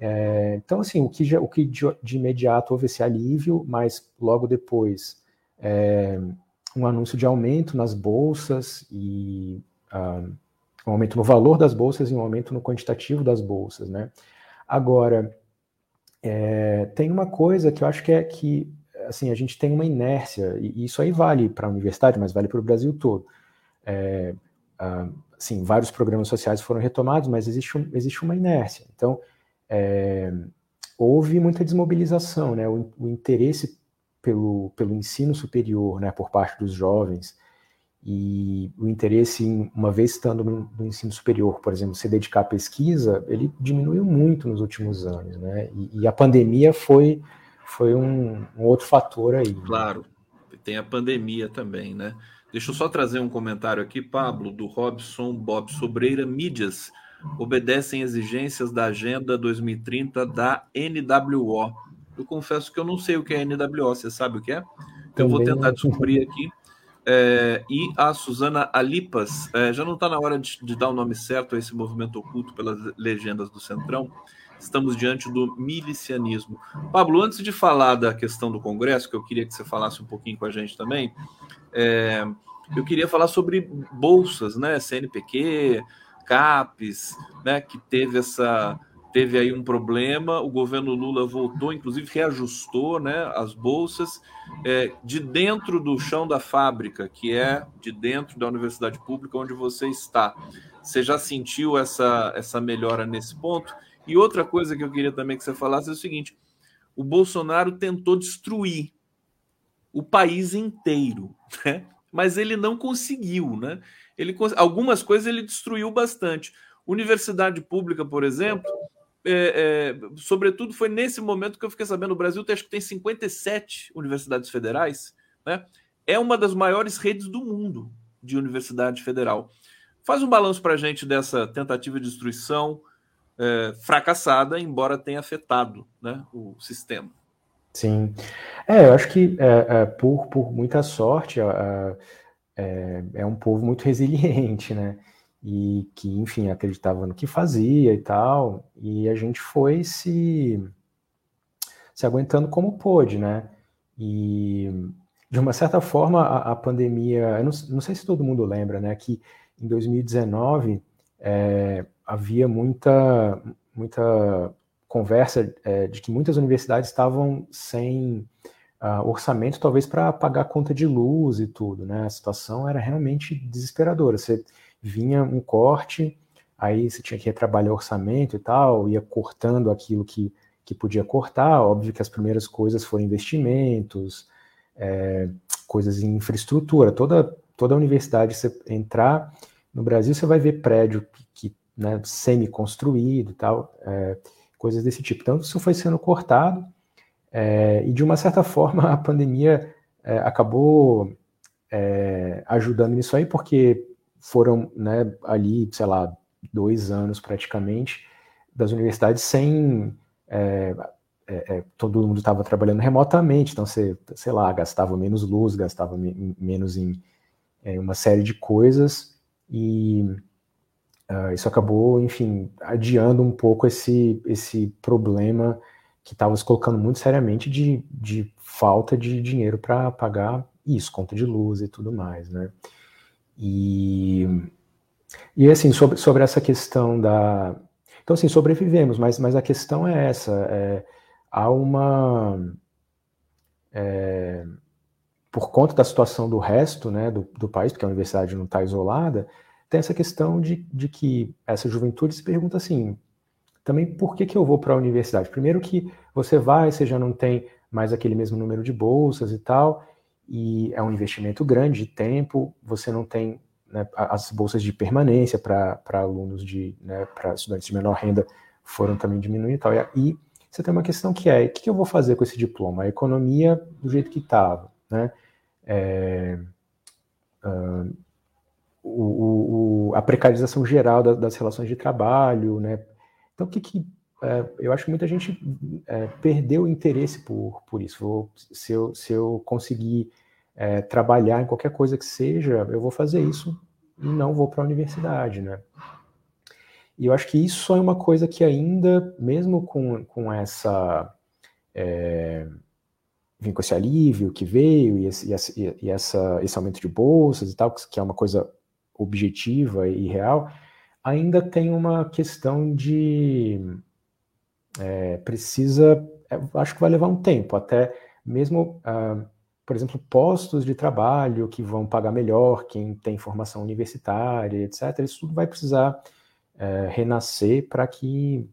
É, então, assim, o que, já, o que de, de, imediato houve esse alívio, mas logo depois é, um anúncio de aumento nas bolsas e uh, um aumento no valor das bolsas e um aumento no quantitativo das bolsas, né? Agora, é, tem uma coisa que eu acho que é que, assim, a gente tem uma inércia, e isso aí vale para a universidade, mas vale para o Brasil todo. É, assim, vários programas sociais foram retomados, mas existe, um, existe uma inércia. Então, é, houve muita desmobilização, né? O, o, interesse pelo, pelo ensino superior, né, por parte dos jovens e o interesse em, uma vez estando no, no, ensino superior, por exemplo, se dedicar à pesquisa, ele diminuiu muito nos últimos anos, né? E, e a pandemia foi foi um, um outro fator aí. Né? Claro, tem a pandemia também, né? Deixa eu só trazer um comentário aqui, Pablo, do Robson Bob Sobreira Mídias obedecem exigências da Agenda 2030 da NWO. Eu confesso que eu não sei o que é NWO, você sabe o que é? Então eu vou tentar descobrir aqui. É, e a Suzana Alipas, é, já não está na hora de, de, dar o nome certo a esse movimento oculto pelas legendas do Centrão. Estamos diante do milicianismo. Pablo, antes de falar da questão do Congresso, que eu queria que você falasse um pouquinho com a gente também, é, eu queria falar sobre bolsas, né? CNPq, CAPES, né, que teve essa, teve aí um problema, o governo Lula voltou, inclusive reajustou né, as bolsas é, de dentro do chão da fábrica, que é de dentro da universidade pública onde você está. Você já sentiu essa, essa melhora nesse ponto? E outra coisa que eu queria também que você falasse é o seguinte: o Bolsonaro tentou destruir o país inteiro, né? mas ele não conseguiu. Né? Ele, algumas coisas ele destruiu bastante. Universidade pública, por exemplo, é, é, sobretudo foi nesse momento que eu fiquei sabendo, o Brasil acho que tem 57 universidades federais, né? É uma das maiores redes do mundo de universidade federal. Faz um balanço para a gente dessa tentativa de destruição é, fracassada, embora tenha afetado né, o sistema. Sim. É, eu acho que é, é, por, por muita sorte é, é um povo muito (laughs) resiliente, né? e que, enfim, acreditava no que fazia e tal, e a gente foi se, se aguentando como pôde, né? E, de uma certa forma, a, a pandemia, eu não, não, sei se todo mundo lembra, né, que em 2019 é, havia muita, muita conversa é, de que muitas universidades estavam sem uh, orçamento, talvez para pagar conta de luz e tudo, né? A situação era realmente desesperadora. Você vinha um corte, aí você tinha que retrabalhar orçamento e tal, ia cortando aquilo que, que podia cortar. Óbvio que as primeiras coisas foram investimentos, é, coisas em infraestrutura. Toda, toda universidade, você entrar no Brasil, você vai ver prédio né, semi-construído e tal, é, coisas desse tipo. Então, isso foi sendo cortado, é, e de uma certa (laughs) forma a pandemia é, acabou é, ajudando nisso aí, porque foram né, ali, sei lá, dois anos praticamente, das universidades sem. É, é, todo mundo estava trabalhando remotamente, então você, sei lá, gastava menos luz, gastava me, menos em, uma série de coisas, e uh, isso acabou, enfim, adiando um pouco esse, esse problema que estava se colocando muito seriamente de, de falta de dinheiro para pagar isso, conta de luz e tudo mais, né? E, e assim, sobre, sobre essa questão da. Então, assim, sobrevivemos, mas, mas a questão é essa: é, há uma. É, por conta da situação do resto né, do, do país, porque a universidade não está isolada, tem essa questão de, de que essa juventude se pergunta assim: também por que, que eu vou para a universidade? Primeiro, que você vai, você já não tem mais aquele mesmo número de bolsas e tal, e é um investimento grande de tempo, você não tem né, as bolsas de permanência para alunos de, né, para estudantes de menor renda foram também diminuindo e tal. E você tem uma questão que é, o que eu vou fazer com esse diploma? A economia do jeito que estava, né? É, uh, o, o, a precarização geral das, das, relações de trabalho, né? Então, o que, que é, eu acho que muita gente é, perdeu o interesse por, por isso. Vou, se, eu, se eu conseguir é, trabalhar em qualquer coisa que seja, eu vou fazer isso e não vou para a universidade, né? E eu acho que isso é uma coisa que ainda, mesmo com, com essa é, com esse alívio que veio e, esse, e, e essa, esse aumento de bolsas e tal, que é uma coisa objetiva e real, ainda tem uma questão de é, precisa, é, acho que vai levar um tempo, até mesmo, uh, por exemplo, postos de trabalho que vão pagar melhor quem tem formação universitária, etc. Isso tudo vai precisar é, renascer para que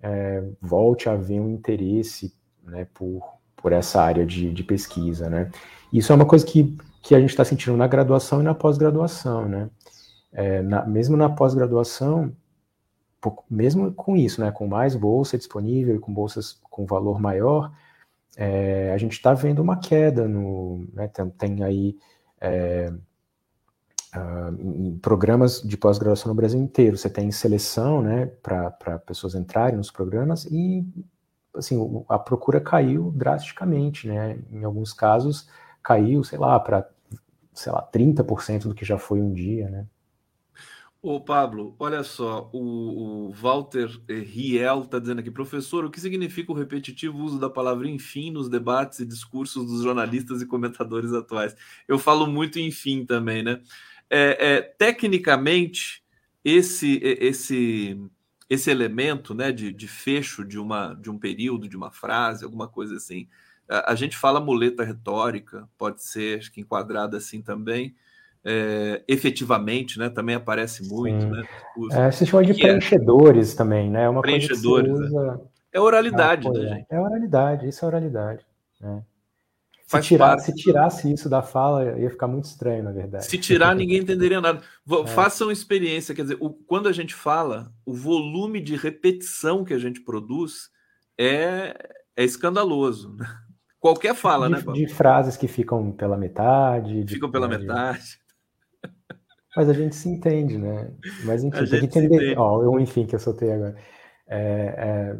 é, volte a haver um interesse né, por, por essa área de, de pesquisa. Né? Isso é uma coisa que, que a gente está sentindo na graduação e na pós-graduação. Né? É, na, mesmo na pós-graduação, mesmo com isso, né, com mais bolsa disponível, com bolsas com valor maior, é, a gente está vendo uma queda no, né, tem, tem, aí é, uh, programas de pós-graduação no Brasil inteiro, você tem seleção, né, para pessoas entrarem nos programas e, assim, a procura caiu drasticamente, né, em alguns casos caiu, sei lá, para, sei lá, 30% do que já foi um dia, né. Ô, Pablo, olha só, o, o Walter Riel está dizendo aqui, professor, o que significa o repetitivo uso da palavra enfim nos debates e discursos dos jornalistas e comentadores atuais? Eu falo muito enfim também, né? É, é, tecnicamente, esse, esse, esse elemento né, de, de fecho de, uma, de um período, de uma frase, alguma coisa assim. A, a gente fala muleta retórica, pode ser acho que enquadrada assim também. É, efetivamente, né? Também aparece muito, Sim. né? Os, é, se chama de é? preenchedores é? também, né? É uma preenchedores, usa... É oralidade, né, gente? É oralidade, isso é oralidade. Né? Se, tirar, se, tirasse isso da fala, ia ficar muito estranho, na verdade. Se tirar, ninguém (laughs) entenderia nada. É. Façam experiência, quer dizer, o, quando a gente fala, o volume de repetição que a gente produz é, é escandaloso. Né? Qualquer fala, de, né? Paulo? De frases que ficam pela metade. Ficam pela né, metade. Mas a gente se entende, né? Mas enfim, tem que entender. Ó, eu, enfim, que eu soltei agora. É, é,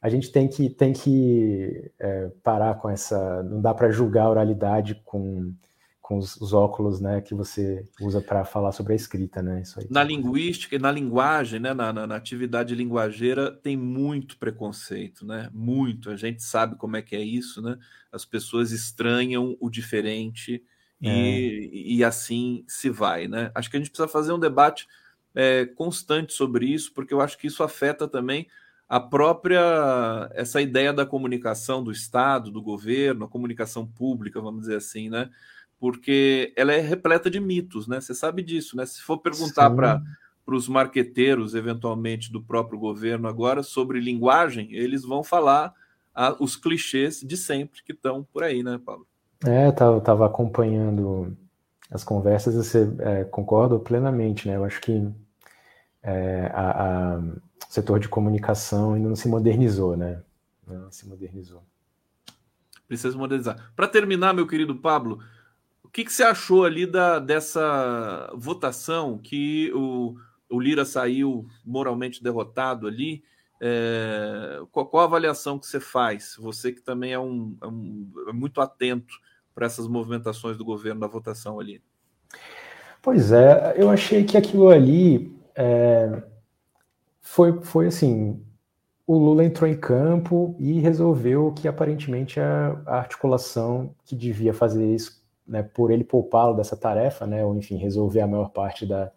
a gente tem que, tem que é, parar com essa. Não dá para julgar a oralidade com, com os, os, óculos né, que você usa para falar sobre a escrita, né? Isso aí. Na linguística e na linguagem, né, na, na, na, atividade linguageira, tem muito preconceito, né? Muito. A gente sabe como é que é isso, né? As pessoas estranham o diferente e, é. e assim se vai, né? Acho que a gente precisa fazer um debate é, constante sobre isso, porque eu acho que isso afeta também a própria essa ideia da comunicação do Estado, do governo, a comunicação pública, vamos dizer assim, né? Porque ela é repleta de mitos, né? Você sabe disso, né? Se for perguntar para para os marqueteiros, eventualmente, do próprio governo agora, sobre linguagem, eles vão falar a, os clichês de sempre que estão por aí, né, Paulo? É, eu estava acompanhando as conversas e você é, concordo plenamente, né? Eu acho que é, a, a setor de comunicação ainda não se modernizou, né? Não se modernizou. Precisa modernizar. Para terminar, meu querido Pablo, o que, que você achou ali da, dessa votação que o, o Lira saiu moralmente derrotado ali? É, qual, qual, a avaliação que você faz? Você que também é, um, é, um, é muito atento para essas movimentações do governo da votação ali. Pois é, eu achei que aquilo ali é, foi, foi assim: o Lula entrou em campo e resolveu que aparentemente a, a articulação que devia fazer isso, né, por ele poupá-lo dessa tarefa, né, ou enfim, resolver a maior parte da,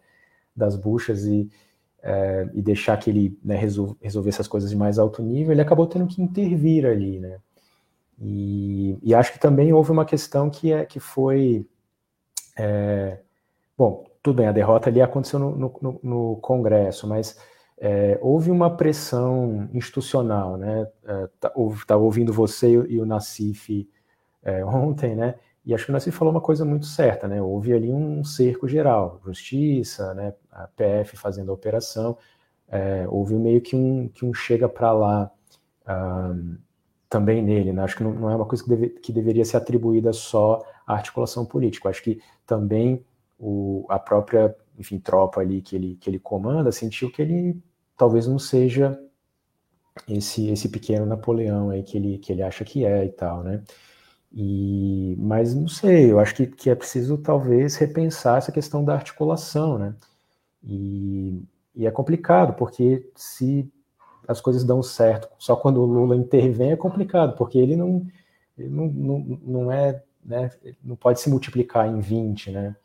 das buchas e, é, e deixar que ele né, resolver resolver essas coisas de mais alto nível, ele acabou tendo que intervir ali, né? E, e acho que também houve uma questão que, é, que foi. É, bom, tudo bem, a derrota ali aconteceu no, no, no Congresso, mas é, houve uma pressão institucional, né? Estava é, tá, ouvindo você e o Nassif é, ontem, né? E acho que o Nassif falou uma coisa muito certa, né? Houve ali um cerco geral, justiça, né? A PF fazendo a operação, é, houve meio que um, que um chega para lá um, também nele, né? Acho que não, não é uma coisa que, deve, que deveria ser atribuída só à articulação política. Acho que também o, a própria, enfim, tropa ali que ele, que ele comanda sentiu que ele talvez não seja esse esse pequeno Napoleão aí que ele, que ele acha que é e tal, né? E, mas não sei, eu acho que, que é preciso talvez repensar essa questão da articulação, né? E, e é complicado, porque se as coisas dão certo só quando o Lula intervém é complicado, porque ele não, ele não, não, não é, né, não pode se multiplicar em 20, né?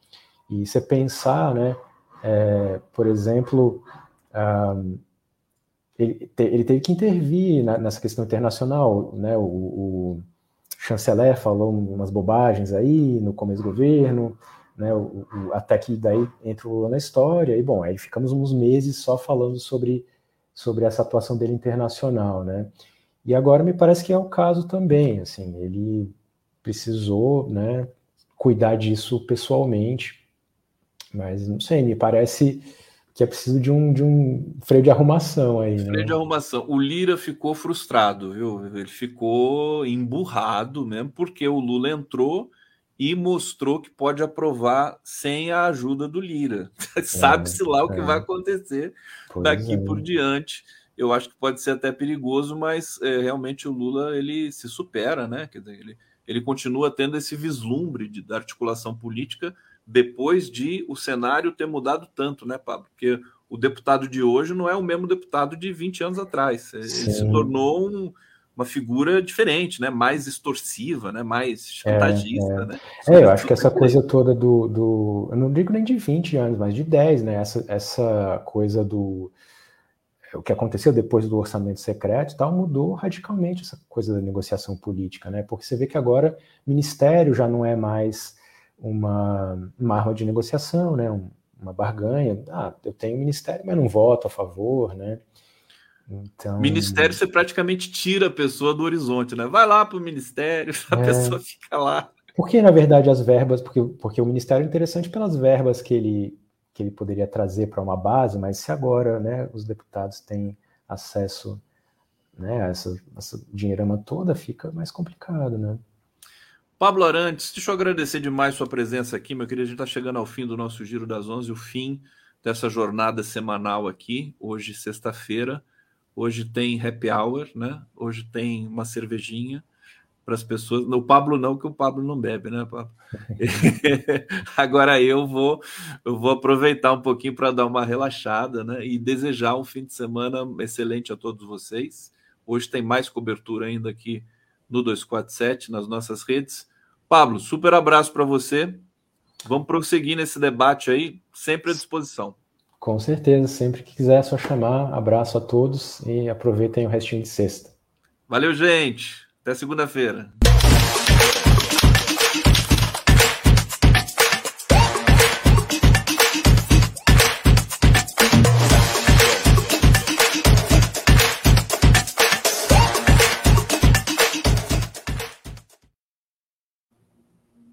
E você pensar, né, é, por exemplo, um, ele, te, ele, teve que intervir na, nessa questão internacional, né, o, o, chanceler falou umas bobagens aí no começo do governo, né, o, o, até que daí entra o na história, e bom, aí ficamos uns meses só falando sobre, sobre essa atuação dele internacional, né, e agora me parece que é o caso também, assim, ele precisou, né, cuidar disso pessoalmente, mas não sei, me parece que é preciso de um, de um freio de arrumação aí. Né? Freio de arrumação. O Lira ficou frustrado, viu? Ele ficou emburrado mesmo, porque o Lula entrou e mostrou que pode aprovar sem a ajuda do Lira. (laughs) É, Sabe-se lá o que é. vai acontecer pois daqui é. por diante. Eu acho que pode ser até perigoso, mas é, realmente o Lula ele se supera, né? Quer dizer, ele, ele continua tendo esse vislumbre de, da articulação política depois de o cenário ter mudado tanto, né, Pablo? Porque o deputado de hoje não é o mesmo deputado de 20 anos atrás. Ele Sim. se tornou um, uma figura diferente, né? Mais extorsiva, né? Mais chantagista, é, é. né? É, eu acho que essa coisa toda do, do. Eu não digo nem de 20 anos, mas de 10, né? Essa, essa coisa do. o que aconteceu depois do orçamento secreto e tal mudou radicalmente essa coisa da negociação política, né? Porque você vê que agora ministério já não é mais uma, uma arma de negociação, né? Um, uma barganha. Ah, eu tenho ministério, mas não voto a favor, né? Então... Ministério você praticamente tira a pessoa do horizonte, né? Vai lá para o ministério, (laughs) a é... pessoa fica lá. Porque, na verdade, as verbas, porque, porque o ministério é interessante pelas verbas que ele, que ele poderia trazer para uma base, mas se agora né, os deputados têm acesso né, a essa, essa dinheirama toda, fica mais complicado, né? Pablo Arantes, deixa eu agradecer demais sua presença aqui, meu querido. A gente está chegando ao fim do nosso Giro das Onze, o fim dessa jornada semanal aqui, hoje, sexta-feira. Hoje tem happy hour, né? Hoje tem uma cervejinha para as pessoas. O Pablo não, que o Pablo não bebe, né, Pablo? (laughs) (laughs) Agora eu vou, eu vou aproveitar um pouquinho para dar uma relaxada, né? E desejar um fim de semana excelente a todos vocês. Hoje tem mais cobertura ainda aqui no 247 nas nossas redes. Pablo, super abraço para você. Vamos prosseguir nesse debate aí, sempre à disposição. Com certeza, sempre que quiser é só chamar. Abraço a todos e aproveitem o restinho de sexta. Valeu, gente. Até segunda-feira.